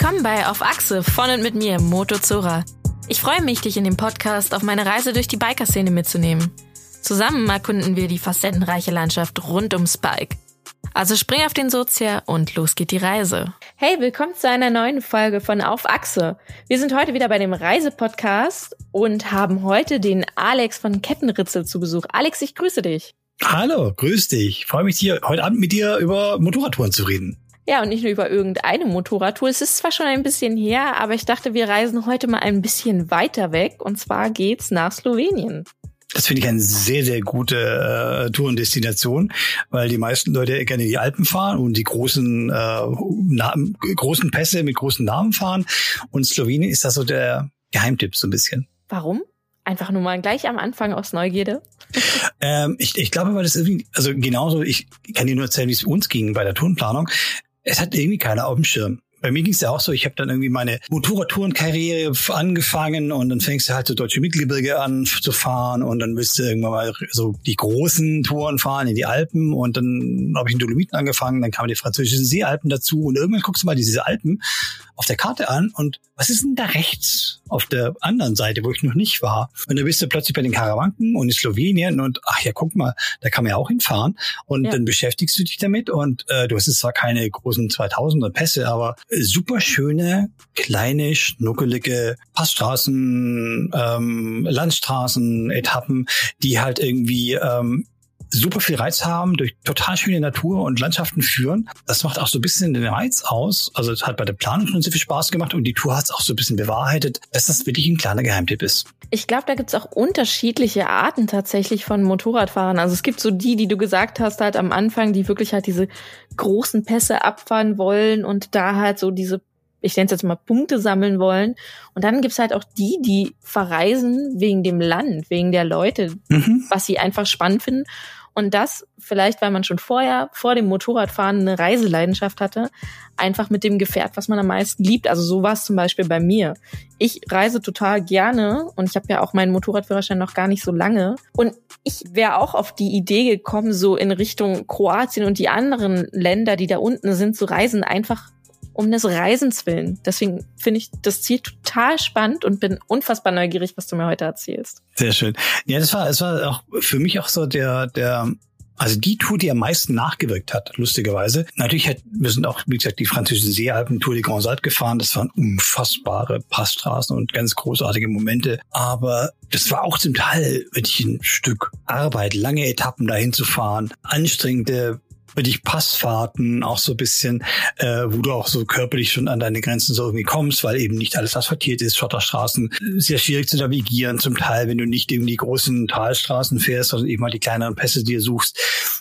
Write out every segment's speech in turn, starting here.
Willkommen bei Auf Achse von und mit mir, Moto Zora. Ich freue mich, dich in dem Podcast auf meine Reise durch die Biker-Szene mitzunehmen. Zusammen erkunden wir die facettenreiche Landschaft rund um Spike. Also spring auf den Sozia und los geht die Reise. Hey, willkommen zu einer neuen Folge von Auf Achse. Wir sind heute wieder bei dem Reisepodcast und haben heute den Alex von Kettenritzel zu Besuch. Alex, ich grüße dich. Hallo, grüß dich. freue mich hier heute Abend mit dir über Motorradtouren zu reden. Ja, und nicht nur über irgendeine Motorradtour. Es ist zwar schon ein bisschen her, aber ich dachte, wir reisen heute mal ein bisschen weiter weg. Und zwar geht's nach Slowenien. Das finde ich eine sehr, sehr gute äh, Tourendestination, weil die meisten Leute gerne die Alpen fahren und die großen, äh, Namen, großen Pässe mit großen Namen fahren. Und Slowenien ist das so der Geheimtipp so ein bisschen. Warum? Einfach nur mal gleich am Anfang aus Neugierde? ähm, ich, ich glaube, weil das irgendwie, also genauso, ich kann dir nur erzählen, wie es uns ging bei der Tourenplanung. Es hat irgendwie keiner auf dem Schirm. Bei mir ging es ja auch so, ich habe dann irgendwie meine Motorradtourenkarriere angefangen und dann fängst du halt so deutsche Mittelgebirge an zu fahren und dann willst du irgendwann mal so die großen Touren fahren in die Alpen und dann habe ich in Dolomiten angefangen, dann kamen die französischen Seealpen dazu und irgendwann guckst du mal diese Alpen auf der Karte an und was ist denn da rechts auf der anderen Seite, wo ich noch nicht war? Und dann bist du plötzlich bei den Karawanken und in Slowenien und ach ja, guck mal, da kann man ja auch hinfahren und ja. dann beschäftigst du dich damit und äh, du hast jetzt zwar keine großen 2000er Pässe, aber super schöne, kleine, schnuckelige Passstraßen, ähm, Landstraßen, Etappen, die halt irgendwie ähm, super viel Reiz haben, durch total schöne Natur und Landschaften führen. Das macht auch so ein bisschen den Reiz aus. Also es hat bei der Planung schon sehr viel Spaß gemacht und die Tour hat es auch so ein bisschen bewahrheitet, dass das wirklich ein kleiner Geheimtipp ist. Ich glaube, da gibt's auch unterschiedliche Arten tatsächlich von Motorradfahrern. Also es gibt so die, die du gesagt hast, halt am Anfang, die wirklich halt diese großen Pässe abfahren wollen und da halt so diese ich nenne es jetzt mal Punkte sammeln wollen. Und dann gibt's halt auch die, die verreisen wegen dem Land, wegen der Leute, mhm. was sie einfach spannend finden. Und das vielleicht, weil man schon vorher, vor dem Motorradfahren eine Reiseleidenschaft hatte, einfach mit dem Gefährt, was man am meisten liebt. Also so war es zum Beispiel bei mir. Ich reise total gerne und ich habe ja auch meinen Motorradführerschein noch gar nicht so lange. Und ich wäre auch auf die Idee gekommen, so in Richtung Kroatien und die anderen Länder, die da unten sind, zu reisen, einfach um des Reisens willen. Deswegen finde ich das Ziel total spannend und bin unfassbar neugierig, was du mir heute erzählst. Sehr schön. Ja, das war, das war auch für mich auch so der, der, also die Tour, die am meisten nachgewirkt hat, lustigerweise. Natürlich hat, wir sind auch, wie gesagt, die französischen Seealpen Tour de Grand Salte gefahren. Das waren unfassbare Passstraßen und ganz großartige Momente. Aber das war auch zum Teil wirklich ein Stück Arbeit, lange Etappen dahin zu fahren, anstrengende wirklich Passfahrten, auch so ein bisschen, äh, wo du auch so körperlich schon an deine Grenzen so irgendwie kommst, weil eben nicht alles asphaltiert ist, Schotterstraßen, sehr schwierig zu navigieren, zum Teil, wenn du nicht eben die großen Talstraßen fährst, sondern eben mal die kleineren Pässe dir suchst.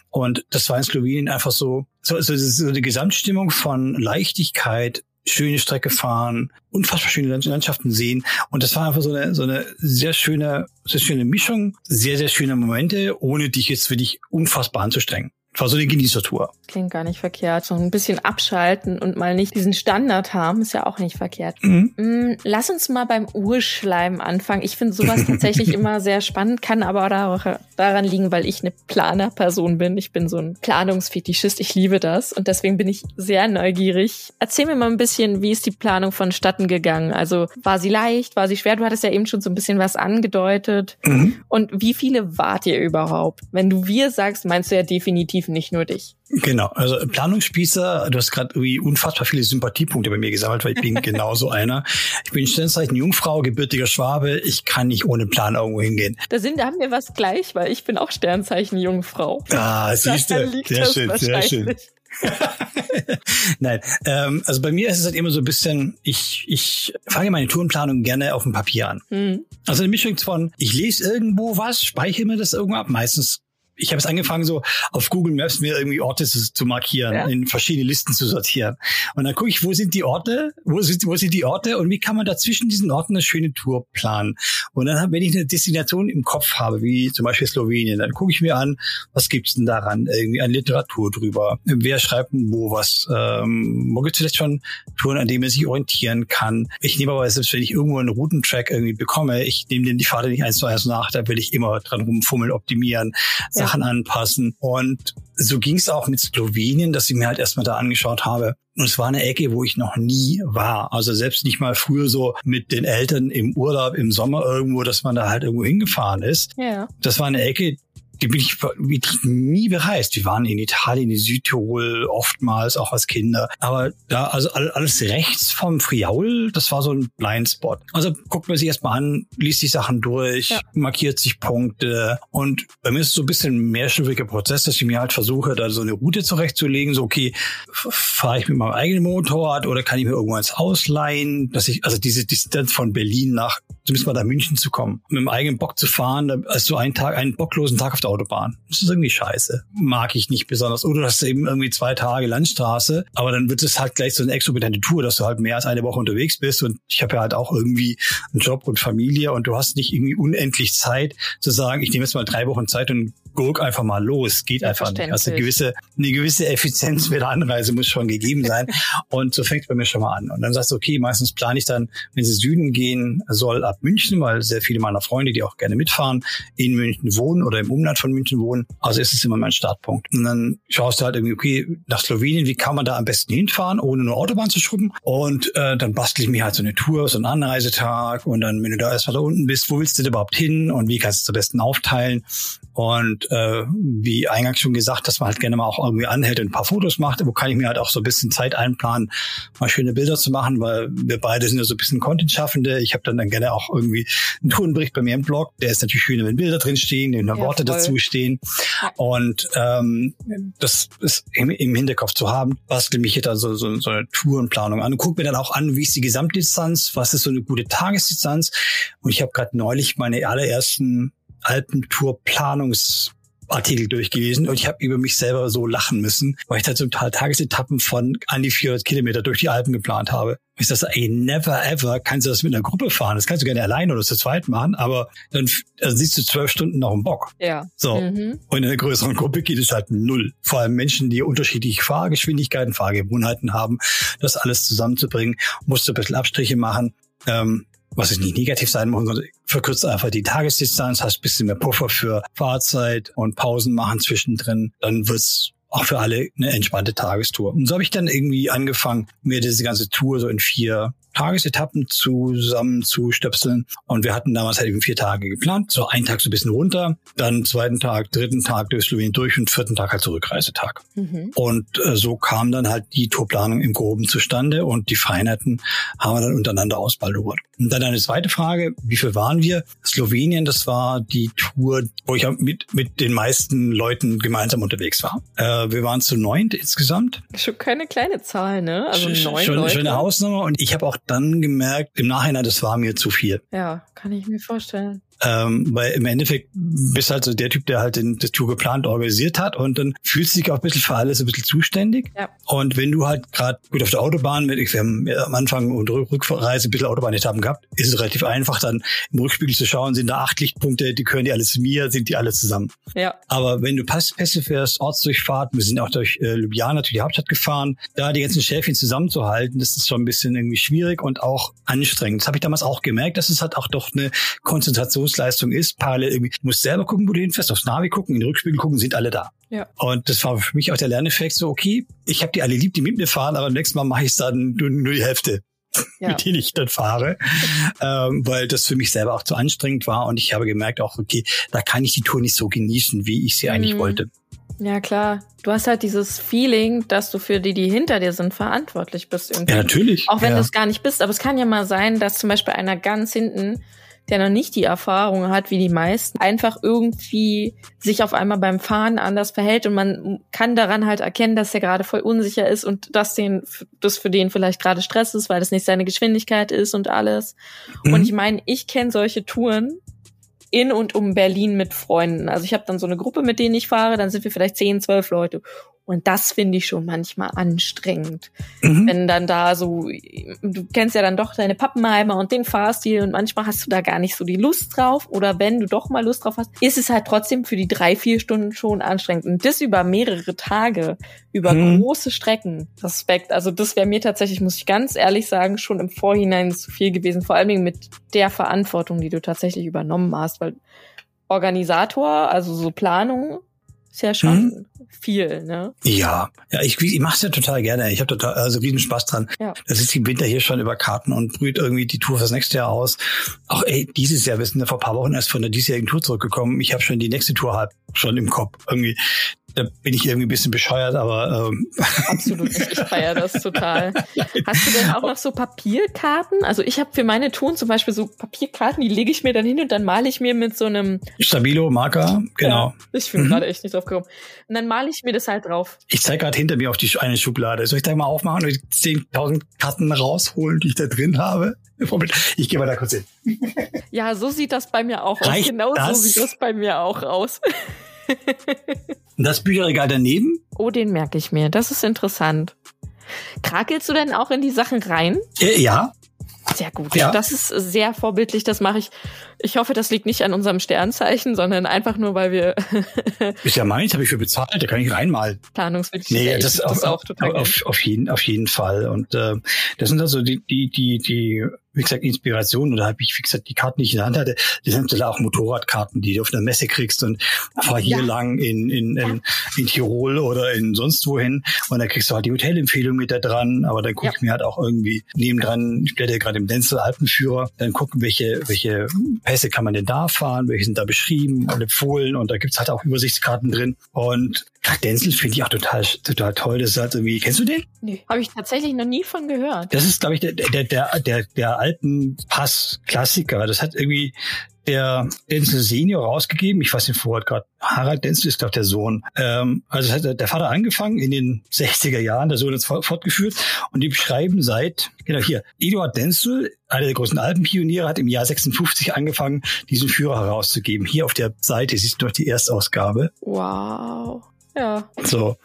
Und das war in Slowenien einfach so, so, so, so eine Gesamtstimmung von Leichtigkeit, schöne Strecke fahren, unfassbar schöne Landschaften sehen. Und das war einfach so eine, so eine sehr schöne, sehr schöne Mischung, sehr, sehr schöne Momente, ohne dich jetzt wirklich unfassbar anzustrengen. War so eine Genießertour. Klingt gar nicht verkehrt. So ein bisschen abschalten und mal nicht diesen Standard haben, ist ja auch nicht verkehrt. Mhm. Mm, lass uns mal beim Urschleim anfangen. Ich finde sowas tatsächlich immer sehr spannend, kann aber auch daran liegen, weil ich eine Planerperson bin. Ich bin so ein Planungsfetischist. Ich liebe das und deswegen bin ich sehr neugierig. Erzähl mir mal ein bisschen, wie ist die Planung vonstatten gegangen? Also war sie leicht, war sie schwer? Du hattest ja eben schon so ein bisschen was angedeutet. Mhm. Und wie viele wart ihr überhaupt? Wenn du wir sagst, meinst du ja definitiv definitiv nicht nur dich. Genau, also Planungsspießer, du hast gerade irgendwie unfassbar viele Sympathiepunkte bei mir gesammelt, weil ich bin genauso einer. Ich bin Sternzeichen Jungfrau, gebürtiger Schwabe, ich kann nicht ohne Plan irgendwo hingehen. Da sind, da haben wir was gleich, weil ich bin auch Sternzeichen Jungfrau. Ah, siehst du, sehr schön, sehr schön. Nein, ähm, also bei mir ist es halt immer so ein bisschen, ich, ich fange meine Tourenplanung gerne auf dem Papier an. Mhm. Also eine Mischung von, ich lese irgendwo was, speichere mir das irgendwo ab, meistens ich habe es angefangen, so auf Google Maps mir irgendwie Orte zu, zu markieren, ja? in verschiedene Listen zu sortieren. Und dann gucke ich, wo sind die Orte, wo sind, wo sind die Orte und wie kann man da zwischen diesen Orten eine schöne Tour planen. Und dann, wenn ich eine Destination im Kopf habe, wie zum Beispiel Slowenien, dann gucke ich mir an, was gibt's denn daran, irgendwie an Literatur drüber, wer schreibt wo was, ähm, wo gibt's vielleicht schon Touren, an denen man sich orientieren kann. Ich nehme aber selbst, wenn ich irgendwo einen Routentrack irgendwie bekomme, ich nehme den die Fahrt nicht eins zu eins nach, da will ich immer dran rumfummeln, optimieren, ja Sachen anpassen. Und so ging es auch mit Slowenien, dass ich mir halt erstmal da angeschaut habe. Und es war eine Ecke, wo ich noch nie war. Also selbst nicht mal früher so mit den Eltern im Urlaub im Sommer irgendwo, dass man da halt irgendwo hingefahren ist. Ja. Das war eine Ecke, die bin ich wirklich nie bereist. Wir waren in Italien, in Südtirol, oftmals auch als Kinder. Aber da, also alles rechts vom Friaul, das war so ein Blindspot. Also guckt man sich erstmal an, liest die Sachen durch, ja. markiert sich Punkte. Und bei mir ist es so ein bisschen ein mehrstufiger Prozess, dass ich mir halt versuche, da so eine Route zurechtzulegen. So, okay, fahre ich mit meinem eigenen Motorrad oder kann ich mir irgendwo eins ausleihen? Dass ich, also diese Distanz von Berlin nach, zumindest mal nach München zu kommen, mit dem eigenen Bock zu fahren, als so einen Tag, einen bocklosen Tag auf der Autobahn. Das ist irgendwie scheiße. Mag ich nicht besonders. Oder du hast eben irgendwie zwei Tage Landstraße, aber dann wird es halt gleich so eine exorbitante Tour, dass du halt mehr als eine Woche unterwegs bist. Und ich habe ja halt auch irgendwie einen Job und Familie und du hast nicht irgendwie unendlich Zeit zu sagen, ich nehme jetzt mal drei Wochen Zeit und guck einfach mal los. Geht einfach nicht. Also eine gewisse, eine gewisse Effizienz mit der Anreise muss schon gegeben sein. und so fängt es bei mir schon mal an. Und dann sagst du, okay, meistens plane ich dann, wenn sie Süden gehen soll, ab München, weil sehr viele meiner Freunde, die auch gerne mitfahren, in München wohnen oder im Umland von München wohnen. Also ist es immer mein Startpunkt. Und dann schaust du halt irgendwie, okay, nach Slowenien, wie kann man da am besten hinfahren, ohne nur Autobahn zu schrubben? Und äh, dann bastel ich mir halt so eine Tour, so einen Anreisetag. Und dann, wenn du da erstmal da unten bist, wo willst du denn überhaupt hin? Und wie kannst du es am besten aufteilen? Und äh, wie eingangs schon gesagt, dass man halt gerne mal auch irgendwie anhält und ein paar Fotos macht. Wo kann ich mir halt auch so ein bisschen Zeit einplanen, mal schöne Bilder zu machen, weil wir beide sind ja so ein bisschen Content-Schaffende. Ich habe dann, dann gerne auch irgendwie einen Tourenbericht bei mir im Blog. Der ist natürlich schön, wenn Bilder drin stehen, wenn ja, Worte voll. dazu stehen. Und ähm, das ist im, im Hinterkopf zu haben, bastel mich hier dann so, so, so eine Tourenplanung an und guck mir dann auch an, wie ist die Gesamtdistanz, was ist so eine gute Tagesdistanz. Und ich habe gerade neulich meine allerersten Alpentour-Planungs Artikel durchgelesen und ich habe über mich selber so lachen müssen, weil ich da zum Teil Tagesetappen von an die 400 Kilometer durch die Alpen geplant habe. Ich sage, ey, never ever kannst du das mit einer Gruppe fahren. Das kannst du gerne allein oder zu zweit machen, aber dann also siehst du zwölf Stunden noch im Bock. Ja. So. Mhm. Und in einer größeren Gruppe geht es halt null. Vor allem Menschen, die unterschiedliche Fahrgeschwindigkeiten, Fahrgewohnheiten haben, das alles zusammenzubringen, musst du ein bisschen Abstriche machen. Ähm, was nicht negativ sein muss, sondern verkürzt einfach die Tagesdistanz, hast ein bisschen mehr Puffer für Fahrzeit und Pausen machen zwischendrin, dann wird's auch für alle eine entspannte Tagestour. Und so habe ich dann irgendwie angefangen, mir diese ganze Tour so in vier Tagesetappen zusammen zu stöpseln. Und wir hatten damals halt eben vier Tage geplant. So einen Tag so ein bisschen runter, dann zweiten Tag, dritten Tag durch Slowenien durch und vierten Tag halt Zurückreisetag. Mhm. Und äh, so kam dann halt die Tourplanung im Groben zustande und die Feinheiten haben wir dann untereinander ausbaldowert. Und dann eine zweite Frage, wie viel waren wir? Slowenien, das war die Tour, wo ich mit, mit den meisten Leuten gemeinsam unterwegs war. Äh, wir waren zu neunt insgesamt. Schon keine kleine Zahl, ne? Also neun schon, Leute. Schon eine Hausnummer und ich habe auch dann gemerkt, im Nachhinein, das war mir zu viel. Ja, kann ich mir vorstellen. Ähm, weil im Endeffekt bist halt so der Typ, der halt den, das Tour geplant organisiert hat und dann fühlst du dich auch ein bisschen für alles ein bisschen zuständig. Ja. Und wenn du halt gerade gut auf der Autobahn, mit, wir haben am Anfang und Rückreise ein bisschen Autobahnetappen gehabt, ist es relativ einfach dann im Rückspiegel zu schauen, sind da acht Lichtpunkte, die können die alle zu mir, sind die alle zusammen. Ja. Aber wenn du Pässe fährst, Ortsdurchfahrt, wir sind auch durch äh, Ljubljana, durch die Hauptstadt gefahren, da die ganzen Schäfchen zusammenzuhalten, das ist schon ein bisschen irgendwie schwierig und auch anstrengend. Das habe ich damals auch gemerkt, dass es halt auch doch eine Konzentrationsleistung ist. Parallel irgendwie, du musst selber gucken, wo du hinfährst, aufs Navi gucken, in den Rückspiegel gucken, sind alle da. Ja. Und das war für mich auch der Lerneffekt so, okay, ich habe die alle lieb, die mit mir fahren, aber nächstes Mal mache ich dann nur, nur die Hälfte. Ja. mit denen ich dann fahre, ähm, weil das für mich selber auch zu anstrengend war und ich habe gemerkt auch, okay, da kann ich die Tour nicht so genießen, wie ich sie mhm. eigentlich wollte. Ja, klar. Du hast halt dieses Feeling, dass du für die, die hinter dir sind, verantwortlich bist. Irgendwie. Ja, natürlich. Auch wenn ja. du es gar nicht bist. Aber es kann ja mal sein, dass zum Beispiel einer ganz hinten, der noch nicht die Erfahrung hat wie die meisten, einfach irgendwie sich auf einmal beim Fahren anders verhält und man kann daran halt erkennen, dass er gerade voll unsicher ist und dass den, das für den vielleicht gerade Stress ist, weil das nicht seine Geschwindigkeit ist und alles. Mhm. Und ich meine, ich kenne solche Touren, in und um Berlin mit Freunden. Also ich habe dann so eine Gruppe, mit denen ich fahre, dann sind wir vielleicht zehn, zwölf Leute. Und das finde ich schon manchmal anstrengend. Mhm. Wenn dann da so, du kennst ja dann doch deine Pappenheimer und den Fahrstil und manchmal hast du da gar nicht so die Lust drauf. Oder wenn du doch mal Lust drauf hast, ist es halt trotzdem für die drei, vier Stunden schon anstrengend. Und das über mehrere Tage, über mhm. große Strecken. Respekt. Also das wäre mir tatsächlich, muss ich ganz ehrlich sagen, schon im Vorhinein zu viel gewesen. Vor allen Dingen mit der Verantwortung, die du tatsächlich übernommen hast. Weil Organisator, also so Planung, Ist ja schon mhm. viel, ne? Ja, ja, ich, ich mache es ja total gerne. Ich habe total also riesen Spaß dran. Ja. Da sitzt im Winter hier schon über Karten und brüht irgendwie die Tour fürs nächste Jahr aus. Auch ey, dieses Jahr, wir sind ja vor paar Wochen erst von der diesjährigen Tour zurückgekommen. Ich habe schon die nächste Tour halt schon im Kopf. Irgendwie da bin ich irgendwie ein bisschen bescheuert, aber ähm. absolut nicht. Ich feiere das total. Hast du denn auch noch so Papierkarten? Also ich habe für meine Touren zum Beispiel so Papierkarten, die lege ich mir dann hin und dann male ich mir mit so einem Stabilo Marker, genau. Ja, ich bin mhm. gerade echt nicht drauf gekommen. Und dann male ich mir das halt drauf. Ich zeige gerade hinter mir auf die eine Schublade. Soll ich da mal aufmachen und 10.000 Karten rausholen, die ich da drin habe? Ich gehe mal da kurz hin. Ja, so sieht das bei mir auch Reicht aus. Genau das? so sieht das bei mir auch aus. Und das Bücherregal daneben? Oh, den merke ich mir. Das ist interessant. Krakelst du denn auch in die Sachen rein? Äh, ja. Sehr gut. Ja. Das ist sehr vorbildlich. Das mache ich. Ich hoffe, das liegt nicht an unserem Sternzeichen, sondern einfach nur, weil wir. ist ja meins, habe ich für bezahlt. Da kann ich reinmalen. Planungswillig. Nee, das, das auf, auch total auf, auf, jeden, auf jeden Fall. Und äh, das sind also die, die, die, die wie gesagt, Inspiration oder habe ich, wie gesagt, die Karten, die ich in der Hand hatte, die sind natürlich auch Motorradkarten, die du auf einer Messe kriegst und fahr hier ja. lang in, in, in, in Tirol oder in sonst wohin und dann kriegst du halt die Hotelempfehlung mit da dran, aber dann gucke ja. ich mir halt auch irgendwie nebendran, ich blätter gerade im Denzel Alpenführer, dann gucken, welche, welche Pässe kann man denn da fahren, welche sind da beschrieben und empfohlen und da gibt's halt auch Übersichtskarten drin und Gerade Denzel finde ich auch total, total toll. Das ist halt irgendwie, kennst du den? Nee, habe ich tatsächlich noch nie von gehört. Das ist, glaube ich, der, der, der, der, der alten Pass-Klassiker. Das hat irgendwie der Denzel Senior rausgegeben. Ich weiß nicht vorher gerade. Harald Denzel ist, glaube der Sohn. Ähm, also hat der Vater angefangen in den 60er Jahren, der Sohn hat fortgeführt. Und die beschreiben seit, genau hier, Eduard Denzel, einer der großen Alpenpioniere, hat im Jahr 56 angefangen, diesen Führer herauszugeben. Hier auf der Seite siehst du noch die Erstausgabe. Wow. Ja. So.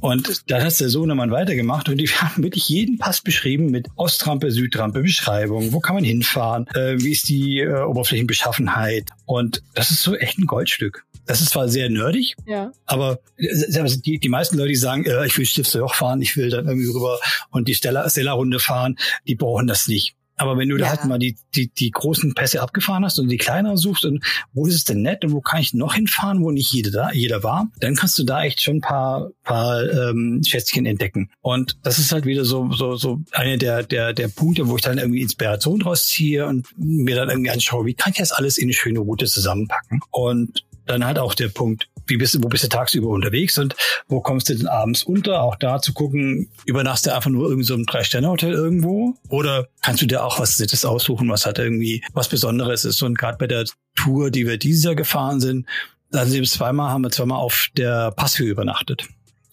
Und dann hat der Sohnemann weitergemacht und die haben wirklich jeden Pass beschrieben mit Ostrampe, Südrampe, Beschreibung, wo kann man hinfahren, äh, wie ist die äh, Oberflächenbeschaffenheit. Und das ist so echt ein Goldstück. Das ist zwar sehr nerdig, ja. aber äh, die, die meisten Leute, die sagen, äh, ich will Stiftsjoch fahren, ich will dann irgendwie rüber und die Stella-Runde fahren, die brauchen das nicht. Aber wenn du ja. da halt mal die, die, die großen Pässe abgefahren hast und die kleineren suchst und wo ist es denn nett und wo kann ich noch hinfahren, wo nicht jeder da, jeder war, dann kannst du da echt schon ein paar, paar ähm, Schätzchen entdecken. Und das ist halt wieder so, so, so eine der, der, der Punkte, wo ich dann irgendwie Inspiration draus ziehe und mir dann irgendwie anschaue, wie kann ich das alles in eine schöne Route zusammenpacken. Und dann halt auch der Punkt, wie bist du, wo bist du tagsüber unterwegs und wo kommst du denn abends unter? Auch da zu gucken, übernachtest du einfach nur irgendwie so ein Drei-Sterne-Hotel irgendwo? Oder kannst du dir auch was Nettes aussuchen, was halt irgendwie was Besonderes ist? Und gerade bei der Tour, die wir dieses Jahr gefahren sind, also zweimal haben wir zweimal auf der Passhöhe übernachtet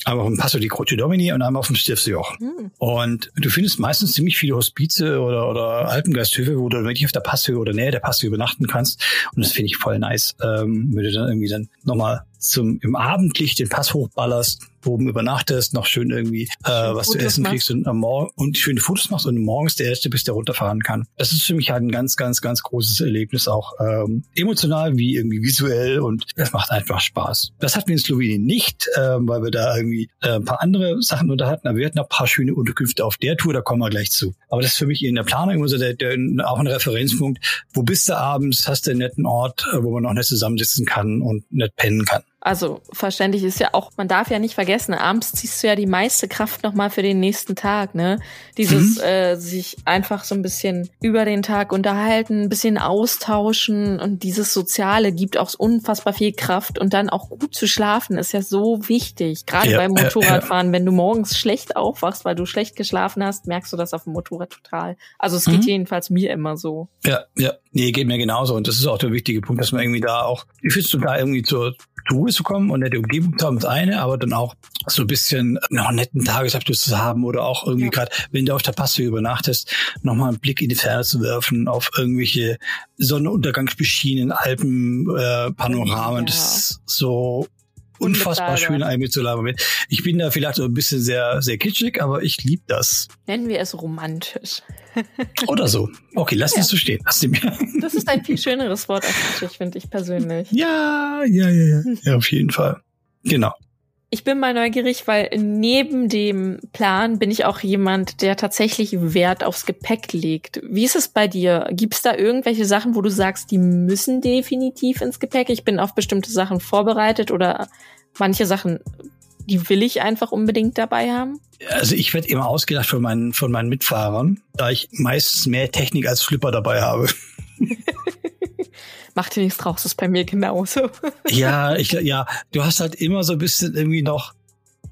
einmal auf dem Passo di Croce Domini und einmal auf dem Stiftsjoch. Mhm. Und du findest meistens ziemlich viele Hospize oder, oder Alpengasthöfe, wo du wirklich auf der Passhöhe oder Nähe der Passhöhe übernachten kannst. Und das finde ich voll nice, ähm, wenn du dann irgendwie dann nochmal zum im Abendlicht den Pass hochballerst, oben übernachtest, noch schön irgendwie äh, was Fotos zu essen machst. kriegst und am Morgen und schöne Fotos machst und morgens der erste bist, der runterfahren kann. Das ist für mich halt ein ganz, ganz, ganz großes Erlebnis, auch ähm, emotional wie irgendwie visuell und das macht einfach Spaß. Das hatten wir in Slowenien nicht, ähm, weil wir da irgendwie äh, ein paar andere Sachen unterhalten, aber wir hatten ein paar schöne Unterkünfte auf der Tour, da kommen wir gleich zu. Aber das ist für mich in der Planung immer so der, der, auch ein Referenzpunkt. Wo bist du abends? Hast du einen netten Ort, äh, wo man noch nicht zusammensitzen kann und nicht pennen kann? Also verständlich ist ja auch, man darf ja nicht vergessen, abends ziehst du ja die meiste Kraft nochmal für den nächsten Tag, ne? Dieses mhm. äh, sich einfach so ein bisschen über den Tag unterhalten, ein bisschen austauschen und dieses Soziale gibt auch unfassbar viel Kraft und dann auch gut zu schlafen ist ja so wichtig. Gerade ja, beim Motorradfahren, ja, ja. wenn du morgens schlecht aufwachst, weil du schlecht geschlafen hast, merkst du das auf dem Motorrad total. Also es geht mhm. jedenfalls mir immer so. Ja, ja. Nee, geht mir genauso. Und das ist auch der wichtige Punkt, dass man irgendwie da auch, wie fühlst du da irgendwie zur Ruhe zu kommen und nette Umgebung zu haben, das eine, aber dann auch so ein bisschen noch einen netten Tagesabschluss zu haben oder auch irgendwie ja. gerade, wenn du auf der Passe übernachtest, nochmal einen Blick in die Ferne zu werfen auf irgendwelche Sonnenuntergangsbeschienenen Alpen, äh, Panoramen. Ja. Das ist so unfassbar schön ein mitzulabern. Ich bin da vielleicht so ein bisschen sehr, sehr kitschig, aber ich liebe das. Nennen wir es romantisch. Oder so. Okay, lass ja. es so stehen. Lass mir. Das ist ein viel schöneres Wort als kitschig, finde ich persönlich. Ja, ja, ja, ja. Ja, auf jeden Fall. Genau. Ich bin mal neugierig, weil neben dem Plan bin ich auch jemand, der tatsächlich Wert aufs Gepäck legt. Wie ist es bei dir? Gibt es da irgendwelche Sachen, wo du sagst, die müssen definitiv ins Gepäck? Ich bin auf bestimmte Sachen vorbereitet oder manche Sachen, die will ich einfach unbedingt dabei haben? Also ich werde immer ausgedacht von meinen, von meinen Mitfahrern, da ich meistens mehr Technik als Flipper dabei habe. Macht dir nichts draus, ist bei mir genauso. ja, ich, ja, du hast halt immer so ein bisschen irgendwie noch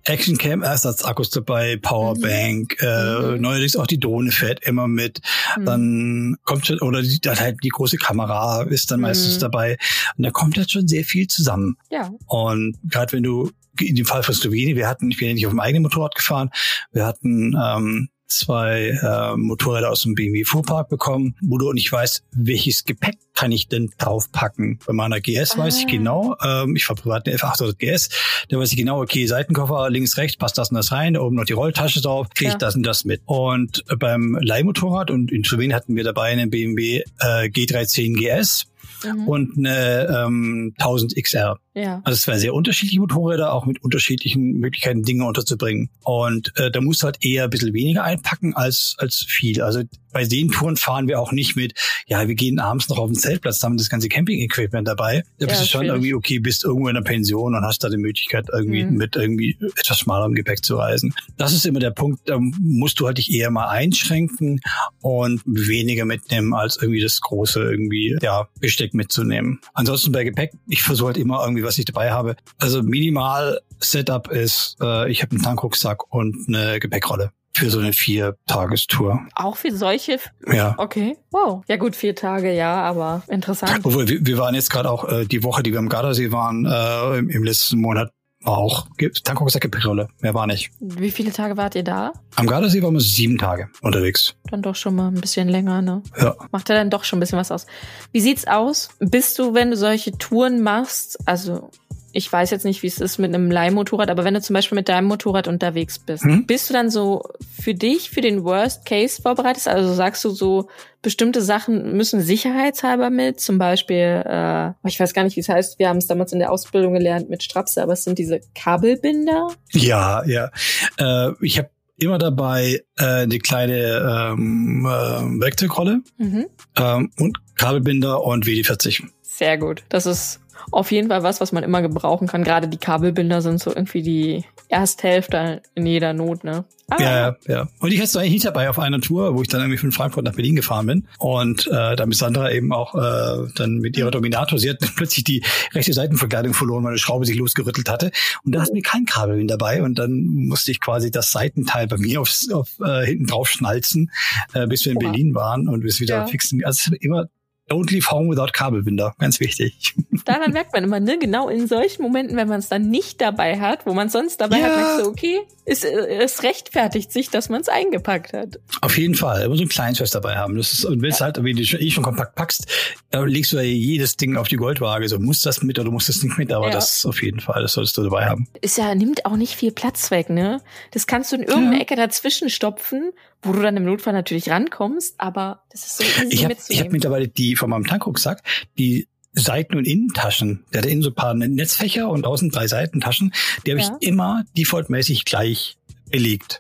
Action Cam Ersatzakkus dabei, Powerbank, mhm. äh, mhm. neuerdings auch die Drohne fährt immer mit. Mhm. Dann kommt schon, oder die, dann halt die große Kamera ist dann meistens mhm. dabei. Und da kommt halt schon sehr viel zusammen. Ja. Und gerade wenn du, in dem Fall von Slowenien, wir hatten, ich bin ja nicht auf dem eigenen Motorrad gefahren, wir hatten ähm, zwei äh, Motorräder aus dem BMW Fuhrpark bekommen, wo du nicht weißt, welches Gepäck kann ich denn draufpacken. Bei meiner GS ah. weiß ich ah. genau, ähm, ich fahre privat eine F800 GS, da weiß ich genau, okay, Seitenkoffer links, rechts, passt das und das rein, da oben noch die Rolltasche drauf, kriege ich ja. das und das mit. Und beim Leihmotorrad, und in Slowenien hatten wir dabei einen BMW äh, G310 GS, mhm. und eine ähm, 1000 XR. Ja. Also es waren sehr unterschiedliche Motorräder, auch mit unterschiedlichen Möglichkeiten, Dinge unterzubringen. Und äh, da musst du halt eher ein bisschen weniger einpacken als, als viel. Also bei den Touren fahren wir auch nicht mit, ja, wir gehen abends noch auf den Zeltplatz, da haben das ganze Camping-Equipment dabei. Da bist ja, du schon irgendwie, okay, bist irgendwo in der Pension und hast da die Möglichkeit, irgendwie mhm. mit irgendwie etwas schmalerem Gepäck zu reisen. Das ist immer der Punkt, da musst du halt dich eher mal einschränken und weniger mitnehmen, als irgendwie das große irgendwie, ja, Besteck mitzunehmen. Ansonsten bei Gepäck, ich versuche halt immer irgendwie was ich dabei habe. Also minimal Setup ist, äh, ich habe einen Tankrucksack und eine Gepäckrolle für so eine Vier-Tagestour. Auch für solche? Ja. Okay. Wow. Ja gut, vier Tage, ja, aber interessant. Obwohl, wir, wir waren jetzt gerade auch äh, die Woche, die wir am Gardasee waren, äh, im, im letzten Monat, auch Tankrucksack, Gepäckrolle. Mehr war nicht. Wie viele Tage wart ihr da? Am Gardasee waren wir sieben Tage unterwegs. Dann doch schon mal ein bisschen länger, ne? Ja. Macht ja dann doch schon ein bisschen was aus. Wie sieht's aus? Bist du, wenn du solche Touren machst, also ich weiß jetzt nicht, wie es ist mit einem Leihmotorrad, aber wenn du zum Beispiel mit deinem Motorrad unterwegs bist, hm? bist du dann so für dich, für den Worst Case vorbereitet? Also sagst du so, bestimmte Sachen müssen sicherheitshalber mit, zum Beispiel, äh, ich weiß gar nicht, wie es heißt, wir haben es damals in der Ausbildung gelernt mit Strapse, aber es sind diese Kabelbinder. Ja, ja. Äh, ich habe immer dabei äh, eine kleine ähm, äh, Werkzeugrolle mhm. ähm, und Kabelbinder und WD-40. Sehr gut. Das ist auf jeden Fall was, was man immer gebrauchen kann. Gerade die Kabelbinder sind so irgendwie die Ersthälfte in jeder Not, ne? Ah. Ja, ja. Und ich hatte es eigentlich nicht dabei auf einer Tour, wo ich dann irgendwie von Frankfurt nach Berlin gefahren bin. Und äh, da mit Sandra eben auch äh, dann mit ihrer Dominator, sie hat plötzlich die rechte Seitenverkleidung verloren, weil eine Schraube sich losgerüttelt hatte. Und da ist mir kein Kabel dabei. Und dann musste ich quasi das Seitenteil bei mir auf, auf äh, hinten drauf schnalzen, äh, bis wir in. Berlin waren und bis wieder ja. fixen. Also immer Don't leave home without Kabelbinder. Ganz wichtig. Daran merkt man immer, ne? Genau in solchen Momenten, wenn man es dann nicht dabei hat, wo man sonst dabei ja. hat, merkst du, okay, es, es rechtfertigt sich, dass man es eingepackt hat. Auf jeden Fall. Immer so ein Kleinschwester dabei haben. Das ist, und wenn es ja. halt, wie du eh schon kompakt packst, da legst du ja jedes Ding auf die Goldwaage. So, muss das mit oder muss das nicht mit? Aber ja. das auf jeden Fall, das solltest du dabei haben. Ist ja, nimmt auch nicht viel Platz weg, ne? Das kannst du in irgendeine Ecke dazwischen stopfen wo du dann im Notfall natürlich rankommst, aber das ist so easy ich hab, mitzunehmen. Ich habe mittlerweile die von meinem Tankrucksack, die Seiten- und Innentaschen. Der hat innen so ein paar Netzfächer und außen drei Seitentaschen. Die habe ja. ich immer defaultmäßig gleich belegt.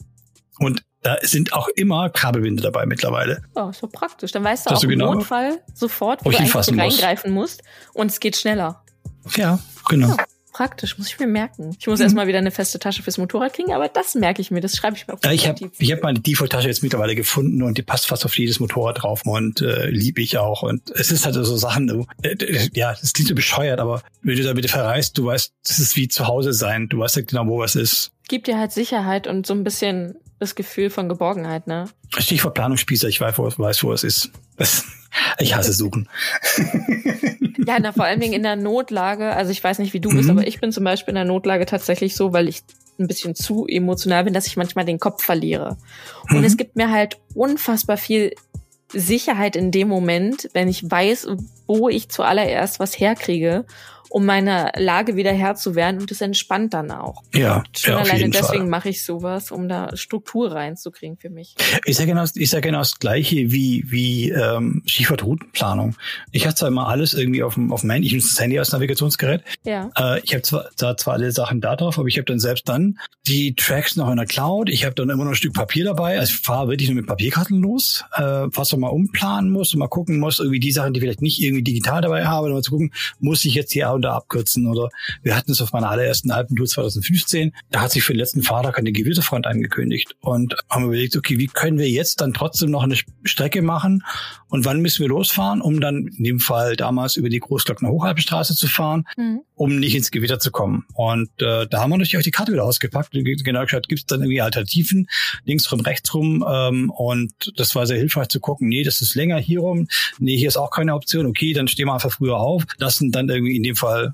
Und da sind auch immer Kabelbinde dabei mittlerweile. Oh, so praktisch. Dann weißt du das auch im genau, Notfall sofort, wo du eigentlich reingreifen musst. Und es geht schneller. Ja, genau. Ja praktisch, muss ich mir merken. Ich muss mhm. erstmal wieder eine feste Tasche fürs Motorrad kriegen, aber das merke ich mir, das schreibe ich mir auf. Ja, ich habe ich hab meine Default-Tasche jetzt mittlerweile gefunden und die passt fast auf jedes Motorrad drauf und äh, liebe ich auch. Und es ist halt so Sachen, äh, ja, das klingt so bescheuert, aber wenn du da bitte verreist, du weißt, das ist wie zu Hause sein. Du weißt ja genau, wo was ist. Gibt dir halt Sicherheit und so ein bisschen das Gefühl von Geborgenheit, ne? Stichwort Planungsspießer, ich weiß, wo, weiß, wo es ist. Ich hasse Suchen. Ja, na, vor allen Dingen in der Notlage. Also ich weiß nicht, wie du mhm. bist, aber ich bin zum Beispiel in der Notlage tatsächlich so, weil ich ein bisschen zu emotional bin, dass ich manchmal den Kopf verliere. Und mhm. es gibt mir halt unfassbar viel Sicherheit in dem Moment, wenn ich weiß, wo ich zuallererst was herkriege um meine Lage wieder Herr zu werden und es entspannt dann auch. Ja, und schon ja, alleine deswegen mache ich sowas, um da Struktur reinzukriegen für mich. Ist ja genau, ist ja genau das gleiche wie wie ähm, Stichwort-Routenplanung. Ich hatte zwar immer alles irgendwie auf dem auf dem Handy, ich nutze das Handy als Navigationsgerät. Ja. Äh, ich habe zwar, zwar zwar alle Sachen da drauf, aber ich habe dann selbst dann die Tracks noch in der Cloud. Ich habe dann immer noch ein Stück Papier dabei. Also ich fahre wirklich nur mit Papierkarten los, äh, was man mal umplanen muss und mal gucken muss, irgendwie die Sachen, die vielleicht nicht irgendwie digital dabei habe, mal zu gucken, muss ich jetzt hier und da abkürzen oder wir hatten es auf meiner allerersten Alpentour 2015, da hat sich für den letzten Fahrtag eine Gewitterfront angekündigt und haben überlegt, okay, wie können wir jetzt dann trotzdem noch eine Strecke machen und wann müssen wir losfahren, um dann in dem Fall damals über die Großglockner Hochalpenstraße zu fahren, mhm. Um nicht ins Gewitter zu kommen. Und äh, da haben wir natürlich auch die Karte wieder ausgepackt und genau geschaut, gibt es dann irgendwie Alternativen, links rum, rechts rum ähm, und das war sehr hilfreich zu gucken, nee, das ist länger hier rum, nee, hier ist auch keine Option, okay, dann stehen wir einfach früher auf, lassen dann irgendwie in dem Fall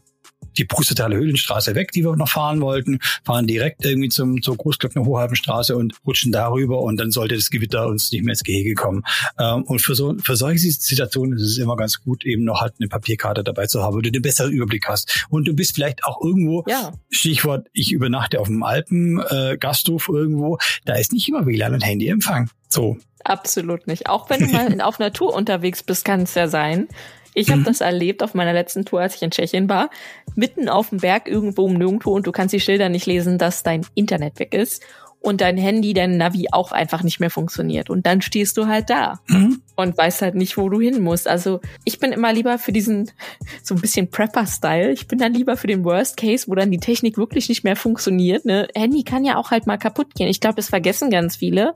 die Brustetaler Höhlenstraße weg, die wir noch fahren wollten, fahren direkt irgendwie zum, zur Großglockner Hochhalbenstraße und rutschen darüber und dann sollte das Gewitter uns nicht mehr ins Gehege kommen. Ähm, und für so, für solche Situationen ist es immer ganz gut, eben noch halt eine Papierkarte dabei zu haben, wo du den besseren Überblick hast. Und du bist vielleicht auch irgendwo, ja. Stichwort, ich übernachte auf dem Alpen, äh, Gasthof irgendwo, da ist nicht immer WLAN und Handyempfang. So. Absolut nicht. Auch wenn du mal auf Natur unterwegs bist, kann es ja sein, ich habe mhm. das erlebt auf meiner letzten Tour, als ich in Tschechien war. Mitten auf dem Berg irgendwo um nirgendwo und du kannst die Schilder nicht lesen, dass dein Internet weg ist und dein Handy, dein Navi auch einfach nicht mehr funktioniert. Und dann stehst du halt da mhm. und weißt halt nicht, wo du hin musst. Also ich bin immer lieber für diesen so ein bisschen Prepper-Style. Ich bin dann lieber für den Worst Case, wo dann die Technik wirklich nicht mehr funktioniert. Ne? Handy kann ja auch halt mal kaputt gehen. Ich glaube, es vergessen ganz viele.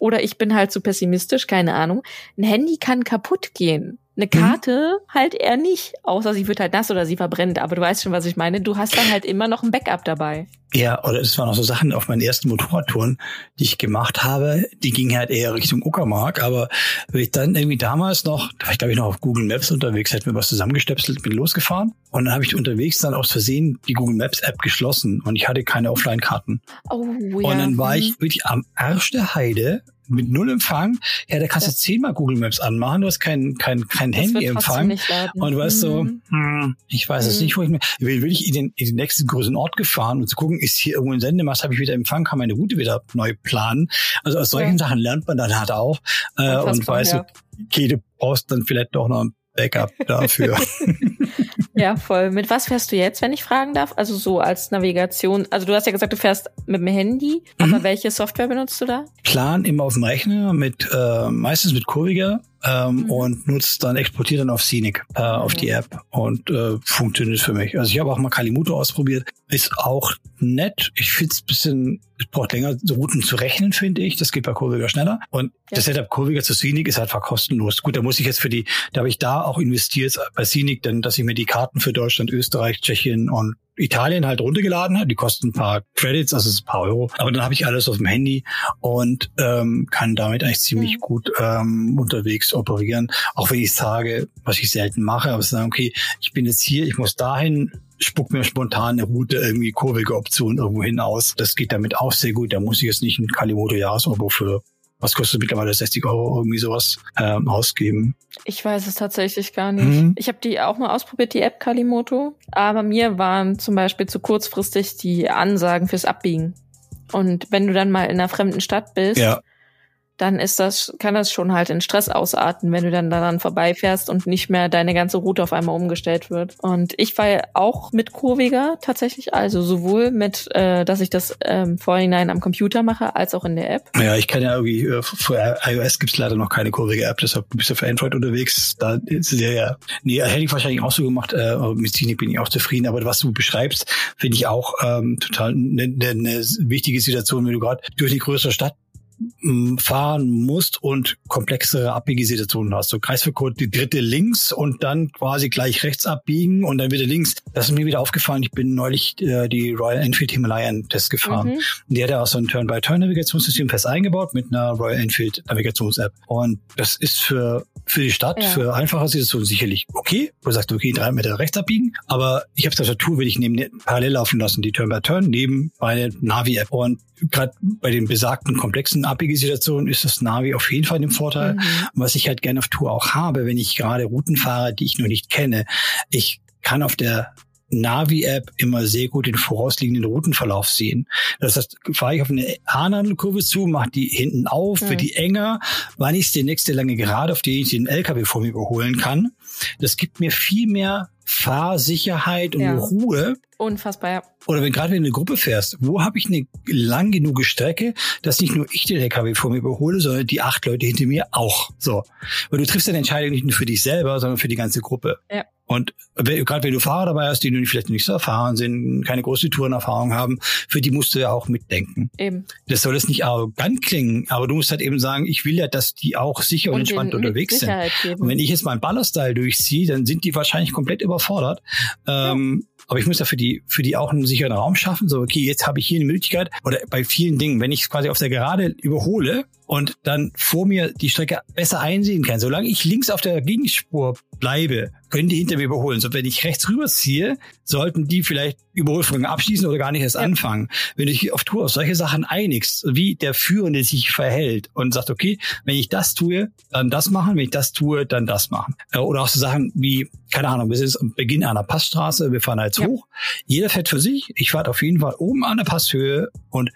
Oder ich bin halt zu pessimistisch, keine Ahnung. Ein Handy kann kaputt gehen. Eine mhm. Karte mhm. halt eher nicht, außer sie wird halt nass oder sie verbrennt. Aber du weißt schon, was ich meine. Du hast dann halt immer noch ein Backup dabei. Ja, oder es waren auch so Sachen auf meinen ersten Motorradtouren, die ich gemacht habe. Die gingen halt eher Richtung Uckermark. Aber wenn ich dann irgendwie damals noch, da war ich glaube ich noch auf Google Maps unterwegs, hätte mir was zusammengestöpselt, bin losgefahren. Und dann habe ich unterwegs dann aus Versehen die Google Maps App geschlossen und ich hatte keine Offline-Karten. Oh, ja. Und dann war ich mhm. wirklich am Arsch der Heide mit null Empfang, ja, da kannst du zehnmal Google Maps anmachen, du hast kein, kein, kein Handy-Empfang. Und du weißt so, mhm. hm, ich weiß es mhm. nicht, wo ich mir, will, will ich in den, in den nächsten größeren Ort gefahren und zu gucken, ist hier irgendwo ein Sendemast, habe ich wieder Empfang, kann meine Route wieder neu planen. Also aus solchen ja. Sachen lernt man dann halt auch äh, und weiß, ja. okay, du brauchst dann vielleicht doch noch ein Backup dafür. Ja, voll. Mit was fährst du jetzt, wenn ich fragen darf? Also so als Navigation. Also du hast ja gesagt, du fährst mit dem Handy, mhm. aber welche Software benutzt du da? Plan immer auf dem Rechner mit äh, meistens mit Kurviger ähm, mhm. und nutzt dann, exportiert dann auf Scenic, äh, auf die App und äh, funktioniert für mich. Also ich habe auch mal Kalimoto ausprobiert, ist auch nett. Ich finde es bisschen, es braucht länger, Routen zu rechnen, finde ich. Das geht bei Kurviger schneller. Und ja. das Setup Kurviger zu Scenic ist einfach kostenlos. Gut, da muss ich jetzt für die, da habe ich da auch investiert bei Scenic, denn dass ich mir die Karten für Deutschland, Österreich, Tschechien und Italien halt runtergeladen hat. Die kosten ein paar Credits, also ein paar Euro. Aber dann habe ich alles auf dem Handy und ähm, kann damit eigentlich ziemlich mhm. gut ähm, unterwegs operieren. Auch wenn ich sage, was ich selten mache, aber sagen, okay, ich bin jetzt hier, ich muss dahin, spuck mir spontan eine Route, irgendwie kurvige Option irgendwo hinaus. Das geht damit auch sehr gut. Da muss ich jetzt nicht ein Kalimoto Jahresobo für was kostet mittlerweile 60 Euro irgendwie sowas ähm, ausgeben? Ich weiß es tatsächlich gar nicht. Mhm. Ich habe die auch mal ausprobiert, die App Kalimoto, aber mir waren zum Beispiel zu kurzfristig die Ansagen fürs Abbiegen. Und wenn du dann mal in einer fremden Stadt bist, ja dann ist das, kann das schon halt in Stress ausarten, wenn du dann daran vorbeifährst und nicht mehr deine ganze Route auf einmal umgestellt wird. Und ich war auch mit Kurviger tatsächlich, also sowohl mit, äh, dass ich das ähm, vorhinein am Computer mache, als auch in der App. Ja, ich kann ja irgendwie, äh, für iOS gibt's leider noch keine Kurviger App, deshalb bist du für Android unterwegs. Da ist ja, ja. Nee, hätte ich wahrscheinlich auch so gemacht, äh, mit Cynic bin ich auch zufrieden, aber was du beschreibst, finde ich auch ähm, total eine ne, ne wichtige Situation, wenn du gerade durch die größere Stadt fahren musst und komplexere Abbiegesituationen hast. So Kreisverkehr, die dritte links und dann quasi gleich rechts abbiegen und dann wieder links. Das ist mir wieder aufgefallen. Ich bin neulich äh, die Royal Enfield Himalayan Test gefahren. Mhm. Die hat ja auch so ein Turn-by-Turn-Navigationssystem fest eingebaut mit einer Royal Enfield Navigations-App. Und das ist für für die Stadt, ja. für einfache Situationen sicherlich okay. Wo du sagst, okay, drei Meter rechts abbiegen. Aber ich habe Tool, will ich neben parallel laufen lassen, die Turn-by-Turn, neben meine Navi-App. Und gerade bei den besagten komplexen Abbiegesituationen ist das Navi auf jeden Fall im Vorteil. Mhm. Was ich halt gerne auf Tour auch habe, wenn ich gerade Routen fahre, die ich noch nicht kenne. Ich kann auf der Navi-App immer sehr gut den vorausliegenden Routenverlauf sehen. Das heißt, fahre ich auf eine Haarnadelkurve zu, mache die hinten auf, mhm. wird die enger, wann ist die nächste lange Gerade, auf die ich den LKW vor mir überholen kann. Das gibt mir viel mehr Fahrsicherheit und ja. Ruhe. Unfassbar, ja. Oder wenn gerade wenn du eine Gruppe fährst, wo habe ich eine lang genug Strecke, dass nicht nur ich den LKW vor mir überhole, sondern die acht Leute hinter mir auch. So. Weil du triffst eine Entscheidung nicht nur für dich selber, sondern für die ganze Gruppe. Ja. Und gerade wenn du Fahrer dabei hast, die nun vielleicht nicht so erfahren sind, keine große Tourenerfahrung haben, für die musst du ja auch mitdenken. Eben. Das soll jetzt nicht arrogant klingen, aber du musst halt eben sagen, ich will ja, dass die auch sicher und, und entspannt unterwegs sind. Geben. Und wenn ich jetzt meinen Ballerstyle durchziehe, dann sind die wahrscheinlich komplett überfordert. Ähm, aber ich muss ja für die, für die auch einen sicheren Raum schaffen. So, okay, jetzt habe ich hier eine Möglichkeit. Oder bei vielen Dingen, wenn ich quasi auf der Gerade überhole und dann vor mir die Strecke besser einsehen kann, solange ich links auf der Gegenspur bleibe, können die hinter mir überholen. So, wenn ich rechts rüberziehe, sollten die vielleicht Überholsprünge abschließen oder gar nicht erst anfangen. Wenn du dich auf Tour auf solche Sachen einigst, wie der Führende sich verhält und sagt, okay, wenn ich das tue, dann das machen, wenn ich das tue, dann das machen. Äh, oder auch so Sachen wie, keine Ahnung, wir sind am Beginn einer Passstraße, wir fahren jetzt ja. hoch. Jeder fährt für sich. Ich fahre auf jeden Fall oben an der Passhöhe und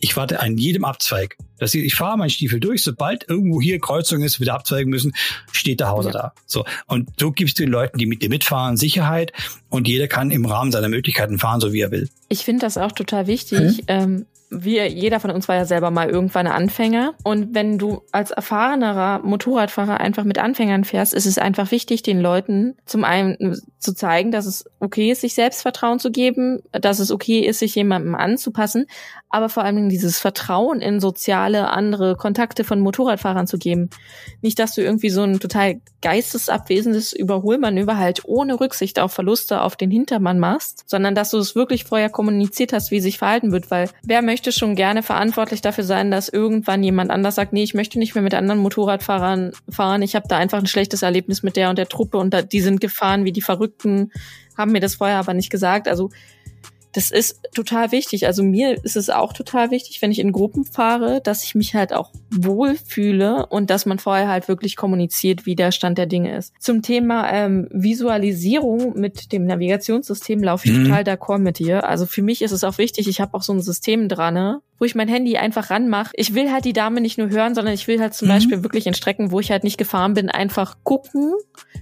ich warte an jedem Abzweig. Das ich fahre meinen Stiefel durch, sobald irgendwo hier Kreuzung ist, wieder abzweigen müssen, steht der Hauser ja. da. So. Und so gibst du den Leuten, die mit dir mitfahren, Sicherheit und jeder kann im Rahmen seiner Möglichkeiten fahren, so wie er will. Ich finde das auch total wichtig. Hm? Ähm, wir, jeder von uns war ja selber mal irgendwann ein Anfänger. Und wenn du als erfahrenerer Motorradfahrer einfach mit Anfängern fährst, ist es einfach wichtig, den Leuten zum einen zu zeigen, dass es okay ist, sich Selbstvertrauen zu geben, dass es okay ist, sich jemandem anzupassen, aber vor allem dieses Vertrauen in soziale andere Kontakte von Motorradfahrern zu geben. Nicht, dass du irgendwie so ein total geistesabwesendes Überholmanöver halt ohne Rücksicht auf Verluste auf den Hintermann machst, sondern dass du es wirklich vorher kommuniziert hast, wie sich verhalten wird, weil wer möchte schon gerne verantwortlich dafür sein, dass irgendwann jemand anders sagt, nee, ich möchte nicht mehr mit anderen Motorradfahrern fahren, ich habe da einfach ein schlechtes Erlebnis mit der und der Truppe und da, die sind gefahren wie die Verrückten, haben mir das vorher aber nicht gesagt. Also das ist total wichtig. Also mir ist es auch total wichtig, wenn ich in Gruppen fahre, dass ich mich halt auch wohlfühle und dass man vorher halt wirklich kommuniziert, wie der Stand der Dinge ist. Zum Thema ähm, Visualisierung mit dem Navigationssystem laufe ich mhm. total d'accord mit dir. Also für mich ist es auch wichtig, ich habe auch so ein System dran, ne, wo ich mein Handy einfach ranmache. Ich will halt die Dame nicht nur hören, sondern ich will halt zum mhm. Beispiel wirklich in Strecken, wo ich halt nicht gefahren bin, einfach gucken,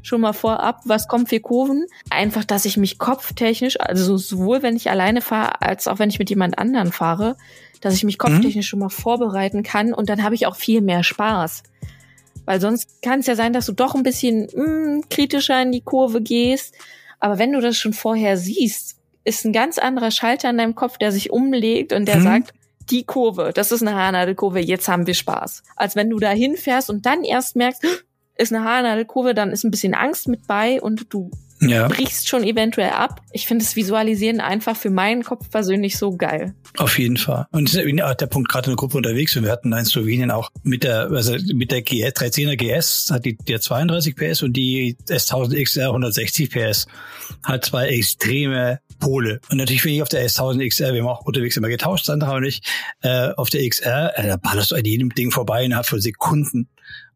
schon mal vorab, was kommt für Kurven. Einfach, dass ich mich kopftechnisch, also sowohl wenn ich alleine fahre, als auch wenn ich mit jemand anderen fahre, dass ich mich mhm. kopftechnisch schon mal vorbereiten kann und dann habe ich auch viel mehr Spaß. Weil sonst kann es ja sein, dass du doch ein bisschen mh, hm, kritischer in die Kurve gehst. Aber wenn du das schon vorher siehst, ist ein ganz anderer Schalter in deinem Kopf, der sich umlegt und der mhm. sagt, die Kurve, das ist eine Haarnadelkurve, jetzt haben wir Spaß. Als wenn du da hinfährst und dann erst merkst, ist eine Haarnadelkurve, dann ist ein bisschen Angst mit bei und du ja. brichst schon eventuell ab. Ich finde das Visualisieren einfach für meinen Kopf persönlich so geil. Auf jeden Fall. Und der Punkt gerade in der Gruppe unterwegs. Und wir hatten in Slowenien auch mit der, also mit der GS, 310er GS hat die der 32 PS und die S1000 XR 160 PS. Hat zwei extreme Pole. Und natürlich bin ich auf der S1000 XR, wir haben auch unterwegs immer getauscht, Sandra und ich, äh, auf der XR, äh, da ballerst du an jedem Ding vorbei innerhalb von Sekunden.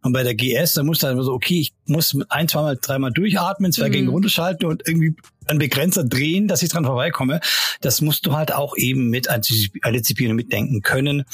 Und bei der GS, da musst du halt so, okay, ich muss ein, zweimal, dreimal durchatmen, zwei mhm. gegen runterschalten und irgendwie einen Begrenzer drehen, dass ich dran vorbeikomme. Das musst du halt auch eben mit antizipieren und mitdenken können.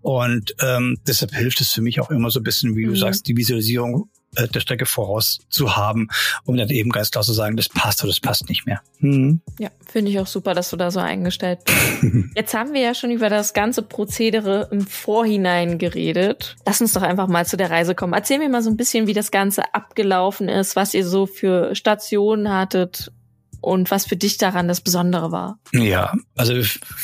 Und ähm, deshalb hilft es für mich auch immer so ein bisschen, wie du mhm. sagst, die Visualisierung äh, der Strecke voraus zu haben, um dann eben ganz klar zu sagen, das passt oder das passt nicht mehr. Mhm. Ja, finde ich auch super, dass du da so eingestellt bist. Jetzt haben wir ja schon über das ganze Prozedere im Vorhinein geredet. Lass uns doch einfach mal zu der Reise kommen. Erzähl mir mal so ein bisschen, wie das Ganze abgelaufen ist, was ihr so für Stationen hattet und was für dich daran das Besondere war. Ja, also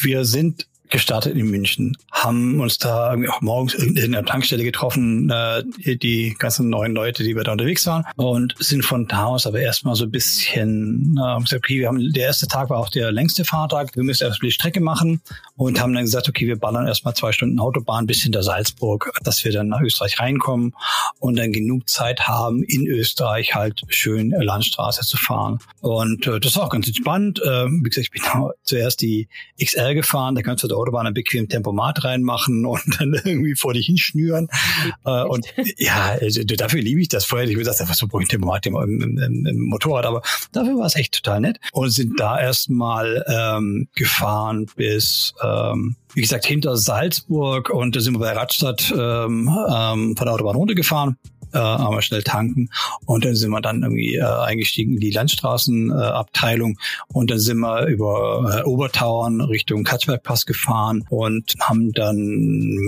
wir sind gestartet in München, haben uns da irgendwie auch morgens in der Tankstelle getroffen, äh, die ganzen neuen Leute, die wir da unterwegs waren und sind von da aus aber erstmal so ein bisschen äh, gesagt, okay, wir haben, der erste Tag war auch der längste Fahrtag, wir müssen erstmal die Strecke machen und haben dann gesagt, okay, wir ballern erstmal zwei Stunden Autobahn bis hinter Salzburg, dass wir dann nach Österreich reinkommen und dann genug Zeit haben, in Österreich halt schön Landstraße zu fahren. Und äh, das war auch ganz entspannt. Äh, wie gesagt, ich bin zuerst die XL gefahren, da kannst du der Autobahn ein bequem Tempomat reinmachen und dann irgendwie vor dich hinschnüren. Äh, und ja, also, dafür liebe ich das. Vorher ich gesagt, was so brauche ich ein Tempomat im, im, im, im, Motorrad, aber dafür war es echt total nett. Und sind da erstmal ähm, gefahren bis ähm, wie gesagt, hinter Salzburg und da sind wir bei Radstadt ähm, ähm, von der Autobahn runtergefahren äh, aber schnell tanken. Und dann sind wir dann irgendwie äh, eingestiegen in die Landstraßenabteilung äh, und dann sind wir über äh, Obertauern Richtung Katzbergpass gefahren und haben dann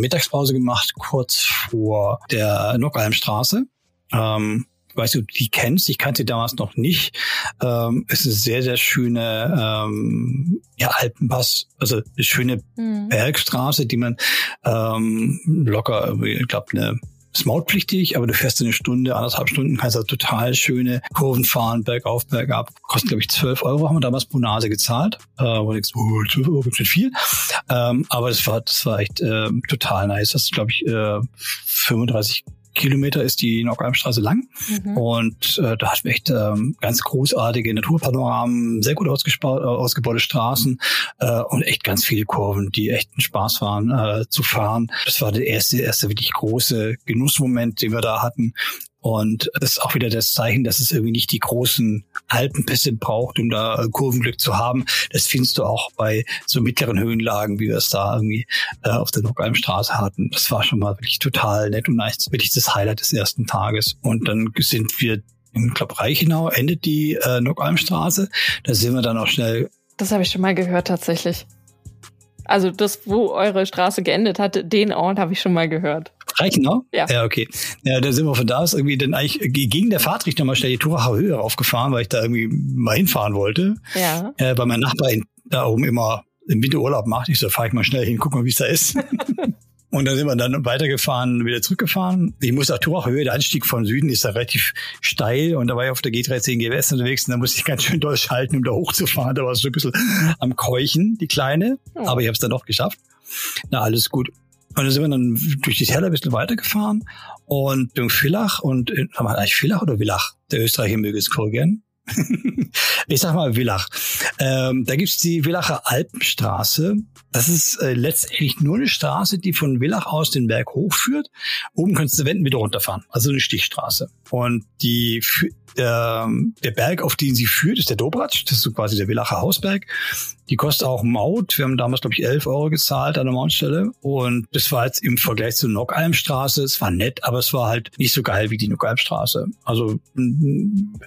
Mittagspause gemacht, kurz vor der Nockalmstraße. Ähm, weiß nicht, ob du die kennst. Ich kannte damals noch nicht. Ähm, es ist eine sehr, sehr schöne ähm, ja, Alpenpass, also eine schöne mhm. Bergstraße, die man ähm, locker, ich glaube, eine ist mautpflichtig, aber du fährst eine Stunde, anderthalb Stunden, kannst da total schöne Kurven fahren, bergauf, bergab. Kostet, glaube ich, 12 Euro, haben wir damals pro Nase gezahlt. Äh, wo ich so, oh, 12 Euro nicht viel. Ähm, aber das war, das war echt äh, total nice. Das ist, glaube ich, äh, 35 Kilometer ist die Nordalmstraße lang. Mhm. Und äh, da hat wir echt ähm, ganz großartige Naturpanoramen, sehr gut äh, ausgebaute Straßen äh, und echt ganz viele Kurven, die echt einen Spaß waren äh, zu fahren. Das war der erste, erste wirklich große Genussmoment, den wir da hatten. Und das ist auch wieder das Zeichen, dass es irgendwie nicht die großen Alpenpässe braucht, um da Kurvenglück zu haben. Das findest du auch bei so mittleren Höhenlagen, wie wir es da irgendwie äh, auf der Nockalmstraße hatten. Das war schon mal wirklich total nett und nice. Wirklich das Highlight des ersten Tages. Und dann sind wir in glaube Reichenau endet die äh, Nockalmstraße. Da sind wir dann auch schnell. Das habe ich schon mal gehört tatsächlich. Also das, wo eure Straße geendet hat, den Ort habe ich schon mal gehört. Reichenau? Ja. Ja, okay. Ja, da sind wir von da aus irgendwie dann eigentlich gegen der Fahrtrichtung mal schnell die Turacher Höhe raufgefahren, weil ich da irgendwie mal hinfahren wollte. Ja. Äh, weil mein Nachbar in, da oben immer im Winterurlaub macht. Ich so, fahr ich mal schnell hin, guck mal, wie es da ist. Und dann sind wir dann weitergefahren, wieder zurückgefahren. Ich muss auch Turachhöhe, der Anstieg von Süden ist da relativ steil und da war ich auf der G13 GWS unterwegs und da musste ich ganz schön durchhalten, um da hochzufahren. Da war es so ein bisschen am Keuchen, die Kleine. Oh. Aber ich habe es dann doch geschafft. Na, alles gut. Und dann sind wir dann durch die Täler ein bisschen weitergefahren und durch Villach und, haben wir eigentlich Villach oder Villach? Der Österreicher möge es korrigieren. ich sag mal Villach. Ähm, da gibt's die Villacher Alpenstraße. Das ist äh, letztendlich nur eine Straße, die von Villach aus den Berg hochführt. Oben kannst du wenden, wieder runterfahren. Also eine Stichstraße. Und die der, der Berg, auf den sie führt, ist der Dobratsch. Das ist so quasi der Villacher Hausberg. Die kostet auch Maut. Wir haben damals, glaube ich, 11 Euro gezahlt an der Mautstelle. Und das war jetzt im Vergleich zur Nockalmstraße. Es war nett, aber es war halt nicht so geil wie die Nockalmstraße. Also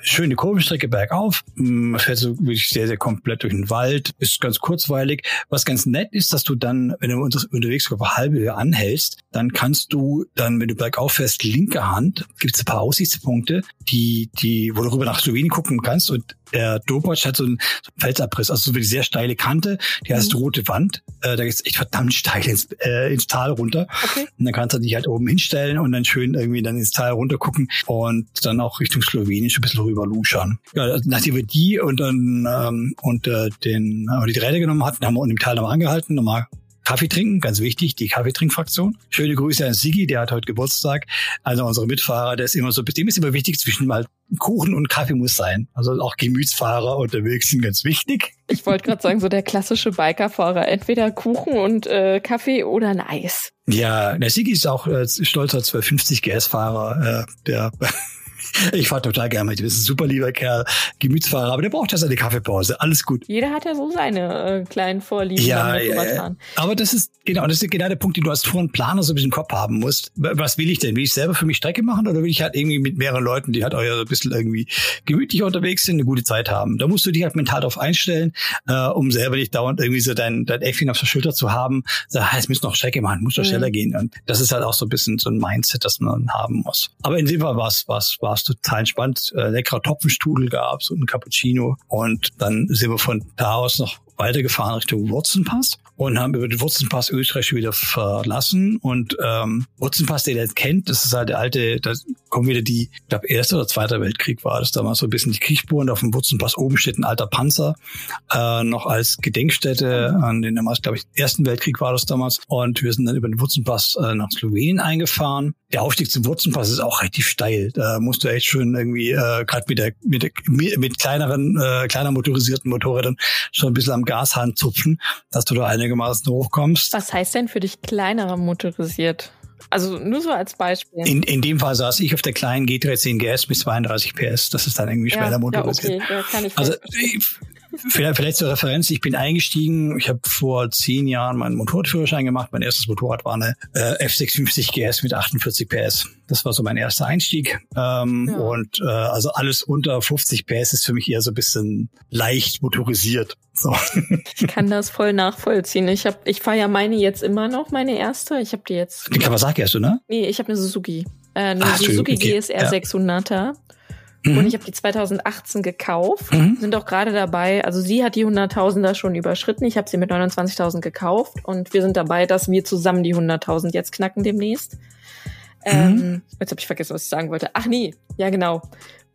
schöne Kurvenstrecke bergauf. Man fährt so wirklich sehr, sehr komplett durch den Wald. Ist ganz kurzweilig. Was ganz nett ist, dass du dann, wenn du unterwegs auf halbe Höhe anhältst, dann kannst du dann, wenn du bergauf fährst, linke Hand, gibt es ein paar Aussichtspunkte, die, die, wo du rüber nach Slowenien gucken kannst und der Dobratsch hat so einen, so einen Felsabriss, also so eine sehr steile Kante, die heißt mhm. rote Wand. Äh, da geht's echt verdammt steil ins, äh, ins Tal runter. Okay. Und dann kannst du dich halt oben hinstellen und dann schön irgendwie dann ins Tal runter gucken und dann auch Richtung Slowenien ein bisschen rüber luschern. Ja, also nachdem wir die und dann ähm, und äh, den äh, die Drähte genommen hatten, haben wir unten im Tal nochmal angehalten, nochmal Kaffee trinken, ganz wichtig, die Kaffeetrinkfraktion. Schöne Grüße an Sigi, der hat heute Geburtstag. Also unsere Mitfahrer, der ist immer so, dem ist immer wichtig, zwischen mal Kuchen und Kaffee muss sein. Also auch Gemütsfahrer unterwegs sind ganz wichtig. Ich wollte gerade sagen, so der klassische Bikerfahrer, entweder Kuchen und äh, Kaffee oder ein Eis. Ja, der Sigi ist auch äh, stolzer 1250 GS-Fahrer, äh, der ich fahre total gerne mit ihm. Das ist ein super lieber Kerl, Gemütsfahrer, aber der braucht ja seine Kaffeepause. Alles gut. Jeder hat ja so seine äh, kleinen Vorlieben. Ja, ja. Aber das ist genau, das ist genau der Punkt, den du als Tourenplaner so ein bisschen im Kopf haben musst. Was will ich denn? Will ich selber für mich Strecke machen oder will ich halt irgendwie mit mehreren Leuten, die halt euer so ein bisschen irgendwie gemütlicher unterwegs sind, eine gute Zeit haben? Da musst du dich halt mental darauf einstellen, äh, um selber nicht dauernd irgendwie so dein, dein Äffchen auf der Schulter zu haben. Sag, ah, jetzt müssen noch Strecke machen, muss doch mhm. schneller gehen. Und das ist halt auch so ein bisschen so ein Mindset, das man haben muss. Aber in dem Fall war es war's, war's total entspannt. Äh, leckerer Topfenstrudel gab's und ein Cappuccino. Und dann sind wir von da aus noch weitergefahren Richtung Wurzenpass und haben über den Wurzenpass Österreich wieder verlassen. Und ähm, Wurzenpass, der das kennt, das ist halt der alte, da kommen wieder die, ich glaube, Erster oder Zweiter Weltkrieg war das damals so ein bisschen die Kriegsspuren. Auf dem Wurzenpass oben steht ein alter Panzer, äh, noch als Gedenkstätte an den damals, glaube ich, Ersten Weltkrieg war das damals. Und wir sind dann über den Wurzenpass äh, nach Slowenien eingefahren. Der Aufstieg zum Wurzenpass ist auch relativ steil. Da musst du echt schon irgendwie, äh, gerade mit der, mit, der, mit kleineren, äh, kleiner motorisierten Motorrädern schon ein bisschen am Gashahn zupfen, dass du da einigermaßen hochkommst. Was heißt denn für dich kleinerer motorisiert? Also nur so als Beispiel. In, in dem Fall saß ich auf der kleinen G13 GS bis 32 PS. Das ist dann irgendwie schwerer ja, motorisiert. Ja, okay, ja, kann ich also Vielleicht, vielleicht zur Referenz, ich bin eingestiegen, ich habe vor zehn Jahren meinen Motorradführerschein gemacht. Mein erstes Motorrad war eine äh, F650 GS mit 48 PS. Das war so mein erster Einstieg. Ähm, ja. Und äh, also alles unter 50 PS ist für mich eher so ein bisschen leicht motorisiert. So. Ich kann das voll nachvollziehen. Ich hab, ich fahre ja meine jetzt immer noch, meine erste. Ich habe die jetzt. Die Kawasaki hast du, ne? Nee, ich habe eine Suzuki. Äh, eine Ach, Suzuki okay. GSR ja. 600er. Mhm. Und ich habe die 2018 gekauft. Mhm. Sind auch gerade dabei, also sie hat die 100.000er schon überschritten. Ich habe sie mit 29.000 gekauft und wir sind dabei, dass wir zusammen die 100.000 jetzt knacken demnächst. Mhm. Ähm, jetzt habe ich vergessen, was ich sagen wollte. Ach nee, ja genau.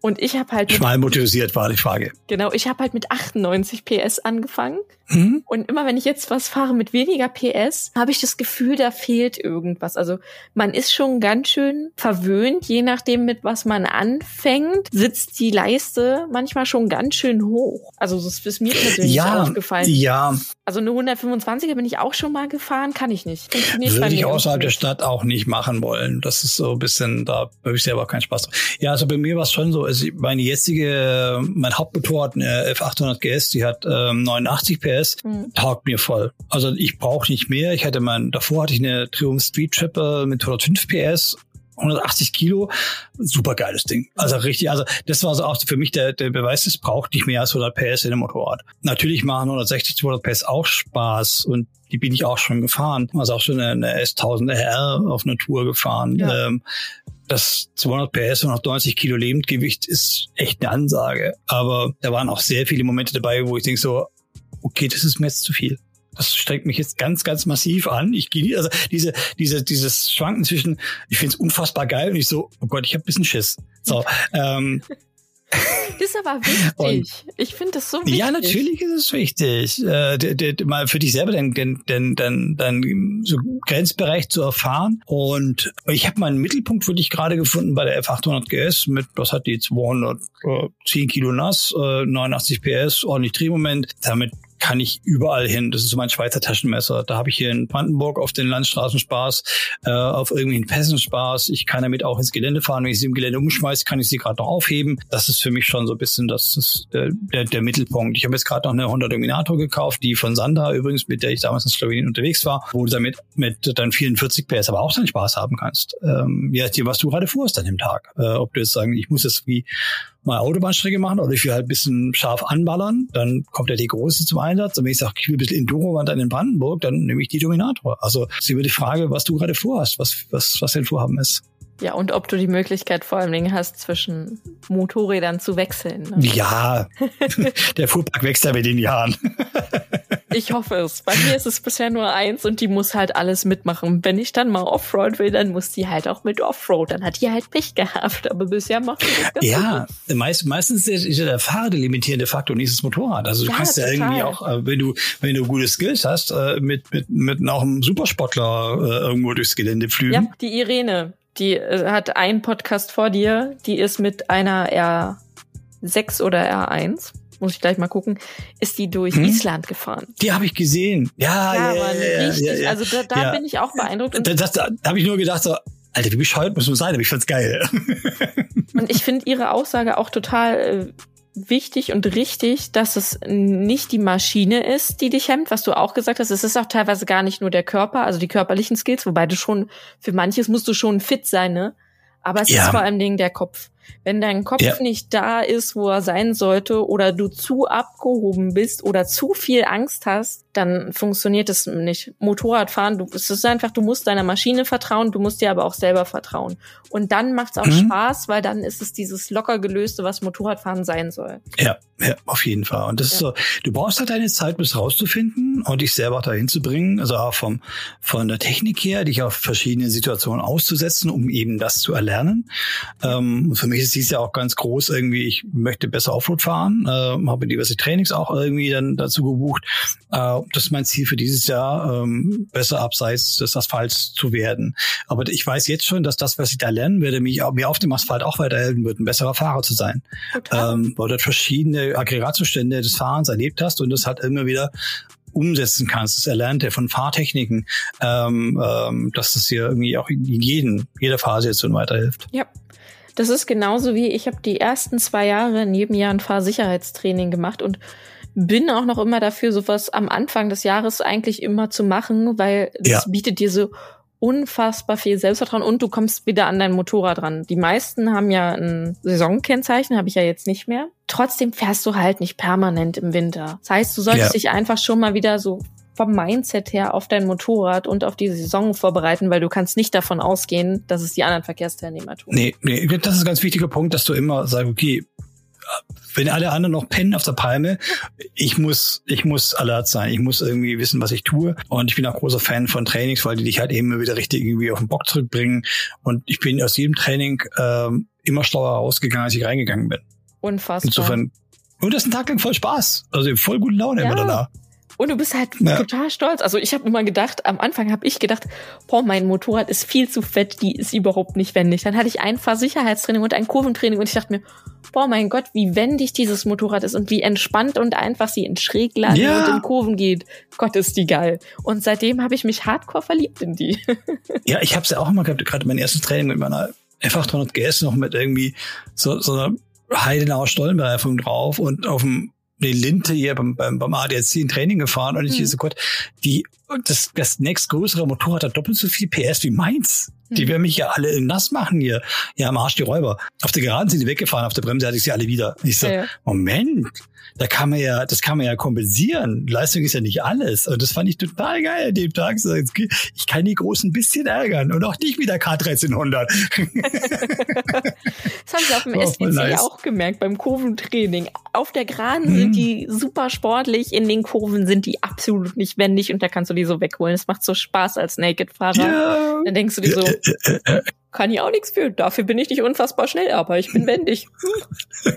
Und ich habe halt. Schmal motorisiert war die Frage. Genau, ich habe halt mit 98 PS angefangen. Mhm. Und immer wenn ich jetzt was fahre mit weniger PS, habe ich das Gefühl, da fehlt irgendwas. Also man ist schon ganz schön verwöhnt, je nachdem, mit was man anfängt, sitzt die Leiste manchmal schon ganz schön hoch. Also das ist mir persönlich ja, aufgefallen. Ja. Also eine 125er bin ich auch schon mal gefahren, kann ich nicht. Würde ich außerhalb der Stadt auch nicht machen wollen. Das ist so ein bisschen, da habe ich selber keinen Spaß drauf. Ja, also bei mir war es schon so, also meine jetzige, mein Hauptmotorrad, eine F800 GS, die hat ähm, 89 PS, mhm. taugt mir voll. Also ich brauche nicht mehr. Ich hatte mein, davor hatte ich eine Triumph Street Tripper mit 105 PS 180 Kilo, super geiles Ding. Also richtig, also das war so auch für mich der, der Beweis, es braucht nicht mehr als 100 PS in einem Motorrad. Natürlich machen 160, 200 PS auch Spaß und die bin ich auch schon gefahren. Also auch schon eine, eine S1000 RR auf einer Tour gefahren. Ja. Ähm, das 200 PS und 90 Kilo Lebendgewicht ist echt eine Ansage. Aber da waren auch sehr viele Momente dabei, wo ich denke so, okay, das ist mir jetzt zu viel. Das strengt mich jetzt ganz, ganz massiv an. Ich gehe, also diese, diese, dieses Schwanken zwischen, ich finde es unfassbar geil und ich so, oh Gott, ich habe bisschen Schiss. So, ähm, Das ist aber wichtig. Und, ich finde das so wichtig. Ja, natürlich ist es wichtig, äh, de, de, mal für dich selber den, den, den, den, den so Grenzbereich zu erfahren. Und ich habe meinen Mittelpunkt wirklich gerade gefunden bei der F800 GS mit, was hat die, 210 Kilo nass, äh, 89 PS, ordentlich Drehmoment. Damit kann ich überall hin. Das ist so mein Schweizer Taschenmesser. Da habe ich hier in Brandenburg auf den Landstraßen Spaß, äh, auf irgendwelchen Pässen Spaß. Ich kann damit auch ins Gelände fahren. Wenn ich sie im Gelände umschmeiße, kann ich sie gerade noch aufheben. Das ist für mich schon so ein bisschen das, das der, der, der Mittelpunkt. Ich habe jetzt gerade noch eine Honda Dominator gekauft, die von Sanda übrigens, mit der ich damals in Slowenien unterwegs war, wo du damit mit dann 44 PS aber auch deinen Spaß haben kannst. Ähm, nachdem, was du gerade fuhrst an dem Tag. Äh, ob du jetzt sagen, ich muss jetzt wie mal Autobahnstrecke machen oder ich will halt ein bisschen scharf anballern, dann kommt ja die große zum Einsatz. Und wenn ich sage, ich will ein bisschen Enduro-Wandern in Brandenburg, dann nehme ich die Dominator. Also es ist über die Frage, was du gerade vorhast, was, was, was dein Vorhaben ist. Ja, und ob du die Möglichkeit vor allen Dingen hast, zwischen Motorrädern zu wechseln. Ne? Ja, der Fuhrpark wächst ja mit den Jahren. ich hoffe es. Bei mir ist es bisher nur eins und die muss halt alles mitmachen. Wenn ich dann mal Offroad will, dann muss die halt auch mit Offroad. Dann hat die halt Pech gehabt, aber bisher macht die das ganz Ja, meist, meistens ist ja der Fahrer der limitierende Faktor, nicht das Motorrad. Also du ja, kannst total. ja irgendwie auch, äh, wenn du, wenn du gute Skills hast, äh, mit, mit, mit auch einem Supersportler äh, irgendwo durchs Gelände flügen. Ja, die Irene. Die äh, hat einen Podcast vor dir, die ist mit einer R6 oder R1 muss ich gleich mal gucken, ist die durch hm? Island gefahren. Die habe ich gesehen. Ja, ja, ja, ja, richtig. Ja, ja, also da, da bin ich auch beeindruckt. Und das, das, da habe ich nur gedacht so, Alter, wie bescheuert muss man sein, aber ich fand's geil. und ich finde ihre Aussage auch total äh, wichtig und richtig, dass es nicht die Maschine ist, die dich hemmt, was du auch gesagt hast. Es ist auch teilweise gar nicht nur der Körper, also die körperlichen Skills, wobei du schon, für manches musst du schon fit sein, ne? Aber es ja. ist vor allem Dingen der Kopf. Wenn dein Kopf ja. nicht da ist, wo er sein sollte, oder du zu abgehoben bist oder zu viel Angst hast, dann funktioniert es nicht. Motorradfahren, du, es ist einfach, du musst deiner Maschine vertrauen, du musst dir aber auch selber vertrauen. Und dann macht es auch mhm. Spaß, weil dann ist es dieses locker gelöste, was Motorradfahren sein soll. Ja, ja, auf jeden Fall. Und das ja. ist so, du brauchst halt deine Zeit, bis rauszufinden und dich selber dahin zu bringen, also auch vom, von der Technik her, dich auf verschiedene Situationen auszusetzen, um eben das zu erlernen. Ähm, für mich ist dies ja auch ganz groß irgendwie, ich möchte besser Offroad fahren, äh, habe diverse Trainings auch irgendwie dann dazu gebucht. Äh, das ist mein Ziel für dieses Jahr, ähm, besser abseits des Asphalts zu werden. Aber ich weiß jetzt schon, dass das, was ich da lernen werde, mich mir auf dem Asphalt auch weiterhelfen wird, ein besserer Fahrer zu sein. Ähm, weil du dort verschiedene Aggregatzustände des Fahrens erlebt hast und das halt immer wieder umsetzen kannst, das Erlernte von Fahrtechniken, ähm, ähm, dass das hier irgendwie auch in jedem, jeder Phase jetzt so weiterhilft. Ja, das ist genauso wie ich habe die ersten zwei Jahre in jedem Jahr ein Fahrsicherheitstraining gemacht und bin auch noch immer dafür, sowas am Anfang des Jahres eigentlich immer zu machen, weil das ja. bietet dir so unfassbar viel Selbstvertrauen und du kommst wieder an dein Motorrad ran. Die meisten haben ja ein Saisonkennzeichen, habe ich ja jetzt nicht mehr. Trotzdem fährst du halt nicht permanent im Winter. Das heißt, du solltest ja. dich einfach schon mal wieder so vom Mindset her auf dein Motorrad und auf die Saison vorbereiten, weil du kannst nicht davon ausgehen, dass es die anderen Verkehrsteilnehmer tun. Nee, nee, das ist ein ganz wichtiger Punkt, dass du immer sagst, okay, wenn alle anderen noch pennen auf der Palme, ich muss, ich muss alert sein. Ich muss irgendwie wissen, was ich tue. Und ich bin auch großer Fan von Trainings, weil die dich halt eben wieder richtig irgendwie auf den Bock zurückbringen. Und ich bin aus jedem Training ähm, immer schlauer rausgegangen, als ich reingegangen bin. Unfassbar. Insofern, und das ist ein Tag lang voll Spaß. Also voll gute Laune ja. immer danach. Und du bist halt ja. total stolz. Also ich habe immer gedacht, am Anfang habe ich gedacht, boah, mein Motorrad ist viel zu fett, die ist überhaupt nicht wendig. Dann hatte ich ein Fahrsicherheitstraining und ein Kurventraining und ich dachte mir, boah, mein Gott, wie wendig dieses Motorrad ist und wie entspannt und einfach sie in Schräglagen ja. und in Kurven geht. Gott, ist die geil. Und seitdem habe ich mich hardcore verliebt in die. ja, ich habe es ja auch immer gehabt, gerade mein erstes Training mit meiner F800 GS noch mit irgendwie so, so einer Heidenauer Stollenbereifung drauf und auf dem eine Linte hier beim, beim, beim ADAC in Training gefahren und ich mhm. so Gott, die, das, das nächstgrößere Motorrad hat doppelt so viel PS wie meins. Die mhm. werden mich ja alle nass machen hier. Ja, am Arsch die Räuber. Auf der Geraden sind die weggefahren, auf der Bremse hatte ich sie alle wieder. Ich so, ja, ja. Moment, da kann man ja, das kann man ja kompensieren. Leistung ist ja nicht alles. Und das fand ich total geil an dem Tag. Ich kann die Großen ein bisschen ärgern und auch nicht mit der K1300. das haben sie auf dem oh, SWC nice. auch gemerkt beim Kurventraining. Auf der Geraden mhm. sind die super sportlich, in den Kurven sind die absolut nicht wendig und da kannst du die so wegholen. Es macht so Spaß als Naked-Fahrer. Ja. Dann denkst du dir so, uh, kann ich auch nichts für. Dafür bin ich nicht unfassbar schnell, aber ich bin wendig.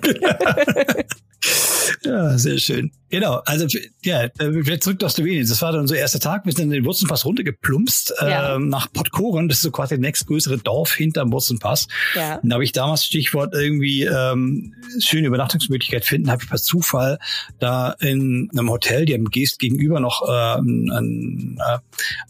ja, sehr schön. Genau, also ja, vielleicht zurück nach Slowenien. Das war dann unser erster Tag. Wir sind den Wurzenpass runtergeplumpst ja. ähm, nach Podkoren. Das ist so quasi das nächstgrößere Dorf hinterm Wurzenpass. Ja. Und da habe ich damals Stichwort irgendwie ähm, schöne Übernachtungsmöglichkeit finden, habe ich per Zufall da in einem Hotel, die haben Geest gegenüber noch äh, ein, ein äh,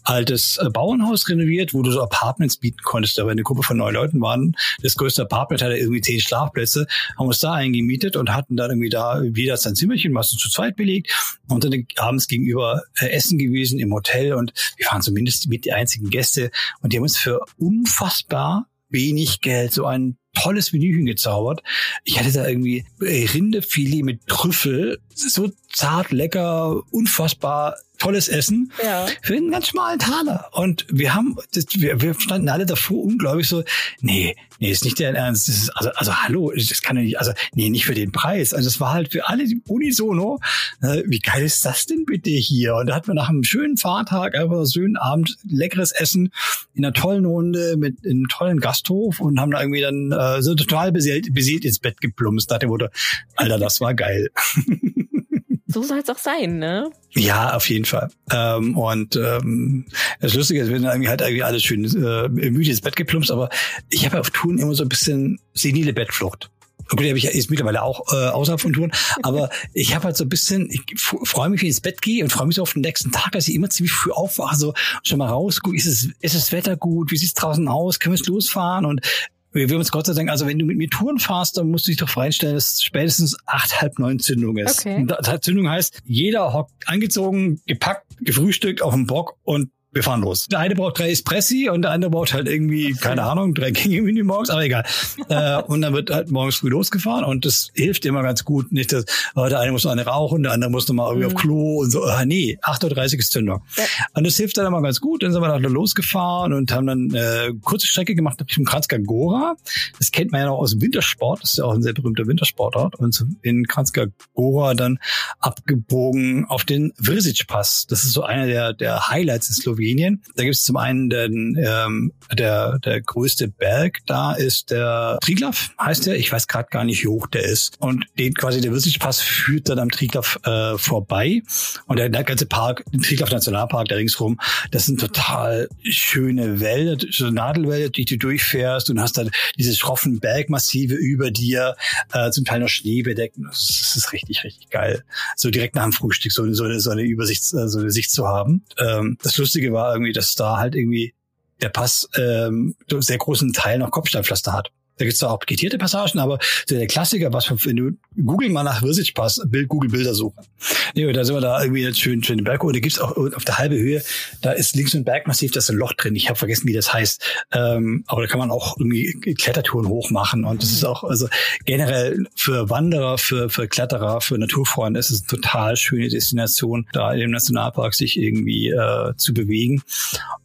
altes äh, Bauernhaus renoviert, wo du so Apartments bieten konntest. Da war eine Gruppe von neun Leuten waren. Das größte Apartment hatte irgendwie zehn Schlafplätze, haben uns da eingemietet und hatten dann irgendwie da wieder sein Zimmerchen, was zu zweit belegt und dann abends gegenüber äh, essen gewesen im Hotel und wir waren zumindest mit die einzigen Gäste und die haben uns für unfassbar wenig Geld so ein tolles Menü hingezaubert. Ich hatte da irgendwie Rindefilet mit Trüffel, so zart, lecker, unfassbar tolles Essen ja. für einen ganz schmalen Taler. Und wir haben, das, wir, wir standen alle davor unglaublich so, nee, nee, ist nicht der Ernst. Das ist, also, also hallo, das kann ja nicht, also nee, nicht für den Preis. Also das war halt für alle unisono. Äh, wie geil ist das denn bitte hier? Und da hatten wir nach einem schönen Fahrtag einfach einen schönen Abend leckeres Essen in einer tollen Runde mit einem tollen Gasthof und haben da irgendwie dann äh, so total beseelt, beseelt ins Bett geplumpst. Da dem Motto, Alter, das war geil. So soll es auch sein, ne? Ja, auf jeden Fall. Ähm, und ähm, das Lustige ist, wir sind irgendwie halt irgendwie alles schön äh, müde ins Bett geplumpst, aber ich habe auf Touren immer so ein bisschen senile Bettflucht. Okay, habe ich jetzt mittlerweile auch äh, außerhalb von Touren. Aber ich habe halt so ein bisschen, ich freue mich, wenn ich ins Bett gehe und freue mich so auf den nächsten Tag, dass ich immer ziemlich früh aufwache, so schon mal raus, ist es, ist das Wetter gut, wie sieht's draußen aus, können wir es losfahren? Und wir haben uns Gott sei Dank, also wenn du mit mir Touren fährst, dann musst du dich doch freistellen, dass spätestens acht, halb neun Zündung ist. Okay. Und Zündung heißt, jeder hockt angezogen, gepackt, gefrühstückt auf dem Bock und wir fahren los. Der eine braucht drei Espressi und der andere braucht halt irgendwie, keine Ahnung, drei Gänge Menü morgens, aber egal. äh, und dann wird halt morgens früh losgefahren und das hilft immer ganz gut. Nicht, dass oh, der eine muss noch eine rauchen, der andere muss noch mal irgendwie mhm. auf Klo und so. Ah, nee, 8.30 Uhr ist Zündung. Ja. Und das hilft dann immer ganz gut. Dann sind wir dann losgefahren und haben dann äh, kurze Strecke gemacht Richtung Kranjska Gora. Das kennt man ja noch aus dem Wintersport. Das ist ja auch ein sehr berühmter Wintersportort. Und in Kranjska Gora dann abgebogen auf den Vrsic-Pass. Das ist so einer der, der Highlights in Slowenien Slowenien. Da gibt es zum einen den, ähm, der, der größte Berg, da ist der Triglav, heißt der. Ich weiß gerade gar nicht, wie hoch der ist. Und den quasi der Würzigpass führt dann am Triglav äh, vorbei. Und der, der ganze Park, den Triglav Nationalpark da ringsrum, das sind total schöne Wälder, so Nadelwälder, die du durchfährst und hast dann diese schroffen Bergmassive über dir, äh, zum Teil noch Schnee bedeckt. Das ist, richtig, richtig geil. So direkt nach dem Frühstück so, so, eine, so eine Übersicht, so eine Sicht zu haben. Ähm, das Lustige war irgendwie, dass da halt irgendwie der Pass ähm, sehr großen Teil noch Kopfsteinpflaster hat. Da gibt's zwar auch paketierte Passagen, aber der Klassiker, was wenn du googeln mal nach Visage Pass, Bild, Google Bilder suchen. Nee, da sind wir da irgendwie schön, schön Berg. Und da gibt's auch auf der halbe Höhe, da ist links ein Bergmassiv, da ist ein Loch drin. Ich habe vergessen, wie das heißt. Ähm, aber da kann man auch irgendwie Klettertouren hochmachen. Und das ist auch, also generell für Wanderer, für, für Kletterer, für Naturfreunde ist es eine total schöne Destination, da im Nationalpark sich irgendwie äh, zu bewegen.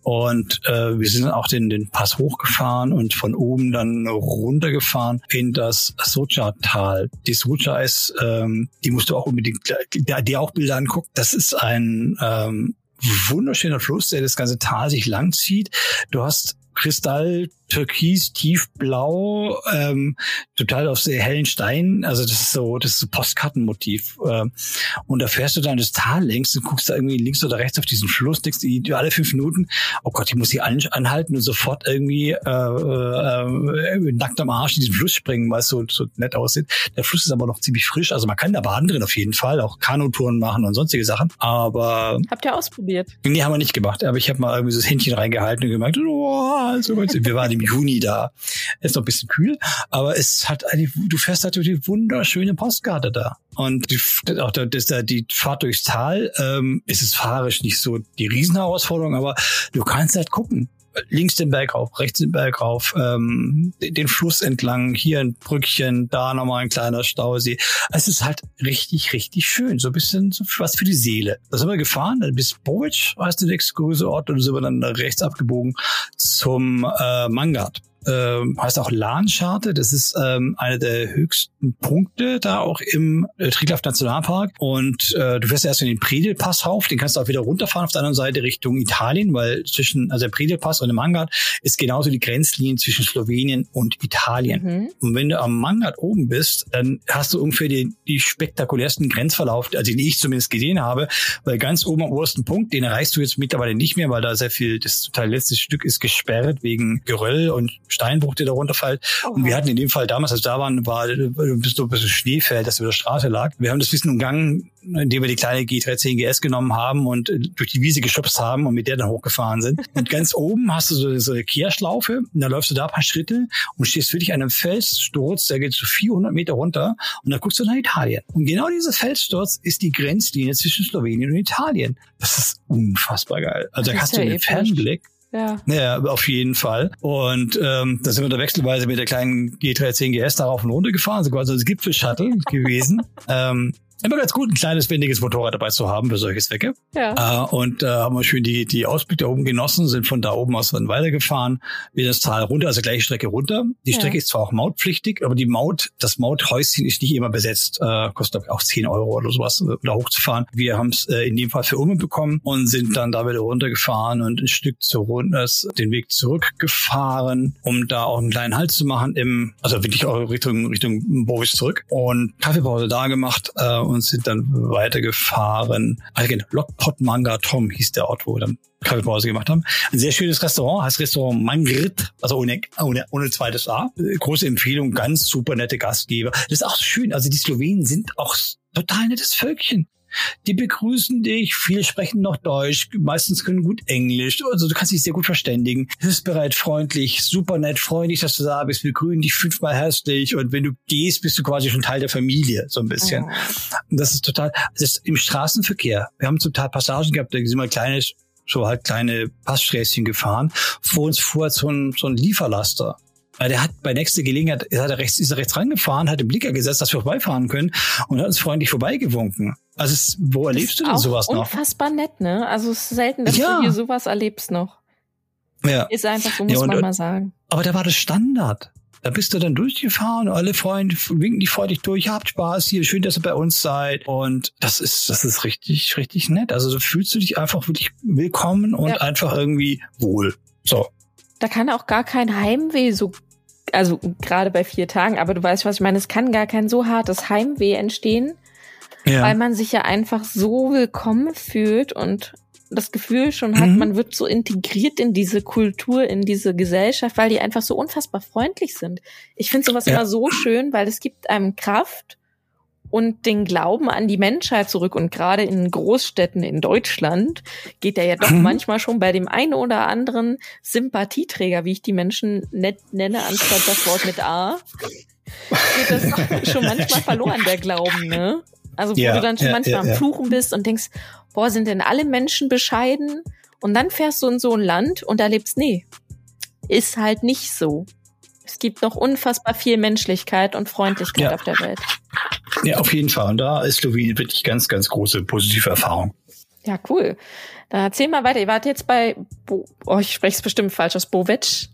Und äh, wir sind auch den, den Pass hochgefahren und von oben dann runtergefahren in das Socha-Tal. Die Socha ist, ähm, die musst du auch unbedingt dir auch Bilder angucken. Das ist ein ähm, wunderschöner Fluss, der das ganze Tal sich langzieht. Du hast Kristall türkis, tiefblau, ähm, total auf sehr hellen Steinen. Also das ist so, das ist so Postkartenmotiv. Ähm, und da fährst du dann das Tal längs und guckst da irgendwie links oder rechts auf diesen Fluss, denkst du alle fünf Minuten, oh Gott, ich muss hier anhalten und sofort irgendwie äh, äh, nackt am Arsch in diesen Fluss springen, weil es so, so nett aussieht. Der Fluss ist aber noch ziemlich frisch, also man kann da baden drin auf jeden Fall, auch Kanutouren machen und sonstige Sachen. Aber habt ihr ausprobiert? Nee, haben wir nicht gemacht. Aber ich habe mal irgendwie so das Händchen reingehalten und gemerkt, oh, so, wir waren im Juni da. Ist noch ein bisschen kühl, aber es hat eine, du fährst halt durch die wunderschöne Postkarte da. Und die, auch da, das, da, die Fahrt durchs Tal ähm, ist es fahrisch nicht so die Riesenherausforderung, aber du kannst halt gucken links den Berg rauf, rechts den Berg rauf, ähm, den Fluss entlang, hier ein Brückchen, da nochmal ein kleiner Stausee. Es ist halt richtig, richtig schön. So ein bisschen so was für die Seele. Da sind wir gefahren, bis Bovic heißt der nächste größere Ort, und sind wir dann rechts abgebogen zum äh, Mangard ähm, heißt auch Lahnscharte. Das ist ähm, einer der höchsten Punkte da auch im äh, Triglav Nationalpark. Und äh, du fährst erst in den Predelpass rauf, den kannst du auch wieder runterfahren auf der anderen Seite Richtung Italien, weil zwischen, also der Predelpass und dem Mangard ist genauso die Grenzlinie zwischen Slowenien und Italien. Mhm. Und wenn du am Mangard oben bist, dann hast du ungefähr die, die spektakulärsten Grenzverlauf, also den ich zumindest gesehen habe, weil ganz oben am obersten Punkt, den erreichst du jetzt mittlerweile nicht mehr, weil da sehr viel, das total letzte Stück ist gesperrt wegen Geröll und Steinbruch, der da runterfällt. Und wir hatten in dem Fall damals, als wir da waren, war bis so ein bisschen Schneefeld, das über der Straße lag. Wir haben das Wissen umgangen, indem wir die kleine G13 GS genommen haben und äh, durch die Wiese geschubst haben und mit der dann hochgefahren sind. Und ganz oben hast du so, so eine Kehrschlaufe und da läufst du da ein paar Schritte und stehst wirklich an einem Felssturz, der geht so 400 Meter runter und da guckst du nach Italien. Und genau dieser Felssturz ist die Grenzlinie zwischen Slowenien und Italien. Das ist unfassbar geil. Also da hast du einen Fernblick ja. ja, auf jeden Fall. Und ähm, da sind wir da wechselweise mit der kleinen G310 GS darauf und runter gefahren, sogar so das Gipfel-Shuttle gewesen. ähm, immer ganz gut, ein kleines, wendiges Motorrad dabei zu haben für solche Zwecke. Ja. Äh, und äh, haben wir schön die, die Ausblick da oben genossen, sind von da oben aus dann weitergefahren, wieder das Tal runter, also gleiche Strecke runter. Die ja. Strecke ist zwar auch mautpflichtig, aber die Maut, das Mauthäuschen ist nicht immer besetzt, äh, kostet ich auch 10 Euro oder sowas, äh, da hochzufahren. Wir haben es äh, in dem Fall für Umme bekommen und sind dann da wieder runtergefahren und ein Stück zu runter den Weg zurückgefahren, um da auch einen kleinen Halt zu machen im, also wirklich auch Richtung, Richtung Boris zurück und Kaffeepause da gemacht äh, und sind dann weitergefahren. Also genau, Lockpot Manga Tom hieß der Ort, wo wir dann Kaffeepause gemacht haben. Ein sehr schönes Restaurant, heißt Restaurant Mangrit, also ohne, ohne, ohne zweites A. Große Empfehlung, ganz super nette Gastgeber. Das ist auch schön. Also die Slowenen sind auch total nettes Völkchen. Die begrüßen dich, viele sprechen noch Deutsch, meistens können gut Englisch, also du kannst dich sehr gut verständigen. Hilfsbereit, freundlich, super nett, freundlich, dass du da bist, wir grüßen dich fünfmal herzlich und wenn du gehst, bist du quasi schon Teil der Familie, so ein bisschen. Mhm. Und das ist total, das ist im Straßenverkehr. Wir haben zum Teil Passagen gehabt, da sind wir kleines so halt kleine Passsträßchen gefahren. Vor uns fuhr so ein, so ein Lieferlaster. Weil der hat bei nächster Gelegenheit, ist er rechts, ist er rechts rangefahren, hat den Blicker gesetzt, dass wir vorbeifahren können und hat uns freundlich vorbeigewunken. Also es, wo erlebst du denn sowas noch? Unfassbar nett, ne? Also es ist selten, dass ja. du hier sowas erlebst noch. Ja. Ist einfach so, muss ja, und, man mal sagen. Aber da war das Standard. Da bist du dann durchgefahren, alle Freunde winken die freudig durch, habt Spaß hier, schön, dass ihr bei uns seid. Und das ist, das ist richtig, richtig nett. Also so fühlst du dich einfach wirklich willkommen und ja. einfach irgendwie wohl. So. Da kann auch gar kein Heimweh so also gerade bei vier Tagen, aber du weißt, was ich meine, es kann gar kein so hartes Heimweh entstehen, ja. weil man sich ja einfach so willkommen fühlt und das Gefühl schon hat, mhm. man wird so integriert in diese Kultur, in diese Gesellschaft, weil die einfach so unfassbar freundlich sind. Ich finde sowas ja. immer so schön, weil es gibt einem Kraft und den Glauben an die Menschheit zurück. Und gerade in Großstädten in Deutschland geht der ja doch mhm. manchmal schon bei dem einen oder anderen Sympathieträger, wie ich die Menschen nett nenne, anstatt das Wort mit A, geht das schon manchmal verloren, der Glauben, ne? Also wo ja, du dann schon ja, manchmal ja, am Fluchen bist und denkst, boah, sind denn alle Menschen bescheiden? Und dann fährst du in so ein Land und erlebst, nee, ist halt nicht so. Es gibt noch unfassbar viel Menschlichkeit und Freundlichkeit ja. auf der Welt. Ja, auf jeden Fall. Und da ist Slowenien wirklich ganz, ganz große positive Erfahrung. Ja, cool. Dann erzähl mal weiter. Ihr wart jetzt bei, Bo oh, ich spreche es bestimmt falsch aus, Bovetsch.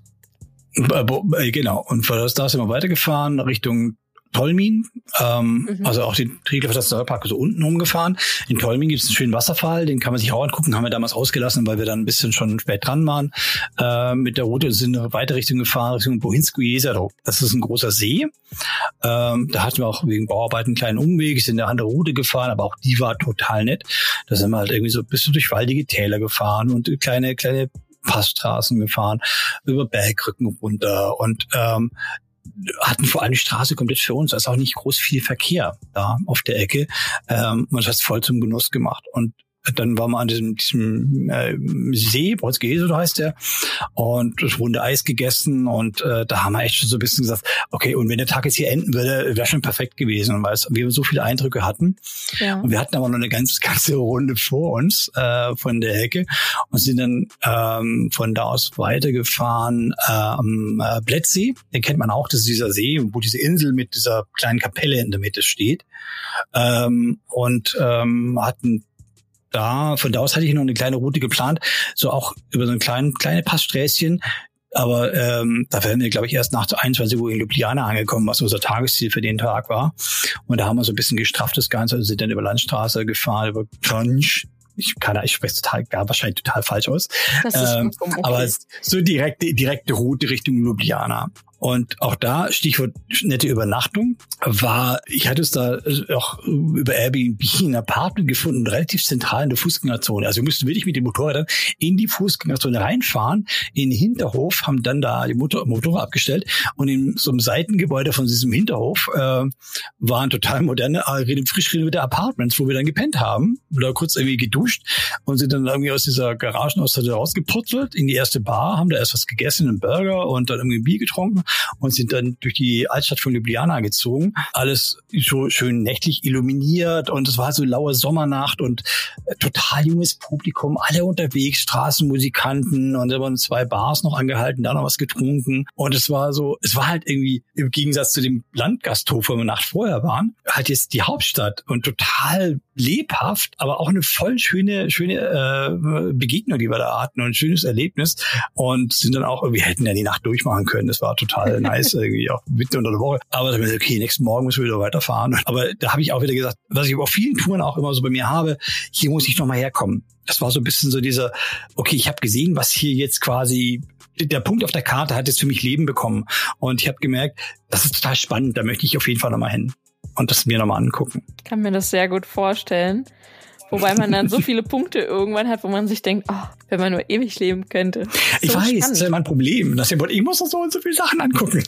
Äh, genau. Und von da sind wir weitergefahren Richtung Tolmin, ähm, mhm. also auch den Triglav Nationalpark so unten rumgefahren. In Tolmin gibt es einen schönen Wasserfall, den kann man sich auch angucken, haben wir damals ausgelassen, weil wir dann ein bisschen schon spät dran waren äh, mit der Route sind in weite Richtung gefahren, Richtung Bohinsko Jezero. Das ist ein großer See. Ähm, da hatten wir auch wegen Bauarbeiten einen kleinen Umweg, sind eine andere Route gefahren, aber auch die war total nett. Da sind wir halt irgendwie so ein bisschen durch waldige Täler gefahren und kleine, kleine Passstraßen gefahren, über Bergrücken runter und ähm, hatten vor allem die Straße komplett für uns, also auch nicht groß viel Verkehr da auf der Ecke. Ähm, und das hat voll zum Genuss gemacht. Und dann waren wir an diesem, diesem äh, See, Bolzgese, so heißt der, und das runde Eis gegessen und äh, da haben wir echt schon so ein bisschen gesagt, okay, und wenn der Tag jetzt hier enden würde, wäre schon perfekt gewesen, weil wir so viele Eindrücke hatten. Ja. Und wir hatten aber noch eine ganz, ganze Runde vor uns äh, von der Ecke und sind dann ähm, von da aus weitergefahren äh, am äh, Blettsee. Den kennt man auch, das ist dieser See, wo diese Insel mit dieser kleinen Kapelle in der Mitte steht. Ähm, und ähm, hatten da, von da aus hatte ich noch eine kleine Route geplant, so auch über so ein klein, kleine Passsträßchen, aber ähm, da wären wir, glaube ich, erst nach 21 Uhr in Ljubljana angekommen, was unser Tagesziel für den Tag war. Und da haben wir so ein bisschen gestrafft das Ganze, also sind dann über Landstraße gefahren, über Kranj, ich kann, ich spreche total, ja, wahrscheinlich total falsch aus. Ähm, okay. Aber so direkte, direkte Route Richtung Ljubljana. Und auch da, Stichwort nette Übernachtung, war, ich hatte es da auch über Airbnb ein Apartment gefunden, relativ zentral in der Fußgängerzone. Also wir mussten wirklich mit den Motorrädern in die Fußgängerzone reinfahren, in den Hinterhof, haben dann da die Motor Motorrad abgestellt. Und in so einem Seitengebäude von diesem Hinterhof äh, waren total moderne, äh, frisch renovierte Apartments, wo wir dann gepennt haben, oder kurz irgendwie geduscht und sind dann irgendwie aus dieser Garagenausseite rausgeputzelt. In die erste Bar, haben da erst was gegessen, einen Burger und dann irgendwie ein Bier getrunken und sind dann durch die Altstadt von Ljubljana gezogen. Alles so schön nächtlich illuminiert und es war so laue Sommernacht und äh, total junges Publikum, alle unterwegs, Straßenmusikanten und da waren zwei Bars noch angehalten, da noch was getrunken und es war so, es war halt irgendwie im Gegensatz zu dem Landgasthof, wo wir Nacht vorher waren, halt jetzt die Hauptstadt und total lebhaft, aber auch eine voll schöne, schöne äh, Begegnung, die wir da hatten und ein schönes Erlebnis und sind dann auch, wir hätten ja die Nacht durchmachen können. Das war total nice, irgendwie auch mitten unter der Woche. Aber dann okay, nächsten Morgen müssen wir wieder weiterfahren. Aber da habe ich auch wieder gesagt, was ich auf vielen Touren auch immer so bei mir habe, hier muss ich nochmal herkommen. Das war so ein bisschen so dieser, okay, ich habe gesehen, was hier jetzt quasi der Punkt auf der Karte hat jetzt für mich Leben bekommen. Und ich habe gemerkt, das ist total spannend, da möchte ich auf jeden Fall nochmal hin und das mir nochmal angucken. Ich kann mir das sehr gut vorstellen. Wobei man dann so viele Punkte irgendwann hat, wo man sich denkt, oh, wenn man nur ewig leben könnte. Ich weiß, spannend. das ist ja mein Problem. Dass ich, ich muss so und so viele Sachen angucken.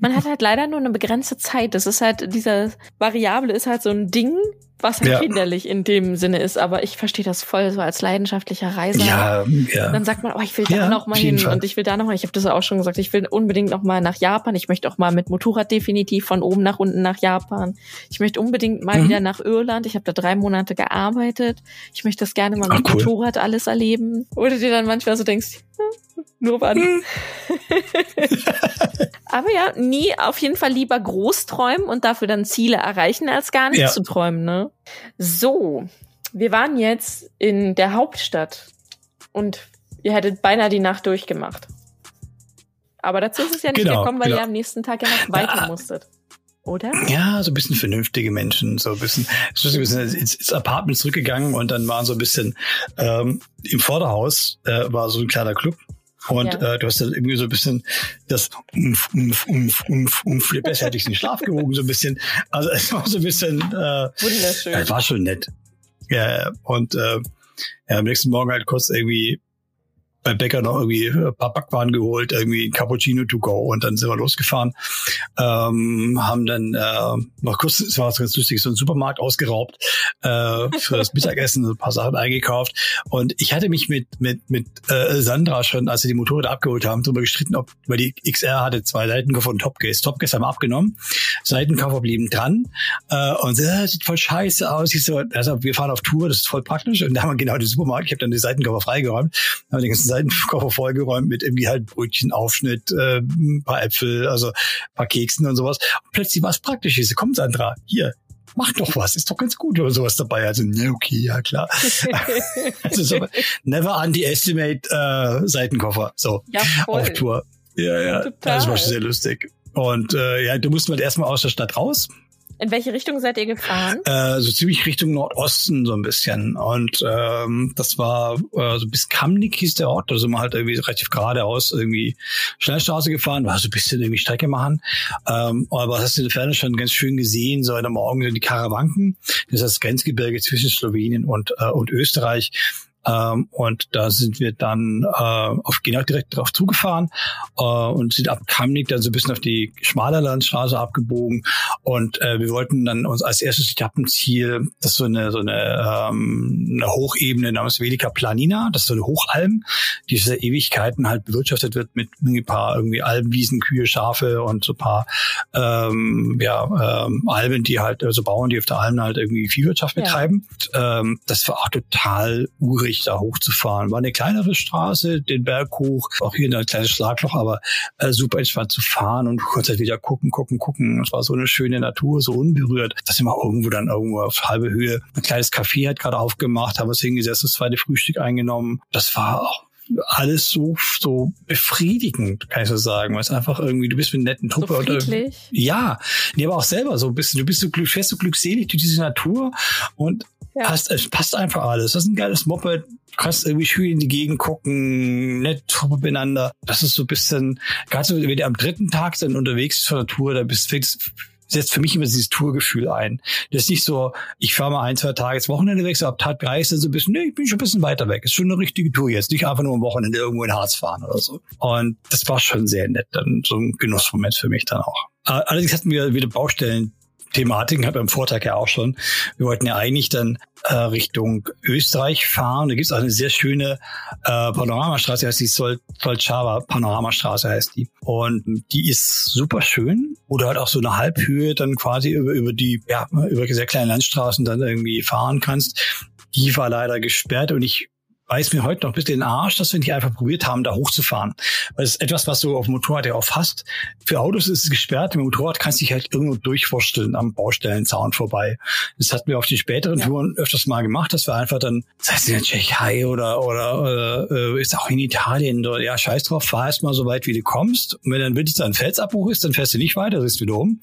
Man hat halt leider nur eine begrenzte Zeit. Das ist halt, dieser Variable ist halt so ein Ding, was halt ja. hinderlich in dem Sinne ist, aber ich verstehe das voll so als leidenschaftlicher Reiser. Ja, ja. Dann sagt man, oh, ich will da ja, noch mal hin und ich will da noch mal. Ich habe das auch schon gesagt, ich will unbedingt noch mal nach Japan. Ich möchte auch mal mit Motorrad definitiv von oben nach unten nach Japan. Ich möchte unbedingt mal mhm. wieder nach Irland. Ich habe da drei Monate gearbeitet. Ich möchte das gerne mal Ach, mit cool. Motorrad alles erleben. Oder dir dann manchmal so denkst, nur wann. Hm. Aber ja, nie auf jeden Fall lieber groß träumen und dafür dann Ziele erreichen, als gar nicht ja. zu träumen, ne? So, wir waren jetzt in der Hauptstadt und ihr hättet beinahe die Nacht durchgemacht. Aber dazu ist es ja nicht genau, gekommen, weil genau. ihr am nächsten Tag ja noch weiter musstet. Oder? Ja, so ein bisschen vernünftige Menschen, so ein bisschen, so ein bisschen ins, ins Apartment zurückgegangen und dann waren so ein bisschen ähm, im Vorderhaus äh, war so ein kleiner Club und ja. äh, du hast dann irgendwie so ein bisschen das umf, umf, umf, umf, umf, besser hätte ich den Schlaf gewogen, so ein bisschen. Also es war so ein bisschen äh, Wunderschön. Ja, war schon nett. Ja, und äh, ja, am nächsten Morgen halt kurz irgendwie bei Bäcker noch irgendwie ein paar Backwaren geholt, irgendwie ein Cappuccino to go und dann sind wir losgefahren. Ähm, haben dann äh, noch kurz, es war ganz lustig, so einen Supermarkt ausgeraubt äh, für das Mittagessen, ein paar Sachen eingekauft. Und ich hatte mich mit mit mit äh, Sandra schon, als sie die Motorräder abgeholt haben, darüber gestritten, ob weil die XR hatte zwei Seitenkoffer und Topcase. Topcase haben wir abgenommen, Seitenkoffer blieben dran äh, und äh, sieht voll scheiße aus. Ich so, also wir fahren auf Tour, das ist voll praktisch. Und da haben wir genau den Supermarkt. Ich habe dann die Seitenkoffer freigeräumt, haben den ganzen Seitenkoffer vollgeräumt mit irgendwie halt Brötchenaufschnitt, äh, ein paar Äpfel, also ein paar Keksen und sowas. Und plötzlich war es praktisch. Ich so, komm Sandra, hier, mach doch was, ist doch ganz gut oder sowas dabei. Also, ne, okay, ja klar. also so, never underestimate äh, Seitenkoffer. So, ja, voll. auf Tour. Ja, ja, Total. das war sehr lustig. Und äh, ja, du musst halt erstmal aus der Stadt raus. In welche Richtung seid ihr gefahren? Äh, so ziemlich Richtung Nordosten so ein bisschen. Und ähm, das war äh, so bis Kamnik hieß der Ort. Da sind wir halt irgendwie relativ geradeaus irgendwie Schnellstraße gefahren, war so ein bisschen irgendwie Strecke machen. Ähm, aber hast du in der Ferne schon ganz schön gesehen, so in der Morgen sind die Karawanken. Das ist das Grenzgebirge zwischen Slowenien und, äh, und Österreich. Ähm, und da sind wir dann äh, auf genau direkt drauf zugefahren äh, und sind ab Kamnik dann so ein bisschen auf die schmale Landstraße abgebogen. Und äh, wir wollten dann uns als erstes Etappenziel, das ist so eine, so eine, ähm, eine Hochebene namens Velika Planina, das ist so eine Hochalm, die seit Ewigkeiten halt bewirtschaftet wird mit ein paar irgendwie Almwiesen, Kühe, Schafe und so ein paar ähm, ja, ähm, Almen, die halt, also Bauern, die auf der Alm halt irgendwie Viehwirtschaft betreiben. Ja. Ähm, das war auch total urig schwierig, da hochzufahren. War eine kleinere Straße, den Berg hoch, auch hier ein kleines Schlagloch, aber äh, super entspannt zu fahren und kurz halt wieder gucken, gucken, gucken. Es war so eine schöne Natur, so unberührt. Das sind wir irgendwo dann irgendwo auf halbe Höhe. Ein kleines Café hat gerade aufgemacht, haben uns hingesetzt, das zweite Frühstück eingenommen. Das war auch alles so so befriedigend, kann ich so sagen, weil es einfach irgendwie du bist mit einer netten Truppe so oder ja, nee, aber auch selber so ein bisschen, du bist so glück, fährst so glückselig durch diese Natur und ja. Passt, es passt einfach alles. Das ist ein geiles Moped. Du kannst irgendwie schön in die Gegend gucken, nett beieinander. Das ist so ein bisschen, gerade so, wenn du am dritten Tag dann unterwegs von der Tour, da bist du setzt für mich immer dieses Tourgefühl ein. Das ist nicht so, ich fahre mal ein, zwei Tage ins Wochenende weg, so ab Tag drei ist dann so ein bisschen, nee, ich bin schon ein bisschen weiter weg. Ist schon eine richtige Tour jetzt. Nicht einfach nur am Wochenende irgendwo in Harz fahren oder so. Und das war schon sehr nett. Dann so ein Genussmoment für mich dann auch. Allerdings hatten wir wieder Baustellen, Thematiken, hat beim Vortag ja auch schon. Wir wollten ja eigentlich dann äh, Richtung Österreich fahren. Da gibt es auch eine sehr schöne äh, Panoramastraße, heißt die Sol Solchava Panoramastraße heißt die. Und die ist super schön. Oder halt auch so eine Halbhöhe dann quasi über, über die, ja, über sehr kleine Landstraßen dann irgendwie fahren kannst. Die war leider gesperrt und ich weiß mir heute noch ein bisschen den Arsch, dass wir nicht einfach probiert haben, da hochzufahren. Weil es ist etwas, was du auf dem Motorrad ja oft hast. Für Autos ist es gesperrt, im Motorrad kannst du dich halt irgendwo durchwursteln am Baustellenzaun vorbei. Das hatten wir auf den späteren ja. Touren öfters mal gemacht, dass wir einfach dann, das heißt in der Tschechei oder, oder, oder äh, ist auch in Italien, oder, ja, scheiß drauf, fahr erst mal so weit, wie du kommst. Und wenn dann wirklich so ein Felsabbruch ist, dann fährst du nicht weiter, das ist wieder um.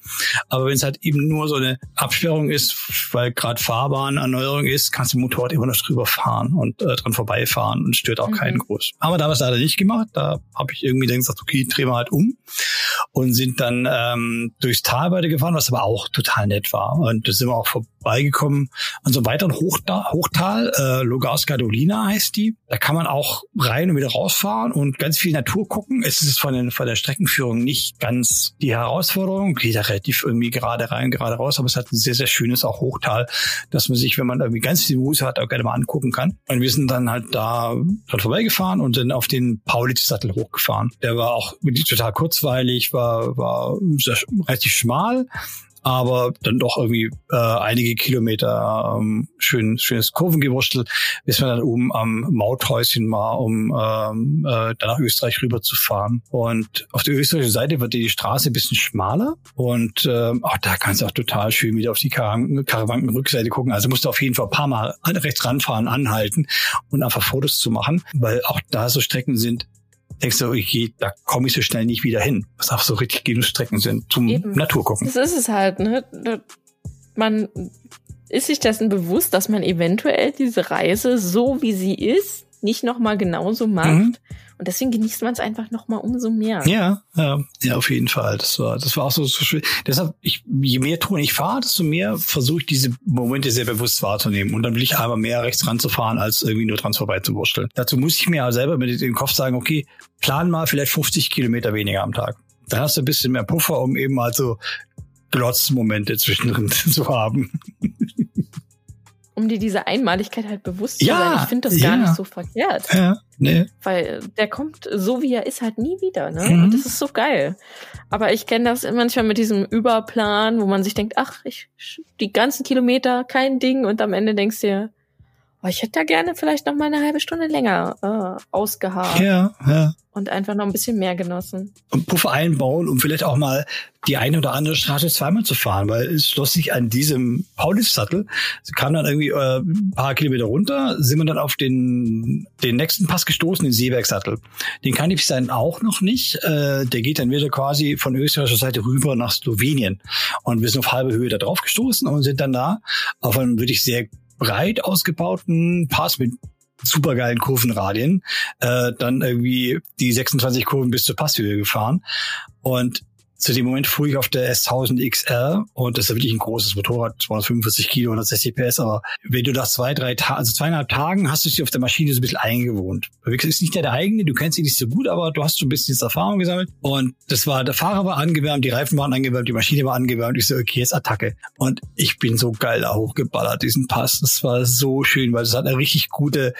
Aber wenn es halt eben nur so eine Absperrung ist, weil gerade Fahrbahn ist, kannst du im Motorrad immer noch drüber fahren und äh, dran vorbei vorbeifahren und stört auch mhm. keinen groß. Aber da haben wir es leider nicht gemacht. Da habe ich irgendwie dann gesagt, okay, drehen wir halt um und sind dann ähm, durchs Tal weiter gefahren, was aber auch total nett war. Und da sind wir auch vorbeigekommen an so einem weiteren Hochta Hochtal, äh, Logarska Dolina heißt die. Da kann man auch rein und wieder rausfahren und ganz viel Natur gucken. Es ist von, den, von der Streckenführung nicht ganz die Herausforderung. Geht da relativ irgendwie gerade rein, gerade raus, aber es hat ein sehr, sehr schönes auch Hochtal, dass man sich, wenn man irgendwie ganz viel Muße hat, auch gerne mal angucken kann. Und wir sind dann halt da dran vorbeigefahren und dann auf den Paulitz-Sattel hochgefahren. Der war auch total kurzweilig, war, war relativ schmal, aber dann doch irgendwie äh, einige Kilometer ähm, schön schönes Kurvengewurstel, bis wir dann oben am Mauthäuschen war, um ähm, äh, dann nach Österreich rüber zu fahren. Und auf der österreichischen Seite wird die Straße ein bisschen schmaler und ähm, auch da kannst du auch total schön wieder auf die Karawankenrückseite gucken. Also musst du auf jeden Fall ein paar Mal rechts ranfahren, anhalten und einfach Fotos zu machen, weil auch da so Strecken sind, denkst du, ich, da komme ich so schnell nicht wieder hin. Was auch so richtig Genusstrecken sind zum Eben. Naturgucken. Das ist es halt, ne? Man ist sich dessen bewusst, dass man eventuell diese Reise so wie sie ist nicht nochmal genauso macht. Mhm. Und deswegen genießt man es einfach noch mal umso mehr. Ja, ja, ja, auf jeden Fall. Das war, das war auch so, so schön. Deshalb, ich, je mehr Touren ich fahre, desto mehr versuche ich diese Momente sehr bewusst wahrzunehmen. Und dann will ich einmal mehr rechts ranzufahren, als irgendwie nur dran vorbeizuwursteln. Dazu muss ich mir selber mit dem Kopf sagen, okay, plan mal vielleicht 50 Kilometer weniger am Tag. Dann hast du ein bisschen mehr Puffer, um eben mal so Glotzmomente zwischendrin zu haben um dir diese Einmaligkeit halt bewusst zu ja, sein. Ich finde das ja. gar nicht so verkehrt. Ja, nee. Weil der kommt so wie er ist halt nie wieder, ne? Mhm. Und das ist so geil. Aber ich kenne das manchmal mit diesem Überplan, wo man sich denkt, ach, ich die ganzen Kilometer kein Ding und am Ende denkst du dir, oh, ich hätte da gerne vielleicht noch mal eine halbe Stunde länger äh, ausgeharrt. Ja, ja. Und einfach noch ein bisschen mehr genossen. Und Puffer einbauen, um vielleicht auch mal die eine oder andere Straße zweimal zu fahren, weil es schloss sich an diesem Paulus-Sattel, kam dann irgendwie äh, ein paar Kilometer runter, sind wir dann auf den, den nächsten Pass gestoßen, den Seebergsattel. Den kann ich dann auch noch nicht. Äh, der geht dann wieder quasi von österreichischer Seite rüber nach Slowenien. Und wir sind auf halbe Höhe da drauf gestoßen und sind dann da auf einem wirklich sehr breit ausgebauten Pass mit supergeilen Kurvenradien, äh, dann irgendwie die 26 Kurven bis zur Passhöhe gefahren. Und zu dem Moment fuhr ich auf der S1000 XR und das ist wirklich ein großes Motorrad, 245 Kilo, 160 PS, aber wenn du das zwei, drei Tage, also zweieinhalb Tagen hast du dich auf der Maschine so ein bisschen eingewohnt. Das ist nicht der, der eigene, du kennst ihn nicht so gut, aber du hast schon ein bisschen Erfahrung gesammelt und das war, der Fahrer war angewärmt, die Reifen waren angewärmt, die Maschine war angewärmt, ich so, okay, jetzt Attacke. Und ich bin so geil da hochgeballert, diesen Pass. Das war so schön, weil es hat eine richtig gute,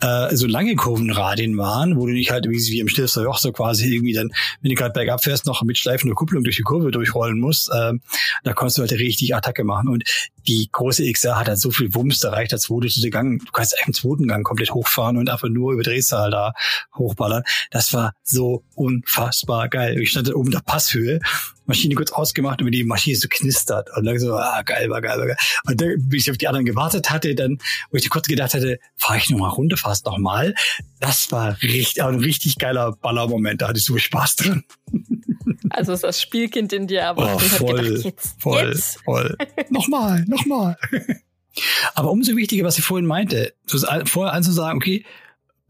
äh, so lange Kurvenradien waren, wo du nicht halt wie, wie im Stilfster Joch so quasi irgendwie dann, wenn du gerade bergab fährst, noch mit schleifender Kupplung durch die Kurve durchrollen musst, ähm, da konntest du halt richtig Attacke machen. Und die große XR hat halt so viel Wumms, da reicht der zweite zu Gang. Du kannst im zweiten Gang komplett hochfahren und einfach nur über Drehzahl da hochballern. Das war so unfassbar geil. Ich stand oben der Passhöhe, Maschine kurz ausgemacht und die Maschine so knistert und dann so, ah, geil, war geil, war geil. Und dann, wie ich auf die anderen gewartet hatte, dann, wo ich kurz gedacht hatte, fahr ich nochmal runter, fahrst nochmal. Das war richtig, ein richtig geiler Ballermoment, da hatte ich so Spaß drin. Also ist das Spielkind in dir, aber oh, voll, gedacht, jetzt, voll, jetzt. voll. nochmal, nochmal. Aber umso wichtiger, was ich vorhin meinte, vorher anzusagen, okay,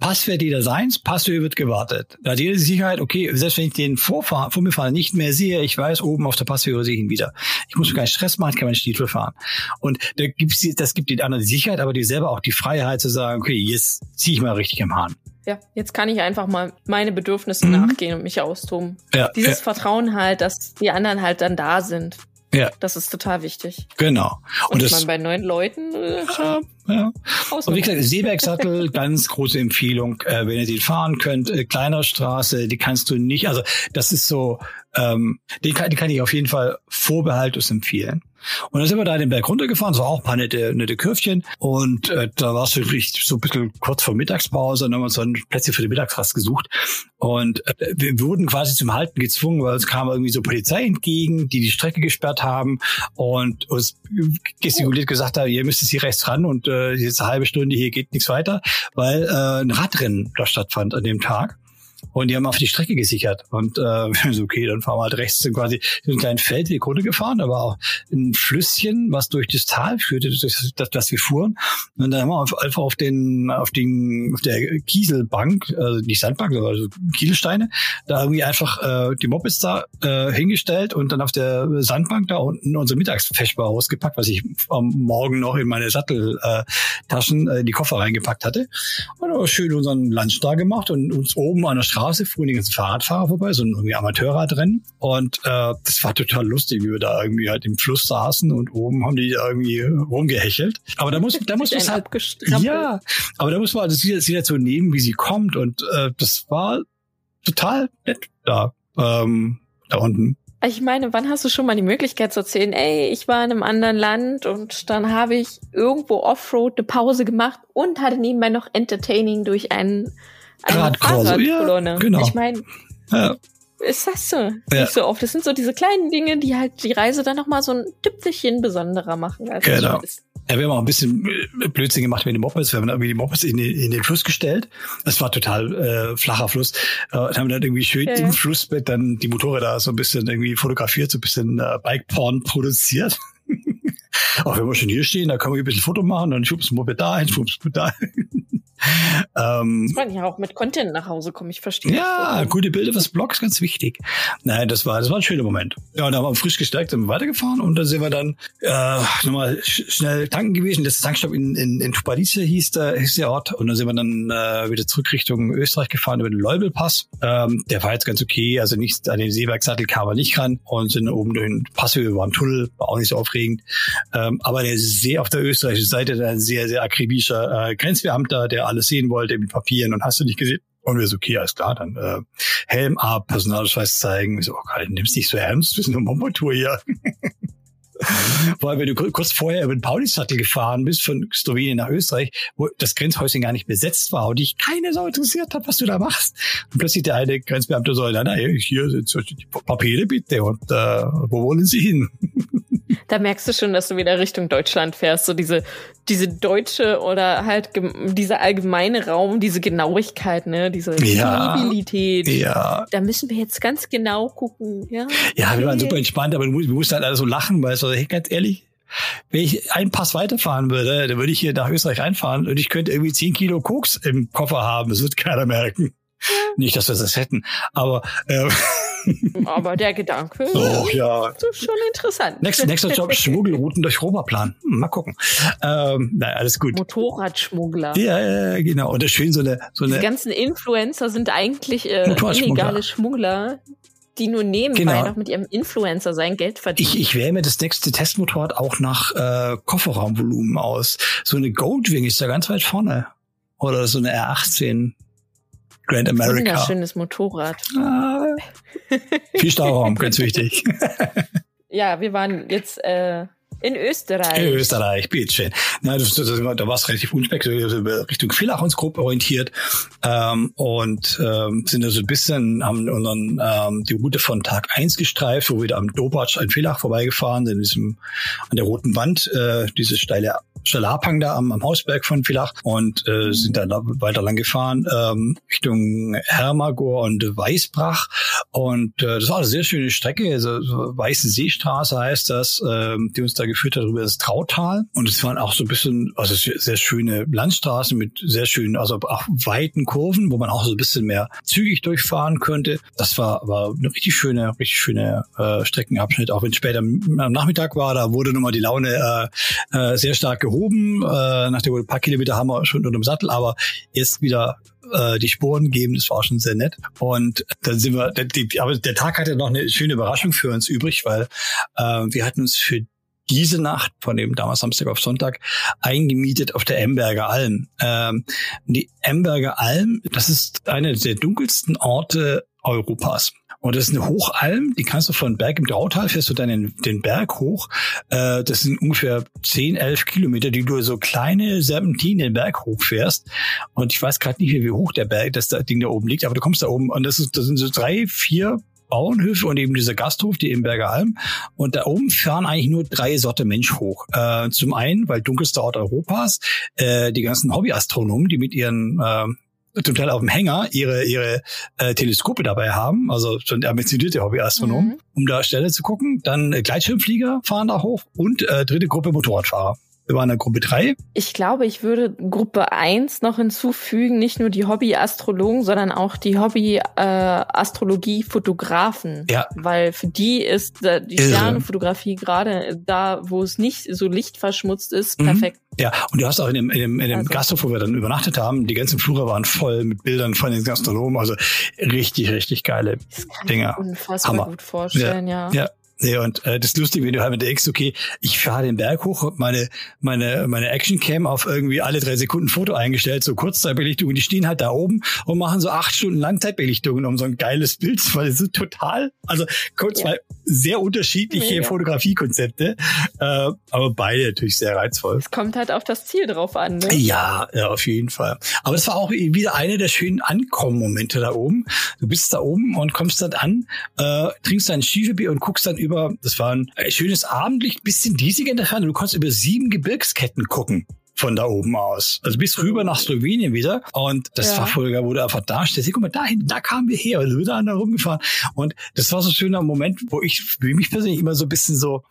passfertiger Seins, Passhöhe wird gewartet. Da hat jede Sicherheit, okay, selbst wenn ich den Vorfahr vor mir fahre nicht mehr sehe, ich weiß, oben auf der Passhöhe sehe ich ihn wieder. Ich muss mir keinen Stress machen, ich kann meinen Stiefel fahren. Und da gibt's, das gibt den anderen die Sicherheit, aber dir selber auch die Freiheit zu sagen, okay, jetzt ziehe ich mal richtig im Hahn. Ja, jetzt kann ich einfach mal meine Bedürfnisse mhm. nachgehen und mich austoben. Ja, Dieses ja. Vertrauen halt, dass die anderen halt dann da sind. Ja. Das ist total wichtig. Genau. Und, und das man bei neuen Leuten äh, ja, ja. Und wie gesagt, Seebergsattel, ganz große Empfehlung, äh, wenn ihr den fahren könnt. Äh, kleiner Straße, die kannst du nicht, also das ist so, ähm, den, kann, den kann ich auf jeden Fall vorbehaltlos empfehlen. Und dann sind wir da den Berg runtergefahren, so auch ein paar nette, nette Kürfchen. Und äh, da war es wirklich so ein bisschen kurz vor Mittagspause und haben uns dann Plätze für die Mittagsrast gesucht. Und äh, wir wurden quasi zum Halten gezwungen, weil es kam irgendwie so Polizei entgegen, die die Strecke gesperrt haben und uns gestikuliert gesagt haben, ihr müsst jetzt hier rechts ran und äh, jetzt eine halbe Stunde, hier geht nichts weiter, weil äh, ein Radrennen da stattfand an dem Tag. Und die haben auf die Strecke gesichert. Und äh, so, okay, dann fahren wir halt rechts sind quasi in einen kleinen Feldweg runtergefahren, aber auch ein Flüsschen, was durch das Tal führte, das, das, das wir fuhren. Und dann haben wir einfach auf den, auf den, auf der Kieselbank, also nicht Sandbank, sondern also Kieselsteine, da irgendwie einfach äh, die Mopeds da äh, hingestellt und dann auf der Sandbank da unten unsere Mittagsfeschbar ausgepackt, was ich am Morgen noch in meine Satteltaschen äh, in die Koffer reingepackt hatte. Und dann schön unseren Lunch da gemacht und uns oben an der Straße fuhren die ganzen Fahrradfahrer vorbei, so ein irgendwie Amateurradrennen. Und äh, das war total lustig, wie wir da irgendwie halt im Fluss saßen und oben haben die irgendwie rumgehechelt. Aber da muss, da muss man halt, ja, aber da muss man das Situation nehmen, wie sie kommt. Und äh, das war total nett da, ähm, da unten. Ich meine, wann hast du schon mal die Möglichkeit zu erzählen, ey, ich war in einem anderen Land und dann habe ich irgendwo Offroad eine Pause gemacht und hatte nebenbei noch Entertaining durch einen Radkurse. Ja, genau. Ich meine, ja. ist das so? Ja. Nicht so oft. Das sind so diese kleinen Dinge, die halt die Reise dann nochmal so ein Tüpfelchen besonderer machen. Als genau. Ja, wir haben auch ein bisschen Blödsinn gemacht mit den Mopeds. Wir haben irgendwie die Mopeds in den, in den Fluss gestellt. Das war total äh, flacher Fluss. Äh, und haben dann irgendwie schön ja, im Flussbett dann die Motorräder so ein bisschen irgendwie fotografiert, so ein bisschen äh, Bike-Porn produziert. auch wenn wir schon hier stehen, da können wir ein bisschen Foto machen, dann schubst Moped da hin, schubst da hin. Ähm, das man ja auch mit Content nach Hause kommen, ich verstehe. Ja, gute Bilder fürs Blog ist ganz wichtig. Nein, das war, das war ein schöner Moment. Ja, und da haben wir frisch gestärkt, sind wir weitergefahren und da sind wir dann äh, nochmal sch schnell tanken gewesen. Das Tankstopp in, in, in Tupadice hieß der, hieß der Ort und dann sind wir dann äh, wieder zurück Richtung Österreich gefahren über den Leubelpass. Ähm, der war jetzt ganz okay, also nicht an den Seebergsattel kam er nicht ran und sind oben durch den Pass über den Tunnel, war auch nicht so aufregend. Ähm, aber der See auf der österreichischen Seite, ein sehr, sehr akribischer äh, Grenzbeamter, der alles sehen wollte mit Papieren und hast du nicht gesehen. Und wir so, okay, alles klar, dann äh, Helm ab, Personalausweis zeigen. Wir so, oh Gott, nimm's nicht so ernst, wir sind eine Momotour hier. Weil wenn du kurz vorher über den Paulisattel gefahren bist von Slowenien nach Österreich, wo das Grenzhäuschen gar nicht besetzt war und dich keine so interessiert hat, was du da machst. Und plötzlich der eine Grenzbeamte so, na, na, hier sind die Papiere bitte und äh, wo wollen Sie hin? Da merkst du schon, dass du wieder Richtung Deutschland fährst. So diese, diese deutsche oder halt dieser allgemeine Raum, diese Genauigkeit, ne, diese ja, Kredibilität. Ja. Da müssen wir jetzt ganz genau gucken. Ja, ja wir waren super entspannt, aber wir mussten halt alle so lachen, weil so, hey, ganz ehrlich, wenn ich einen Pass weiterfahren würde, dann würde ich hier nach Österreich reinfahren und ich könnte irgendwie zehn Kilo Koks im Koffer haben. Das wird keiner merken. Nicht, dass wir das hätten, aber äh, aber der Gedanke oh, ja. ist schon interessant. Nächster, nächster Job Schmuggelrouten durch Robaplan. Hm, mal gucken. Ähm, na, alles gut. Motorradschmuggler. Ja, ja, genau. Und das schön so eine so eine. Die ganzen Influencer sind eigentlich äh, illegale Schmuggler, die nur nebenbei genau. noch mit ihrem Influencer sein Geld verdienen. Ich, ich wähle mir das nächste Testmotorrad auch nach äh, Kofferraumvolumen aus. So eine Goldwing ist da ganz weit vorne. Oder so eine R18. Grand America. Ein schönes Motorrad. Ah, viel Stauraum, ganz wichtig. ja, wir waren jetzt äh, in Österreich. In Österreich, bitteschön. Na, das, das, da war es relativ unspektakulär, Richtung Villach uns grob orientiert ähm, und ähm, sind also ein bisschen, haben unseren, ähm, die Route von Tag eins gestreift, wo wir da am Dobatsch an Villach vorbeigefahren sind, diesem, an der roten Wand, äh, diese steile Stalabhang da am, am Hausberg von Villach und äh, sind dann weiter lang gefahren ähm, Richtung Hermagor und Weißbrach und äh, das war eine sehr schöne Strecke, also so Weiße Seestraße heißt das, äh, die uns da geführt hat über das Trautal und es waren auch so ein bisschen, also sehr schöne Landstraßen mit sehr schönen, also auch weiten Kurven, wo man auch so ein bisschen mehr zügig durchfahren könnte. Das war, war eine richtig schöne, richtig schöne äh, Streckenabschnitt, auch wenn später am Nachmittag war, da wurde nochmal die Laune äh, äh, sehr stark gehoben. Äh, nachdem ein paar Kilometer haben wir schon unter dem Sattel, aber jetzt wieder äh, die Spuren geben, das war schon sehr nett. Und dann sind wir, die, aber der Tag hatte noch eine schöne Überraschung für uns übrig, weil äh, wir hatten uns für diese Nacht von dem damals Samstag auf Sonntag eingemietet auf der Emberger Alm. Ähm, die Emberger Alm, das ist eine der dunkelsten Orte Europas. Und das ist eine Hochalm, die kannst du von Berg im Drautal, fährst du dann den, den Berg hoch. Äh, das sind ungefähr 10, 11 Kilometer, die du so kleine Serpentinen den Berg hochfährst. Und ich weiß gerade nicht mehr, wie hoch der Berg, das Ding da oben liegt, aber du kommst da oben und das, ist, das sind so drei, vier Bauernhöfe und eben dieser Gasthof, die Ebenberger Alm. Und da oben fahren eigentlich nur drei Sorte Mensch hoch. Äh, zum einen, weil dunkelster Ort Europas, äh, die ganzen Hobbyastronomen, die mit ihren äh, zum Teil auf dem Hänger ihre ihre äh, Teleskope dabei haben, also schon ambitionierte Hobbyastronomen, mhm. um da Stelle zu gucken. Dann äh, Gleitschirmflieger fahren da hoch und äh, dritte Gruppe Motorradfahrer. Wir waren in der Gruppe drei. Ich glaube, ich würde Gruppe eins noch hinzufügen, nicht nur die Hobby-Astrologen, sondern auch die Hobby-Astrologie-Fotografen. ja. Weil für die ist äh, die Sternenfotografie gerade da, wo es nicht so lichtverschmutzt ist, mhm. perfekt. Ja, und du hast auch in dem, in dem, in dem also. Gasthof, wo wir dann übernachtet haben, die ganzen Flure waren voll mit Bildern von den Gastronomen, also richtig, richtig geile das kann Dinger. Ich unfassbar Hammer. gut vorstellen, ja. Ja, ja. Nee, und äh, das Lustige, wenn du halt denkst, okay, ich fahre den Berg hoch, hab meine, meine, meine Actioncam auf irgendwie alle drei Sekunden Foto eingestellt, so Kurzzeitbelichtungen, die stehen halt da oben und machen so acht Stunden Langzeitbelichtungen um so ein geiles Bild, weil es ist total, also kurz ja. mal sehr unterschiedliche Mega. Fotografiekonzepte, äh, aber beide natürlich sehr reizvoll. Es kommt halt auf das Ziel drauf an, ne? Ja, ja, auf jeden Fall. Aber es war auch wieder einer der schönen Ankommen-Momente da oben. Du bist da oben und kommst dann an, äh, trinkst dein Schiefebier und guckst dann über, das war ein schönes Abendlicht, bisschen diesig in der Ferne. Du konntest über sieben Gebirgsketten gucken von da oben aus. Also bis rüber nach Slowenien wieder. Und das ja. Verfolger wurde einfach da steht. Guck mal, dahin, da kamen wir her. Und sind da rumgefahren. Und das war so ein schöner Moment, wo ich für mich persönlich immer so ein bisschen so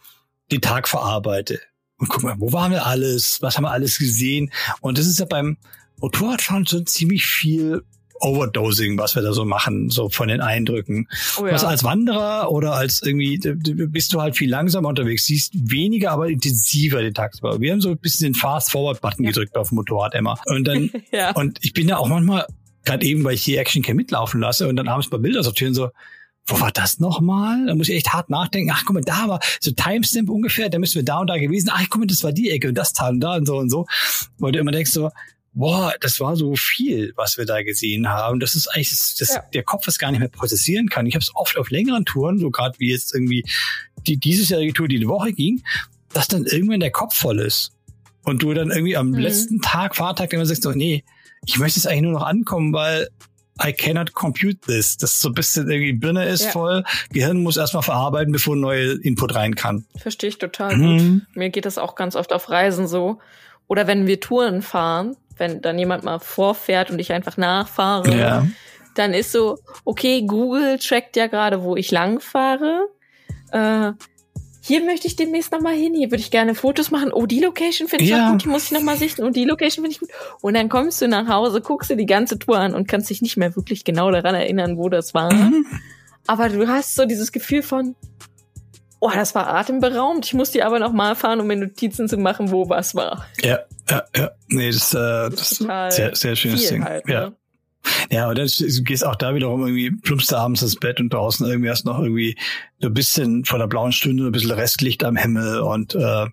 den Tag verarbeite. Und guck mal, wo waren wir alles? Was haben wir alles gesehen? Und das ist ja beim, Motorradfahren schon ziemlich viel Overdosing, was wir da so machen, so von den Eindrücken. Oh ja. Was als Wanderer oder als irgendwie, bist du halt viel langsamer unterwegs, siehst weniger, aber intensiver den Tag. Wir haben so ein bisschen den Fast-Forward-Button ja. gedrückt auf dem Motorrad immer. Und dann, ja. und ich bin ja auch manchmal, gerade eben, weil ich hier Action Cam mitlaufen lasse und dann abends mal Bilder sortieren, so, wo war das nochmal? Da muss ich echt hart nachdenken. Ach, guck mal, da war so Timestamp ungefähr, da müssen wir da und da gewesen. Ach, guck mal, das war die Ecke und das Tal und da und so und so. Weil du immer denkst so, boah, das war so viel, was wir da gesehen haben. Das ist eigentlich, das, das ja. der Kopf das gar nicht mehr prozessieren kann. Ich habe es oft auf längeren Touren, so gerade wie jetzt irgendwie die dieses Jahr die Tour, die eine Woche ging, dass dann irgendwann der Kopf voll ist. Und du dann irgendwie am mhm. letzten Tag, Fahrtag immer sagst, oh, nee, ich möchte es eigentlich nur noch ankommen, weil I cannot compute this. Das ist so ein bisschen irgendwie Birne ist ja. voll, Gehirn muss erstmal verarbeiten, bevor neue Input rein kann. Verstehe ich total mhm. gut. Mir geht das auch ganz oft auf Reisen so. Oder wenn wir Touren fahren, wenn dann jemand mal vorfährt und ich einfach nachfahre, ja. dann ist so, okay, Google trackt ja gerade, wo ich lang fahre. Äh, hier möchte ich demnächst nochmal hin, hier würde ich gerne Fotos machen. Oh, die Location finde ich ja. auch gut, die muss ich nochmal sichten. Und die Location finde ich gut. Und dann kommst du nach Hause, guckst dir die ganze Tour an und kannst dich nicht mehr wirklich genau daran erinnern, wo das war. Mhm. Aber du hast so dieses Gefühl von, oh, das war atemberaubend. Ich muss die aber nochmal fahren, um mir Notizen zu machen, wo was war. Ja, ja, ja. Nee, das, äh, das ist ein sehr, sehr schönes Ding. Halt, ja. Ne? Ja, und dann gehst auch da wiederum irgendwie, plumpst du abends ins Bett und draußen irgendwie hast noch irgendwie so ein bisschen von der blauen Stunde ein bisschen Restlicht am Himmel und äh,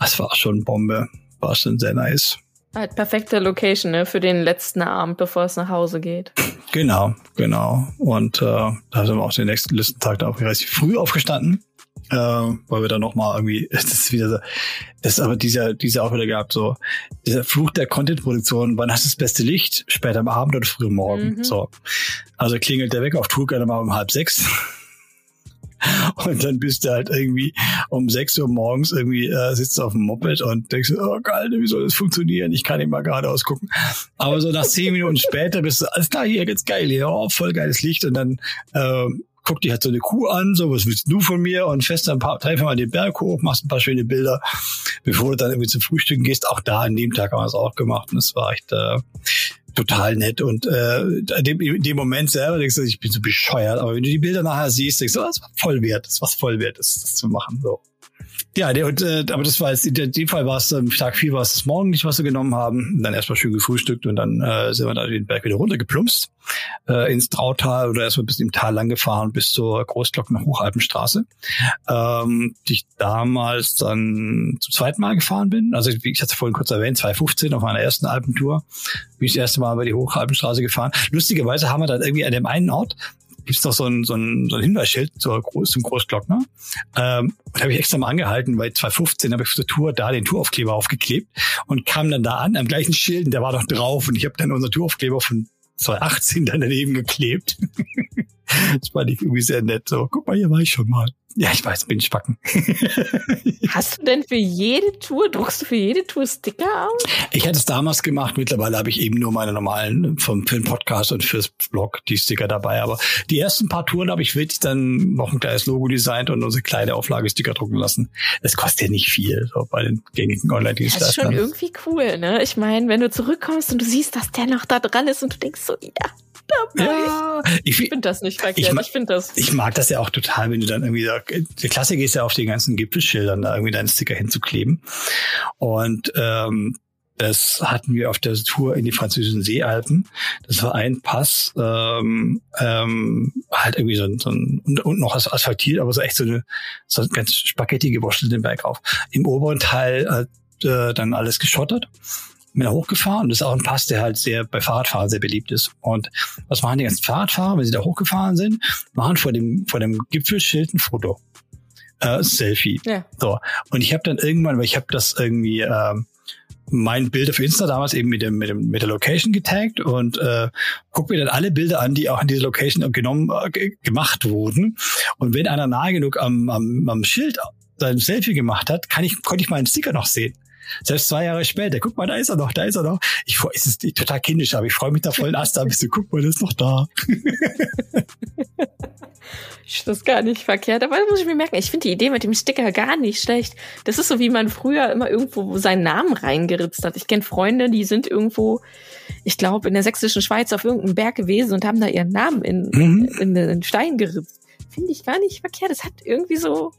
das war schon Bombe. War schon sehr nice. Halt perfekte Location, ne, für den letzten Abend, bevor es nach Hause geht. Genau, genau. Und äh, da sind wir auch den nächsten Listentag da auch relativ früh aufgestanden äh, weil wir dann noch mal irgendwie, das ist wieder so, das ist aber dieser, dieser auch wieder gehabt, so, dieser Fluch der Content-Produktion, wann hast du das beste Licht? Später am Abend oder früh Morgen, mhm. so. Also klingelt der weg auf Tour gerne mal um halb sechs. Und dann bist du halt irgendwie um sechs Uhr morgens irgendwie äh, sitzt auf dem Moped und denkst, oh geil, wie soll das funktionieren? Ich kann nicht mal geradeaus gucken. Aber so nach zehn Minuten später bist du, alles klar, hier geht's geil, hier, oh, voll geiles Licht. Und dann ähm, guckt dich halt so eine Kuh an, so, was willst du von mir? Und fährst dann ein paar, treffen mal den Berg hoch, machst ein paar schöne Bilder, bevor du dann irgendwie zum Frühstücken gehst. Auch da an dem Tag haben wir es auch gemacht. Und es war echt äh, total nett. Und äh, in, dem, in dem Moment selber denkst du, ich bin so bescheuert. Aber wenn du die Bilder nachher siehst, denkst du, oh, das war voll wert, das war voll wert, das, das zu machen. So. Ja, der, und, äh, aber das war jetzt, in dem Fall war es, ähm, Tag 4 war es das Morgen nicht, was wir genommen haben. Dann erstmal schön gefrühstückt und dann äh, sind wir da den Berg wieder runtergeplumpst äh, ins Trautal oder erstmal bis im Tal lang gefahren bis zur Großglockner Hochalpenstraße, ähm, die ich damals dann zum zweiten Mal gefahren bin. Also wie ich hatte vorhin kurz erwähnt, 2015 auf meiner ersten Alpentour bin ich das erste Mal über die Hochalpenstraße gefahren. Lustigerweise haben wir dann irgendwie an dem einen Ort, gibt's doch so ein, so ein, so ein Hinweisschild zur Groß, zum Großglockner. Ähm, und habe ich extra mal angehalten, weil 2015 habe ich für die Tour da den Touraufkleber aufgeklebt und kam dann da an, am gleichen Schild, und der war doch drauf und ich habe dann unser Touraufkleber von 2018 dann daneben geklebt. das fand ich irgendwie sehr nett. So, guck mal, hier war ich schon mal. Ja, ich weiß, bin Spacken. Hast du denn für jede Tour, druckst du für jede Tour Sticker aus? Ich hätte es damals gemacht. Mittlerweile habe ich eben nur meine normalen vom, den Podcast und fürs Blog die Sticker dabei. Aber die ersten paar Touren habe ich wirklich dann noch ein kleines Logo designt und unsere kleine Auflage Sticker drucken lassen. Das kostet ja nicht viel, so bei den gängigen Online-Dienstleistern. Das ist schon irgendwie cool, ne? Ich meine, wenn du zurückkommst und du siehst, dass der noch da dran ist und du denkst so, ja, dabei. Ja, ich, ich finde das nicht verkehrt. Ich, ich finde das. Ich mag das ja auch total, wenn du dann irgendwie da, der Klassiker ist ja auf die ganzen Gipfelschildern da irgendwie deinen Sticker hinzukleben. Und ähm, das hatten wir auf der Tour in die französischen Seealpen. Das war ein Pass, ähm, ähm, halt irgendwie so ein, so ein und, und noch asphaltiert, aber so echt so eine so ganz Spaghetti den Berg auf. Im oberen Teil hat äh, dann alles geschottert da hochgefahren. Das ist auch ein Pass, der halt sehr bei Fahrradfahrern sehr beliebt ist. Und was machen die ganzen Fahrradfahrer, wenn sie da hochgefahren sind? Machen vor dem, vor dem Gipfelschild ein Foto. Äh, Selfie. Ja. So. Und ich habe dann irgendwann, weil ich habe das irgendwie äh, mein Bild auf Insta damals eben mit dem mit dem mit der Location getaggt und äh, guck mir dann alle Bilder an, die auch in dieser Location genommen äh, gemacht wurden. Und wenn einer nahe genug am, am, am Schild sein Selfie gemacht hat, kann ich konnte ich meinen Sticker noch sehen. Selbst zwei Jahre später, guck mal, da ist er noch, da ist er noch. Ich es ist total kindisch, aber ich freue mich da voll Ast. Ich so, guck mal, der ist noch da. ist das gar nicht verkehrt. Aber das muss ich mir merken. Ich finde die Idee mit dem Sticker gar nicht schlecht. Das ist so, wie man früher immer irgendwo seinen Namen reingeritzt hat. Ich kenne Freunde, die sind irgendwo, ich glaube, in der sächsischen Schweiz auf irgendeinem Berg gewesen und haben da ihren Namen in, mhm. in den Stein geritzt. Finde ich gar nicht verkehrt. Das hat irgendwie so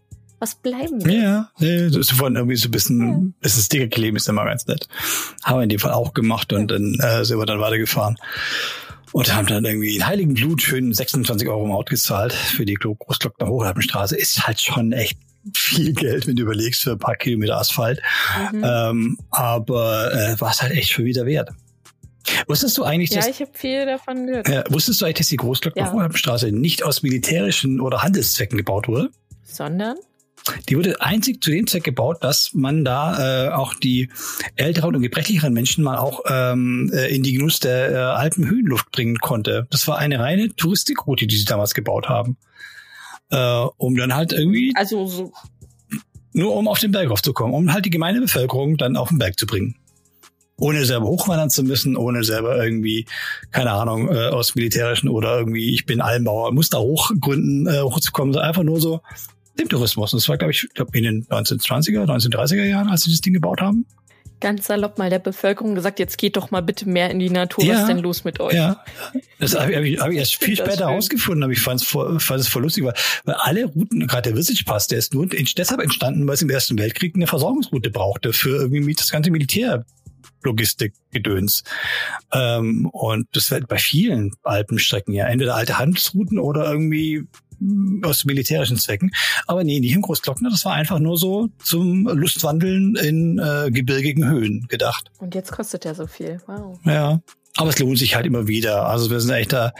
was bleiben will. Ja, das ist von irgendwie so ein bisschen, ja. es ist Sticker kleben, ist immer ganz nett. Haben wir in dem Fall auch gemacht und ja. dann äh, sind wir dann weitergefahren. Und haben dann irgendwie in Heiligen Blut schön 26 Euro im Auto gezahlt für die Großglockner Hochhalbenstraße. Ist halt schon echt viel Geld, wenn du überlegst, für ein paar Kilometer Asphalt. Mhm. Ähm, aber äh, war es halt echt schon wieder wert. Wusstest du eigentlich, dass... Ja, ich habe viel davon gehört. Äh, wusstest du eigentlich, dass die Großglockner ja. Hochhalbenstraße nicht aus militärischen oder Handelszwecken gebaut wurde? Sondern? Die wurde einzig zu dem Zweck gebaut, dass man da äh, auch die älteren und gebrechlicheren Menschen mal auch ähm, äh, in die Genuss der äh, alten Höhenluft bringen konnte. Das war eine reine Touristikroute, die sie damals gebaut haben. Äh, um dann halt irgendwie. Also so. Nur um auf den Berg raufzukommen, um halt die gemeine Bevölkerung dann auf den Berg zu bringen. Ohne selber hochwandern zu müssen, ohne selber irgendwie, keine Ahnung, äh, aus militärischen oder irgendwie, ich bin Almbauer, muss da hochgründen, äh, hochzukommen, einfach nur so, dem Tourismus. das war, glaube ich, glaub, in den 1920er, 1930er Jahren, als sie das Ding gebaut haben. Ganz salopp mal der Bevölkerung gesagt, jetzt geht doch mal bitte mehr in die Natur. Ja, Was ist denn los mit euch? Ja, das habe ich, hab ich erst viel später herausgefunden, aber ich fand es voll, fand es voll lustig, weil, weil alle Routen, gerade der Visage Pass, der ist nur deshalb entstanden, weil es im Ersten Weltkrieg eine Versorgungsroute brauchte für irgendwie das ganze Militär. Logistikgedöns. Ähm, und das wird bei vielen Alpenstrecken ja entweder alte Handelsrouten oder irgendwie aus militärischen Zwecken. Aber nee, nicht im Großglockner, das war einfach nur so zum Lustwandeln in äh, gebirgigen Höhen gedacht. Und jetzt kostet er so viel. Wow. Ja. Aber es lohnt sich halt immer wieder. Also wir sind echt da,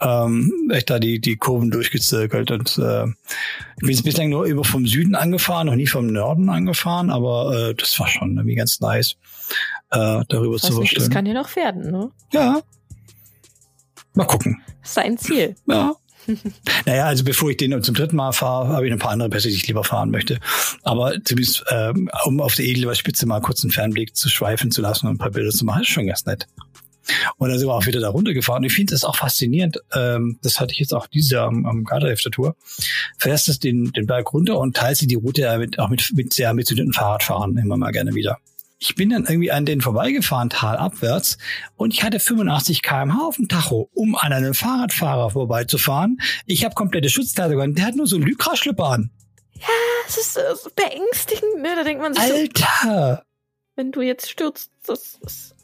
ähm, echt da die, die Kurven durchgezirkelt. Und äh, ich bin jetzt bislang nur über vom Süden angefahren, noch nie vom Norden angefahren, aber äh, das war schon irgendwie ganz nice, äh, darüber Weiß zu verstehen. Das kann ja noch werden, ne? Ja. Mal gucken. Das ist ein Ziel. Ja. naja, also bevor ich den zum dritten Mal fahre, habe ich ein paar andere Pässe, die ich lieber fahren möchte. Aber zumindest, ähm, um auf der Edelweißspitze mal kurz einen Fernblick zu schweifen zu lassen und ein paar Bilder zu machen, ist schon ganz nett. Und dann sind wir auch wieder da runtergefahren. Ich finde das auch faszinierend. Ähm, das hatte ich jetzt auch dieses Jahr am, am Garda Tour. Fährst es den, den Berg runter und teilst die Route mit, auch mit, mit sehr ambitionierten Fahrradfahren immer mal gerne wieder ich bin dann irgendwie an den vorbeigefahren, talabwärts, und ich hatte 85 kmh auf dem Tacho, um an einem Fahrradfahrer vorbeizufahren. Ich habe komplette Schutzkleidung an. Der hat nur so einen Lycra-Schlipper an. Ja, es ist so beängstigend, ne? Da denkt man sich Alter! So, wenn du jetzt stürzt, das ist...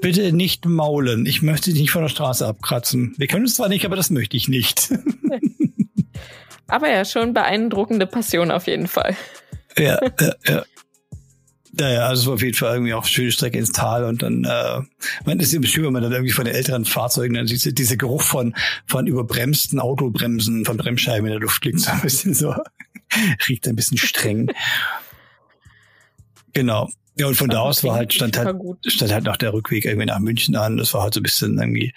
Bitte nicht maulen. Ich möchte dich nicht von der Straße abkratzen. Wir können es zwar nicht, aber das möchte ich nicht. aber ja, schon beeindruckende Passion auf jeden Fall. Ja, ja, ja. Naja, also es war auf jeden Fall irgendwie auch eine schöne Strecke ins Tal und dann, äh, man ist immer schön, wenn man dann irgendwie von den älteren Fahrzeugen dann diese, dieser Geruch von, von überbremsten Autobremsen, von Bremsscheiben in der Luft klingt so ein bisschen so, riecht ein bisschen streng. genau. Ja, und von da aus war halt, stand halt, stand halt noch der Rückweg irgendwie nach München an. Das war halt so ein bisschen irgendwie,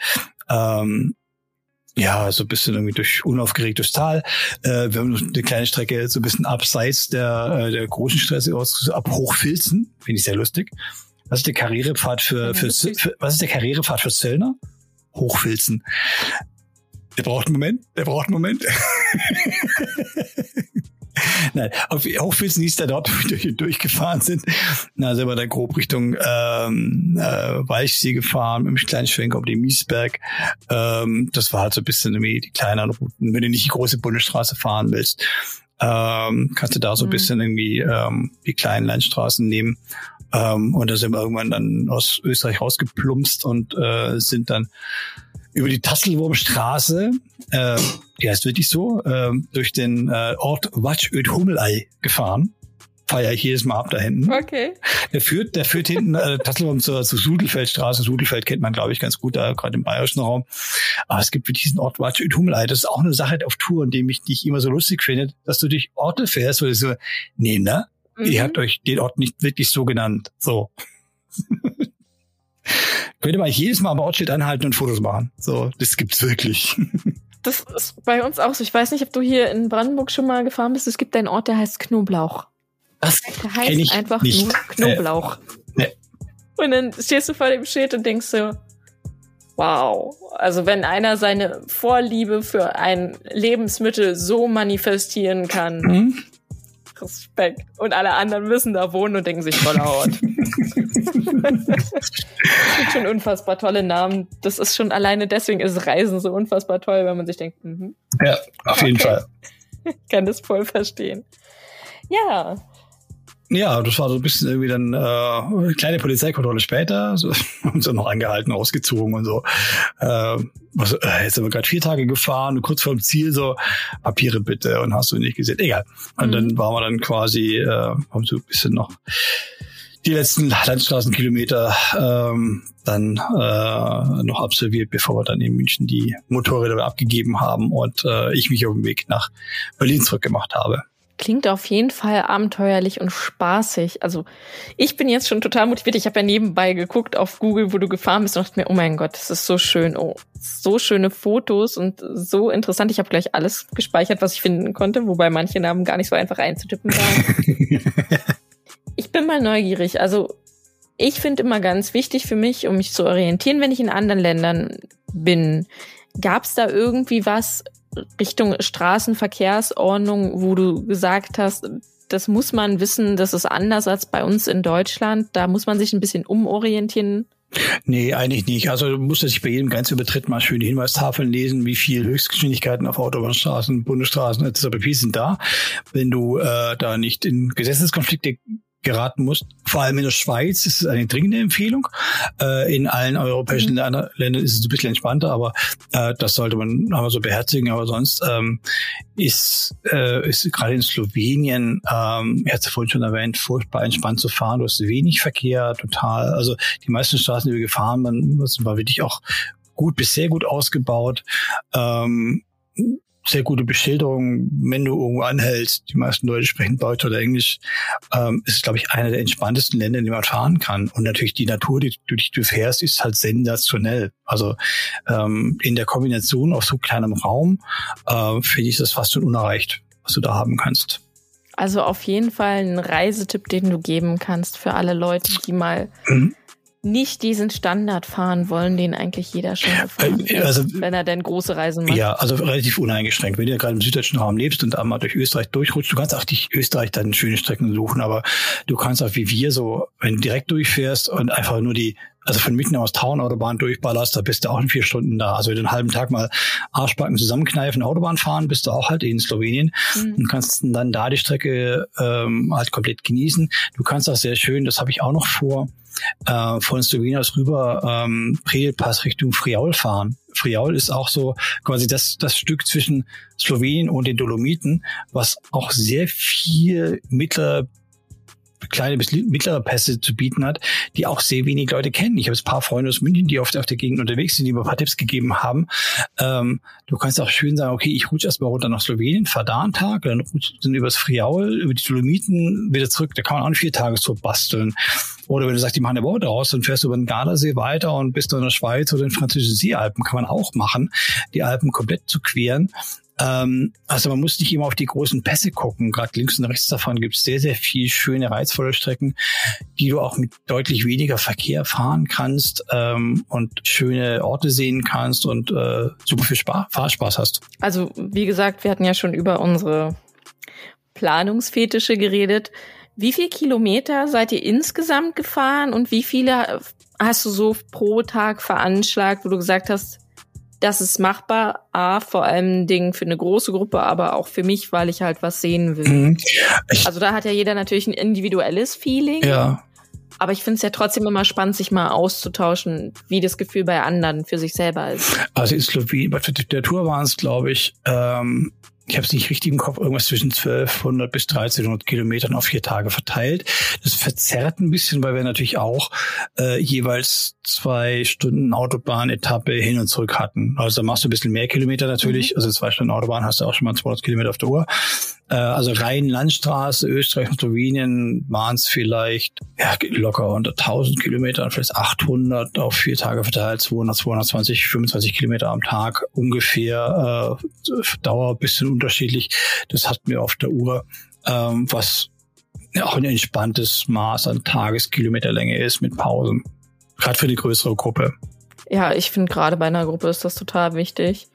ähm, ja, so ein bisschen irgendwie durch unaufgeregt durchs Tal. Äh, wir haben eine kleine Strecke so ein bisschen abseits der, äh, der großen Straße aus, ab Hochfilzen. Finde ich sehr lustig. Was ist der Karrierepfad für, für, für, was ist der Karrierepfad für Zöllner? Hochfilzen. Der braucht einen Moment, der braucht einen Moment. Nein, auf Hochfilzen hieß der dort, wo wir durchgefahren sind. Na, sind wir dann grob Richtung ähm, äh, Weichsee gefahren, mit einem kleinen Schwenk um den Miesberg. Ähm, das war halt so ein bisschen irgendwie die kleineren Routen. Wenn du nicht die große Bundesstraße fahren willst, ähm, kannst du da so ein mhm. bisschen irgendwie ähm, die kleinen Landstraßen nehmen. Ähm, und da sind wir irgendwann dann aus Österreich rausgeplumpst und äh, sind dann über die Tasselwurmstraße, äh, die heißt wirklich so, äh, durch den äh, Ort Watschöd Hummelei gefahren. Feier ich jedes Mal ab da hinten. Okay. Der führt, der führt hinten äh, Tasselwurm zur, zur Sudelfeldstraße. Sudelfeld kennt man, glaube ich, ganz gut, da gerade im bayerischen Raum. Aber es gibt für diesen Ort Watschöd Hummelei. Das ist auch eine Sache auf Touren, die mich nicht immer so lustig findet, dass du durch Orte fährst, wo du so, nee, ne? Mhm. Ihr habt euch den Ort nicht wirklich so genannt. So. Könnte man jedes Mal am Ortsschild anhalten und Fotos machen. So, das gibt's wirklich. Das ist bei uns auch so. Ich weiß nicht, ob du hier in Brandenburg schon mal gefahren bist. Es gibt einen Ort, der heißt Knoblauch. Das der heißt ich einfach nicht. nur Knoblauch. Äh, nee. Und dann stehst du vor dem Schild und denkst so, Wow. Also wenn einer seine Vorliebe für ein Lebensmittel so manifestieren kann. Mhm. Respekt. Und alle anderen müssen da wohnen und denken sich voller Haut. schon unfassbar tolle Namen. Das ist schon alleine deswegen ist Reisen so unfassbar toll, wenn man sich denkt, mhm. Ja, auf jeden Fall. Ich kann das voll verstehen. Ja, ja, das war so ein bisschen irgendwie dann äh, kleine Polizeikontrolle später, so, uns dann noch angehalten, ausgezogen und so. Äh, was, äh, jetzt sind wir gerade vier Tage gefahren, kurz vorm Ziel so, Papiere bitte und hast du nicht gesehen. Egal. Und mhm. dann waren wir dann quasi, äh, haben so ein bisschen noch die letzten Landstraßenkilometer ähm, dann äh, noch absolviert, bevor wir dann in München die Motorräder abgegeben haben und äh, ich mich auf den Weg nach Berlin zurückgemacht habe. Klingt auf jeden Fall abenteuerlich und spaßig. Also ich bin jetzt schon total motiviert. Ich habe ja nebenbei geguckt auf Google, wo du gefahren bist und dachte mir, oh mein Gott, das ist so schön. Oh, so schöne Fotos und so interessant. Ich habe gleich alles gespeichert, was ich finden konnte, wobei manche Namen gar nicht so einfach einzutippen waren. ich bin mal neugierig. Also ich finde immer ganz wichtig für mich, um mich zu orientieren, wenn ich in anderen Ländern bin. Gab es da irgendwie was, Richtung Straßenverkehrsordnung, wo du gesagt hast, das muss man wissen, das ist anders als bei uns in Deutschland. Da muss man sich ein bisschen umorientieren. Nee, eigentlich nicht. Also du musst sich bei jedem Grenzübertritt mal schön die Hinweistafeln lesen, wie viel Höchstgeschwindigkeiten auf Autobahnstraßen, Bundesstraßen etc. sind da. Wenn du äh, da nicht in Gesetzeskonflikte geraten muss. Vor allem in der Schweiz ist es eine dringende Empfehlung. Äh, in allen europäischen mhm. Ländern ist es ein bisschen entspannter, aber äh, das sollte man aber so beherzigen. Aber sonst ähm, ist, äh, ist gerade in Slowenien, ähm, ich hatte es vorhin schon erwähnt, furchtbar entspannt zu fahren. Du hast wenig Verkehr, total. Also die meisten Straßen, die wir gefahren sind, war wirklich auch gut bis sehr gut ausgebaut. Ähm, sehr gute Beschilderung, wenn du irgendwo anhältst. Die meisten Leute sprechen Deutsch oder Englisch. Ähm, ist, glaube ich, einer der entspanntesten Länder, in denen man fahren kann. Und natürlich die Natur, die, die du fährst, ist halt sensationell. Also ähm, in der Kombination auf so kleinem Raum äh, finde ich das fast schon unerreicht, was du da haben kannst. Also auf jeden Fall ein Reisetipp, den du geben kannst für alle Leute, die mal mhm nicht diesen Standard fahren wollen, den eigentlich jeder schon äh, gefahren ist, also, wenn er denn große Reisen macht. Ja, also relativ uneingeschränkt. Wenn du ja gerade im süddeutschen Raum lebst und einmal durch Österreich durchrutscht, du kannst auch dich Österreich dann schöne Strecken suchen, aber du kannst auch wie wir so, wenn du direkt durchfährst und einfach nur die also von mitten aus Taunautobahn durchballerst, da bist du auch in vier Stunden da. Also wenn du einen halben Tag mal Arschbacken zusammenkneifen, Autobahn fahren, bist du auch halt in Slowenien mhm. und kannst dann da die Strecke ähm, halt komplett genießen. Du kannst auch sehr schön, das habe ich auch noch vor, äh, von Slowenien aus rüber ähm, Predelpass Richtung Friaul fahren. Friaul ist auch so quasi das, das Stück zwischen Slowenien und den Dolomiten, was auch sehr viel mittler kleine bis mittlere Pässe zu bieten hat, die auch sehr wenig Leute kennen. Ich habe ein paar Freunde aus München, die oft auf der Gegend unterwegs sind, die mir ein paar Tipps gegeben haben. Ähm, du kannst auch schön sagen, okay, ich rutsche erstmal runter nach Slowenien, fahre da einen Tag, dann rutsche dann übers Friaul, über die Dolomiten wieder zurück. Da kann man auch nicht vier Tage so basteln. Oder wenn du sagst, die machen eine Woche draus, dann fährst du über den Gardasee weiter und bist du in der Schweiz oder in den französischen Seealpen. Kann man auch machen, die Alpen komplett zu queren. Ähm, also man muss nicht immer auf die großen Pässe gucken. Gerade links und rechts davon gibt es sehr, sehr viel schöne, reizvolle Strecken, die du auch mit deutlich weniger Verkehr fahren kannst ähm, und schöne Orte sehen kannst und äh, super viel Spar Fahrspaß hast. Also wie gesagt, wir hatten ja schon über unsere Planungsfetische geredet. Wie viel Kilometer seid ihr insgesamt gefahren und wie viele hast du so pro Tag veranschlagt, wo du gesagt hast, das ist machbar, A, vor allem Ding für eine große Gruppe, aber auch für mich, weil ich halt was sehen will. Mhm. Also da hat ja jeder natürlich ein individuelles Feeling. Ja. Aber ich finde es ja trotzdem immer spannend, sich mal auszutauschen, wie das Gefühl bei anderen für sich selber ist. Also in Slowenien, bei der Tour waren es, glaube ich, ähm, ich habe es nicht richtig im Kopf, irgendwas zwischen 1200 bis 1300 Kilometern auf vier Tage verteilt. Das verzerrt ein bisschen, weil wir natürlich auch äh, jeweils zwei Stunden Autobahn-Etappe hin und zurück hatten. Also da machst du ein bisschen mehr Kilometer natürlich. Mhm. Also zwei Stunden Autobahn hast du auch schon mal 200 Kilometer auf der Uhr. Äh, also rein Landstraße, Österreich und Slowenien waren es vielleicht ja, locker unter 1000 Kilometer, vielleicht 800 auf vier Tage verteilt, 200, 220, 25 Kilometer am Tag ungefähr. Äh, Dauer bisschen unterschiedlich. Das hatten wir auf der Uhr, ähm, was auch ein entspanntes Maß an Tageskilometerlänge ist mit Pausen. Gerade für die größere Gruppe. Ja, ich finde gerade bei einer Gruppe ist das total wichtig.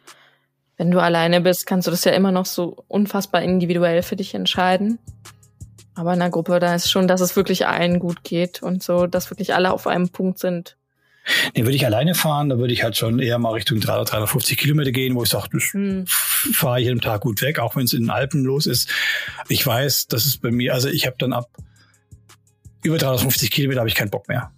Wenn du alleine bist, kannst du das ja immer noch so unfassbar individuell für dich entscheiden. Aber in einer Gruppe, da ist schon, dass es wirklich allen gut geht und so, dass wirklich alle auf einem Punkt sind. Nee, würde ich alleine fahren, da würde ich halt schon eher mal Richtung 300, 350 Kilometer gehen, wo ich sage, das hm. fahre ich jeden Tag gut weg, auch wenn es in den Alpen los ist. Ich weiß, das ist bei mir, also ich habe dann ab über 350 Kilometer habe ich keinen Bock mehr.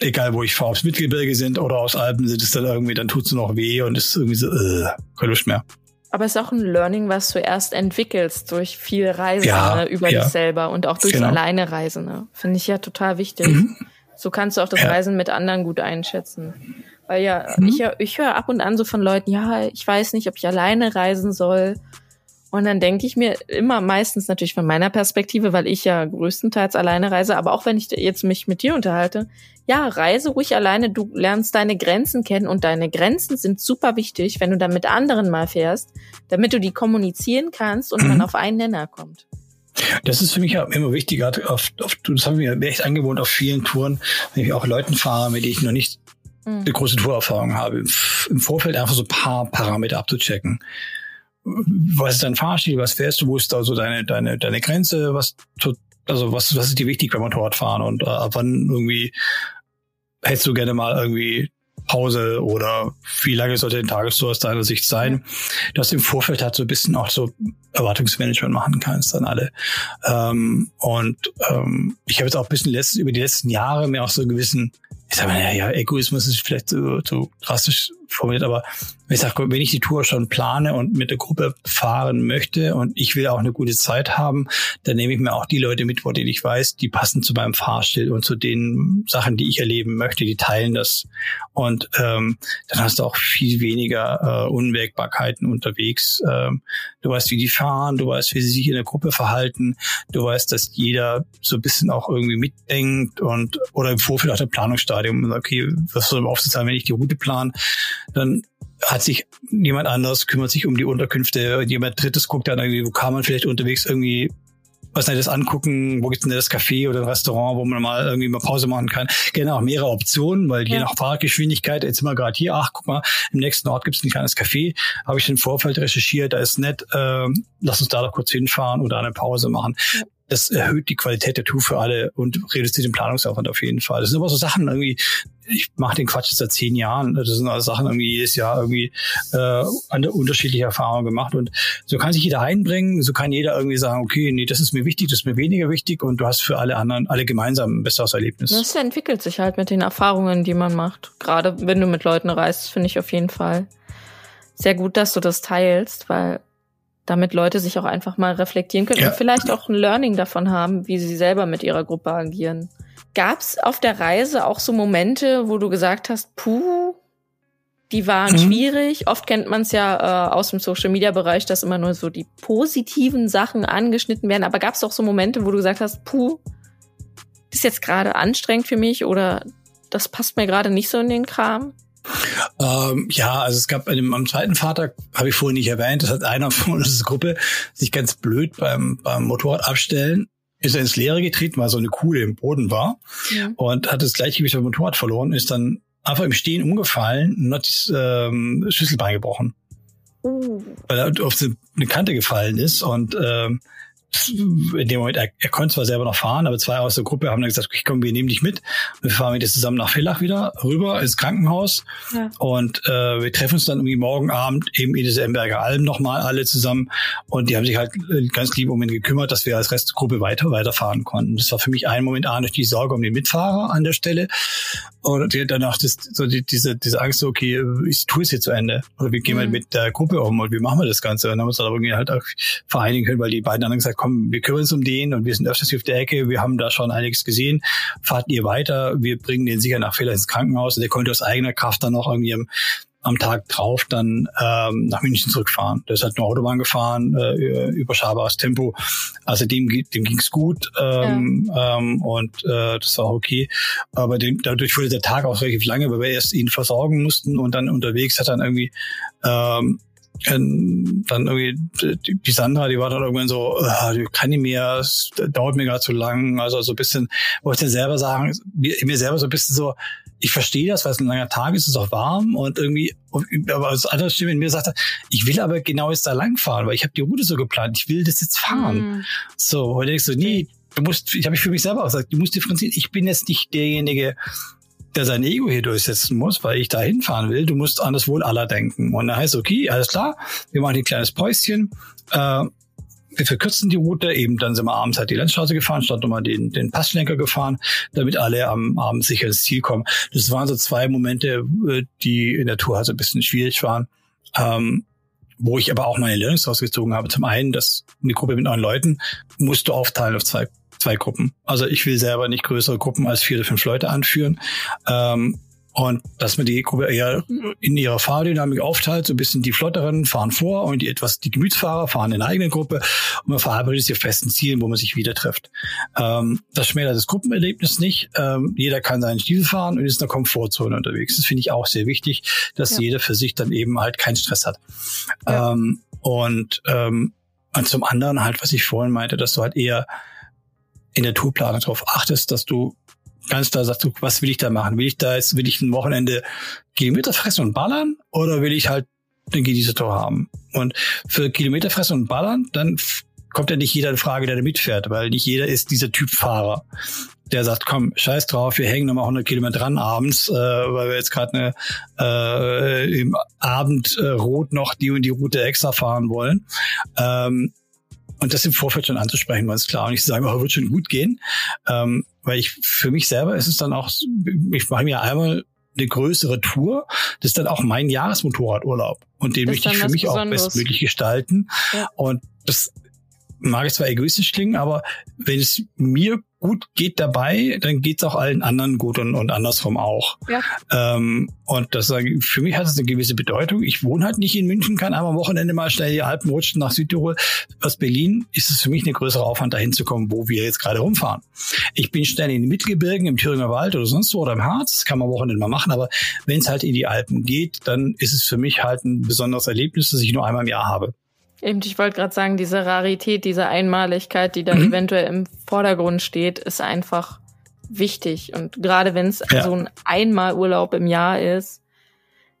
Egal, wo ich fahre, ob es Mittelgebirge sind oder aus Alpen sind es dann irgendwie, dann tut es noch weh und ist irgendwie so, äh, keine Lust mehr. Aber es ist auch ein Learning, was du erst entwickelst durch viel Reisen ja, ne, über ja. dich selber und auch durchs genau. alleine Reisen. Ne? Finde ich ja total wichtig. Mhm. So kannst du auch das ja. Reisen mit anderen gut einschätzen. Weil ja, mhm. ich, ich höre ab und an so von Leuten, ja, ich weiß nicht, ob ich alleine reisen soll. Und dann denke ich mir immer meistens natürlich von meiner Perspektive, weil ich ja größtenteils alleine reise, aber auch wenn ich jetzt mich mit dir unterhalte, ja, reise ruhig alleine, du lernst deine Grenzen kennen und deine Grenzen sind super wichtig, wenn du dann mit anderen mal fährst, damit du die kommunizieren kannst und mhm. man auf einen Nenner kommt. Das ist für mich immer wichtiger. Oft, oft, das haben wir echt angewohnt auf vielen Touren, wenn ich auch Leuten fahre, mit denen ich noch nicht mhm. eine große Tourerfahrung habe, im Vorfeld einfach so ein paar Parameter abzuchecken was ist dein Fahrstil, was fährst du, wo ist da so deine, deine, deine Grenze, was, also was, was ist dir wichtig beim Motorradfahren? Und äh, ab wann irgendwie hättest du gerne mal irgendwie Pause oder wie lange sollte ein Tagestour aus deiner Sicht sein, dass du im Vorfeld halt so ein bisschen auch so Erwartungsmanagement machen kannst an alle. Ähm, und ähm, ich habe jetzt auch ein bisschen letzt, über die letzten Jahre mir auch so einen gewissen, ich sag mal, ja, ja, Egoismus ist vielleicht so, so drastisch formuliert, aber ich sag, wenn ich die Tour schon plane und mit der Gruppe fahren möchte und ich will auch eine gute Zeit haben, dann nehme ich mir auch die Leute mit, wo ich weiß, die passen zu meinem Fahrstil und zu den Sachen, die ich erleben möchte, die teilen das. Und ähm, dann hast du auch viel weniger äh, Unwägbarkeiten unterwegs. Ähm, du weißt, wie die fahren, du weißt, wie sie sich in der Gruppe verhalten, du weißt, dass jeder so ein bisschen auch irgendwie mitdenkt und oder im Vorfeld auch der Planungsstadium, okay, was soll oft sein, wenn ich die Route plan, dann hat sich jemand anders, kümmert sich um die Unterkünfte, jemand drittes guckt dann irgendwie, wo kann man vielleicht unterwegs irgendwie was nicht das angucken, wo gibt's denn das Café oder ein Restaurant, wo man mal irgendwie mal Pause machen kann. Gerne auch mehrere Optionen, weil ja. je nach Fahrgeschwindigkeit, jetzt sind wir gerade hier, ach guck mal, im nächsten Ort gibt's ein kleines Café, habe ich im Vorfeld recherchiert, da ist nett, äh, lass uns da doch kurz hinfahren oder eine Pause machen. Ja das erhöht die Qualität der Tour für alle und reduziert den Planungsaufwand auf jeden Fall. Das sind aber so Sachen irgendwie, ich mache den Quatsch seit zehn Jahren. Das sind also Sachen irgendwie jedes Jahr irgendwie äh, eine unterschiedliche Erfahrungen gemacht. Und so kann sich jeder einbringen, so kann jeder irgendwie sagen, okay, nee, das ist mir wichtig, das ist mir weniger wichtig und du hast für alle anderen, alle gemeinsam ein besseres Erlebnis. Das entwickelt sich halt mit den Erfahrungen, die man macht. Gerade wenn du mit Leuten reist, finde ich auf jeden Fall sehr gut, dass du das teilst, weil damit Leute sich auch einfach mal reflektieren können ja. und vielleicht auch ein Learning davon haben, wie sie selber mit ihrer Gruppe agieren. Gab es auf der Reise auch so Momente, wo du gesagt hast, puh, die waren mhm. schwierig. Oft kennt man es ja äh, aus dem Social-Media-Bereich, dass immer nur so die positiven Sachen angeschnitten werden. Aber gab es auch so Momente, wo du gesagt hast, puh, das ist jetzt gerade anstrengend für mich oder das passt mir gerade nicht so in den Kram? Ähm, ja, also es gab einem, am zweiten Vater, habe ich vorhin nicht erwähnt, das hat einer von unserer Gruppe sich ganz blöd beim, beim Motorrad abstellen ist er ins Leere getreten, weil so eine Kuhle im Boden war ja. und hat das Gleichgewicht beim Motorrad verloren, ist dann einfach im Stehen umgefallen und hat das ähm, Schlüsselbein gebrochen. Uh. Weil er auf eine Kante gefallen ist und ähm, in dem Moment, er, er konnte zwar selber noch fahren, aber zwei aus der Gruppe haben dann gesagt, okay, komm, wir nehmen dich mit. Und wir fahren mit dir zusammen nach Villach wieder rüber ins Krankenhaus. Ja. Und äh, wir treffen uns dann irgendwie morgen Abend eben in diese Emberger Alm nochmal alle zusammen. Und die haben sich halt äh, ganz lieb um ihn gekümmert, dass wir als Restgruppe weiter weiterfahren konnten. Das war für mich ein Moment A, durch die Sorge um den Mitfahrer an der Stelle. Und danach das, so die, diese, diese Angst, so, okay, ich tue es jetzt zu Ende. Oder wir gehen mhm. mal mit der Gruppe um und wie machen wir das Ganze? Und dann haben wir uns dann irgendwie halt auch vereinigen können, weil die beiden anderen gesagt komm, wir kümmern uns um den und wir sind öfters hier auf der Ecke, wir haben da schon einiges gesehen, fahrt ihr weiter, wir bringen den sicher nach Fehler ins Krankenhaus und der konnte aus eigener Kraft dann noch irgendwie am, am Tag drauf dann ähm, nach München zurückfahren. Der ist halt nur Autobahn gefahren, äh, überschaubares Tempo. Also dem, dem ging's gut ähm, ja. ähm, und äh, das war okay. Aber dem, dadurch wurde der Tag auch relativ lange, weil wir erst ihn versorgen mussten und dann unterwegs hat dann irgendwie ähm, dann irgendwie die Sandra, die war dann irgendwann so, äh, kann ich mehr, es dauert mir gerade zu lang. Also so ein bisschen, wollte ich selber sagen, mir, mir selber so ein bisschen so, ich verstehe das, weil es ein langer Tag ist, es ist auch warm und irgendwie, aber das andere Stimme in mir sagt, ich will aber genau jetzt da lang fahren, weil ich habe die Route so geplant, ich will das jetzt fahren. Mhm. So, und ich so, nee, du musst, ich habe ich für mich selber auch gesagt, du musst differenzieren, ich bin jetzt nicht derjenige, der sein Ego hier durchsetzen muss, weil ich da hinfahren will. Du musst an das Wohl aller denken. Und da heißt, okay, alles klar, wir machen ein kleines Päuschen. Äh, wir verkürzen die Route, eben dann sind wir abends halt die Landstraße gefahren, statt nochmal den, den Passschlenker gefahren, damit alle am Abend sicher ins Ziel kommen. Das waren so zwei Momente, äh, die in der Tour halt so ein bisschen schwierig waren. Ähm, wo ich aber auch meine Learnings rausgezogen habe. Zum einen, dass eine Gruppe mit neun Leuten musst du aufteilen auf zwei, zwei Gruppen. Also ich will selber nicht größere Gruppen als vier oder fünf Leute anführen. Ähm, und dass man die Gruppe eher in ihrer Fahrdynamik aufteilt, so ein bisschen die Flotteren fahren vor und die etwas die Gemütsfahrer fahren in einer eigenen Gruppe und man verarbeitet sich auf festen Zielen, wo man sich wieder trifft. Ähm, das schmälert das Gruppenerlebnis nicht. Ähm, jeder kann seinen Stil fahren und ist in der Komfortzone unterwegs. Das finde ich auch sehr wichtig, dass ja. jeder für sich dann eben halt keinen Stress hat. Ja. Ähm, und, ähm, und zum anderen halt, was ich vorhin meinte, dass du halt eher in der Tourplanung darauf achtest, dass du ganz klar sagst du, was will ich da machen? Will ich da jetzt, will ich ein Wochenende Kilometer fressen und ballern oder will ich halt den Genießertor haben? Und für Kilometer fressen und ballern, dann kommt ja nicht jeder in Frage, der da mitfährt, weil nicht jeder ist dieser Typ Fahrer, der sagt, komm, scheiß drauf, wir hängen nochmal 100 Kilometer dran abends, äh, weil wir jetzt gerade äh, im Abend äh, rot noch die und die Route extra fahren wollen. Ähm, und das im Vorfeld schon anzusprechen, es klar. Und ich sage, oh, wird schon gut gehen. Ähm, weil ich für mich selber ist es dann auch, ich mache mir einmal eine größere Tour. Das ist dann auch mein Jahresmotorradurlaub. Und den möchte ich für mich Besonderes. auch bestmöglich gestalten. Ja. Und das mag es zwar egoistisch klingen, aber wenn es mir gut geht dabei, dann geht es auch allen anderen gut und, und andersrum auch. Ja. Ähm, und das für mich hat es eine gewisse Bedeutung. Ich wohne halt nicht in München, kann einmal am Wochenende mal schnell die Alpen rutschen nach Südtirol. Aus Berlin ist es für mich eine größere Aufwand, dahin zu kommen, wo wir jetzt gerade rumfahren. Ich bin schnell in den Mittelgebirgen, im Thüringer Wald oder sonst wo oder im Harz, das kann man am Wochenende mal machen, aber wenn es halt in die Alpen geht, dann ist es für mich halt ein besonderes Erlebnis, das ich nur einmal im Jahr habe. Eben, ich wollte gerade sagen, diese Rarität, diese Einmaligkeit, die da mhm. eventuell im Vordergrund steht, ist einfach wichtig. Und gerade wenn es ja. so ein Einmalurlaub im Jahr ist,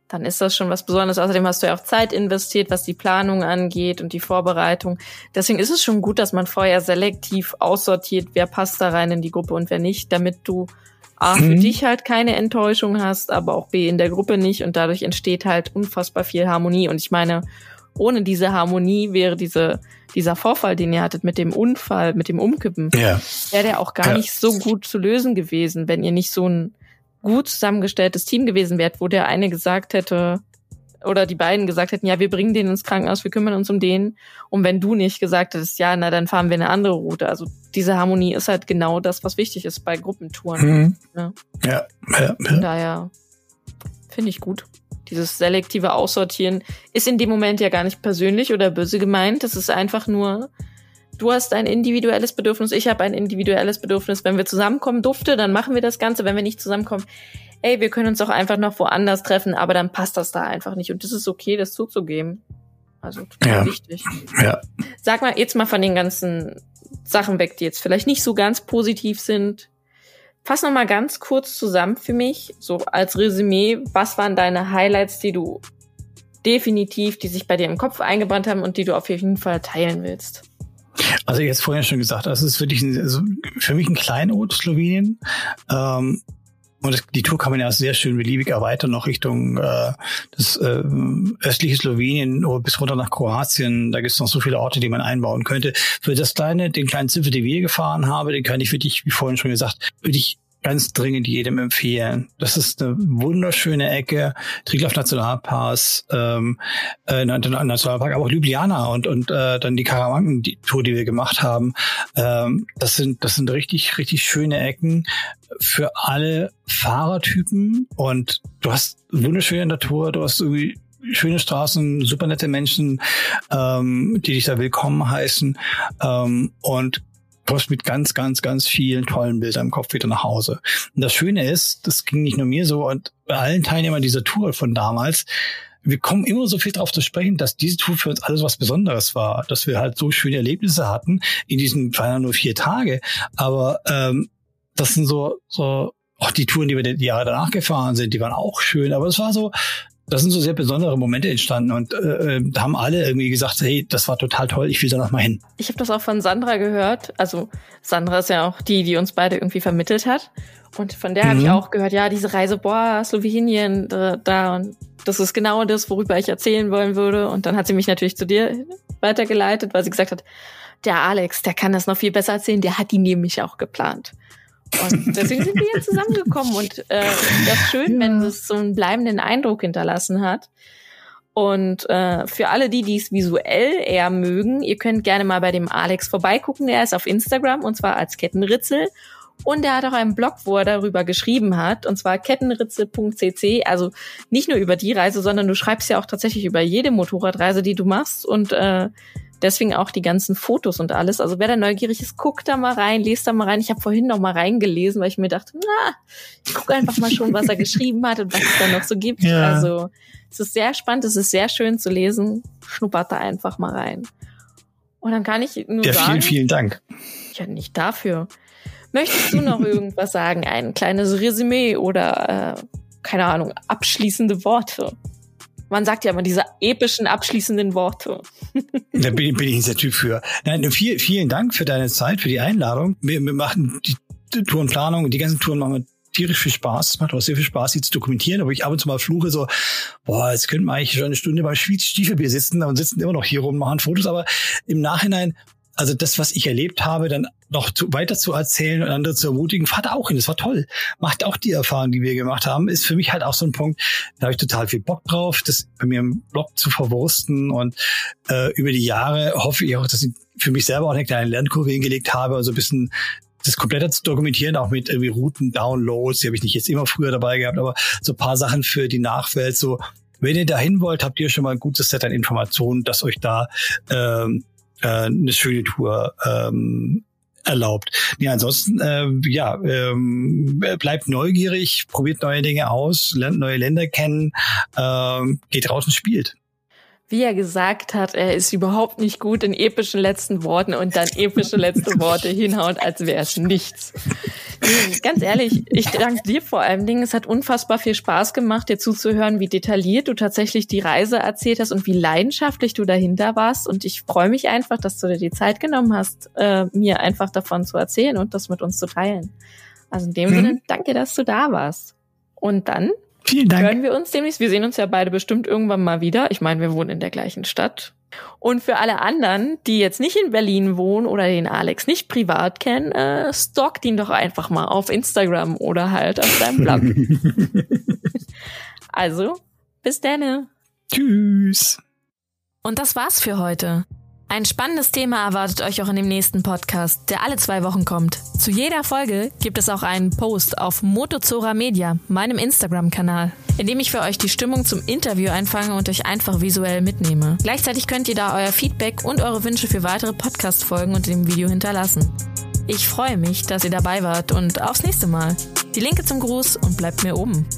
dann ist das schon was Besonderes. Außerdem hast du ja auch Zeit investiert, was die Planung angeht und die Vorbereitung. Deswegen ist es schon gut, dass man vorher selektiv aussortiert, wer passt da rein in die Gruppe und wer nicht, damit du A, für mhm. dich halt keine Enttäuschung hast, aber auch B, in der Gruppe nicht und dadurch entsteht halt unfassbar viel Harmonie. Und ich meine, ohne diese Harmonie wäre diese, dieser Vorfall, den ihr hattet mit dem Unfall, mit dem Umkippen, ja. wäre der auch gar ja. nicht so gut zu lösen gewesen, wenn ihr nicht so ein gut zusammengestelltes Team gewesen wärt, wo der eine gesagt hätte, oder die beiden gesagt hätten, ja, wir bringen den ins Krankenhaus, wir kümmern uns um den. Und wenn du nicht gesagt hättest, ja, na, dann fahren wir eine andere Route. Also diese Harmonie ist halt genau das, was wichtig ist bei Gruppentouren. Mhm. Ja. Ja, ja, ja. Von daher finde ich gut. Dieses selektive Aussortieren ist in dem Moment ja gar nicht persönlich oder böse gemeint. Das ist einfach nur, du hast ein individuelles Bedürfnis, ich habe ein individuelles Bedürfnis. Wenn wir zusammenkommen dufte, dann machen wir das Ganze. Wenn wir nicht zusammenkommen, ey, wir können uns auch einfach noch woanders treffen, aber dann passt das da einfach nicht. Und das ist okay, das zuzugeben. Also total ja. wichtig. Ja. Sag mal jetzt mal von den ganzen Sachen weg, die jetzt vielleicht nicht so ganz positiv sind. Fass noch mal ganz kurz zusammen für mich, so als Resümee, was waren deine Highlights, die du definitiv, die sich bei dir im Kopf eingebrannt haben und die du auf jeden Fall teilen willst? Also jetzt vorhin schon gesagt, das ist wirklich ein, also für mich ein Kleinod Slowenien. Ähm, und die Tour kann man ja sehr schön beliebig erweitern, noch Richtung äh, das äh, östliche Slowenien oder bis runter nach Kroatien. Da gibt es noch so viele Orte, die man einbauen könnte. Für das kleine, den kleinen Zipfel, den wir gefahren haben, den kann ich wirklich, wie vorhin schon gesagt, wirklich ganz dringend jedem empfehlen. Das ist eine wunderschöne Ecke, Triglav Nationalpass, ähm, äh, Nationalpark, aber auch Ljubljana und und äh, dann die Karawanken, Tour, die wir gemacht haben. Ähm, das sind das sind richtig richtig schöne Ecken für alle Fahrertypen. Und du hast wunderschöne Natur, du hast irgendwie schöne Straßen, super nette Menschen, ähm, die dich da willkommen heißen. Ähm, und kommst mit ganz, ganz, ganz vielen tollen Bildern im Kopf wieder nach Hause. Und das Schöne ist, das ging nicht nur mir so und bei allen Teilnehmern dieser Tour von damals, wir kommen immer so viel darauf zu sprechen, dass diese Tour für uns alles was Besonderes war, dass wir halt so schöne Erlebnisse hatten in diesen, waren nur vier Tage, aber ähm, das sind so, so auch die Touren, die wir die Jahre danach gefahren sind, die waren auch schön. Aber es war so, das sind so sehr besondere Momente entstanden und äh, äh haben alle irgendwie gesagt, hey, das war total toll, ich will da noch mal hin. Ich habe das auch von Sandra gehört. Also Sandra ist ja auch die, die uns beide irgendwie vermittelt hat. Und von der mhm. habe ich auch gehört, ja, diese Reise, boah, Slowenien, da, da und das ist genau das, worüber ich erzählen wollen würde. Und dann hat sie mich natürlich zu dir weitergeleitet, weil sie gesagt hat, der Alex, der kann das noch viel besser erzählen, der hat die nämlich auch geplant. Und deswegen sind wir jetzt zusammengekommen und äh, das ist schön, ja. wenn es so einen bleibenden Eindruck hinterlassen hat. Und äh, für alle die, die es visuell eher mögen, ihr könnt gerne mal bei dem Alex vorbeigucken. Er ist auf Instagram und zwar als Kettenritzel. Und er hat auch einen Blog, wo er darüber geschrieben hat, und zwar kettenritzel.cc. Also nicht nur über die Reise, sondern du schreibst ja auch tatsächlich über jede Motorradreise, die du machst. Und äh, Deswegen auch die ganzen Fotos und alles. Also wer da neugierig ist, guckt da mal rein, lest da mal rein. Ich habe vorhin noch mal reingelesen, weil ich mir dachte, na, ich gucke einfach mal schon, was er geschrieben hat und was es da noch so gibt. Ja. Also es ist sehr spannend, es ist sehr schön zu lesen. Schnuppert da einfach mal rein. Und dann kann ich nur ja, sagen. Vielen, vielen Dank. Ja, nicht dafür. Möchtest du noch irgendwas sagen? Ein kleines Resümee oder äh, keine Ahnung, abschließende Worte? Man sagt ja immer diese epischen abschließenden Worte. da bin, bin ich nicht der Typ für. Nein, viel, vielen Dank für deine Zeit, für die Einladung. Wir, wir machen die Tourenplanung, die ganzen Touren machen tierisch viel Spaß. Es macht auch sehr viel Spaß, sie zu dokumentieren, aber ich ab und zu mal fluche so, boah, jetzt könnten wir eigentlich schon eine Stunde beim Stiefelbier sitzen und sitzen immer noch hier rum, machen Fotos, aber im Nachhinein also das, was ich erlebt habe, dann noch zu, weiter zu erzählen und andere zu ermutigen, fahrt auch hin. Das war toll. Macht auch die Erfahrung, die wir gemacht haben, ist für mich halt auch so ein Punkt, da habe ich total viel Bock drauf, das bei mir im Blog zu verwursten und äh, über die Jahre hoffe ich auch, dass ich für mich selber auch eine kleine Lernkurve hingelegt habe, also ein bisschen das komplette zu dokumentieren, auch mit irgendwie Routen, Downloads, die habe ich nicht jetzt immer früher dabei gehabt, aber so paar Sachen für die Nachwelt, so wenn ihr dahin wollt, habt ihr schon mal ein gutes Set an Informationen, das euch da ähm, äh, eine schöne Tour ähm, erlaubt. Ja, ansonsten, äh, ja, ähm, bleibt neugierig, probiert neue Dinge aus, lernt neue Länder kennen, ähm, geht raus und spielt wie er gesagt hat, er ist überhaupt nicht gut in epischen letzten Worten und dann epische letzte Worte hinhauen, als wäre es nichts. Ganz ehrlich, ich danke dir vor allem Dingen. Es hat unfassbar viel Spaß gemacht, dir zuzuhören, wie detailliert du tatsächlich die Reise erzählt hast und wie leidenschaftlich du dahinter warst. Und ich freue mich einfach, dass du dir die Zeit genommen hast, äh, mir einfach davon zu erzählen und das mit uns zu teilen. Also in dem mhm. Sinne, danke, dass du da warst. Und dann Vielen Dank. Hören wir uns demnächst. Wir sehen uns ja beide bestimmt irgendwann mal wieder. Ich meine, wir wohnen in der gleichen Stadt. Und für alle anderen, die jetzt nicht in Berlin wohnen oder den Alex nicht privat kennen, äh, stalkt ihn doch einfach mal auf Instagram oder halt auf seinem Blog. also, bis dann. Tschüss. Und das war's für heute. Ein spannendes Thema erwartet euch auch in dem nächsten Podcast, der alle zwei Wochen kommt. Zu jeder Folge gibt es auch einen Post auf Motozora Media, meinem Instagram-Kanal, in dem ich für euch die Stimmung zum Interview einfange und euch einfach visuell mitnehme. Gleichzeitig könnt ihr da euer Feedback und eure Wünsche für weitere Podcast-Folgen unter dem Video hinterlassen. Ich freue mich, dass ihr dabei wart und aufs nächste Mal. Die Linke zum Gruß und bleibt mir oben.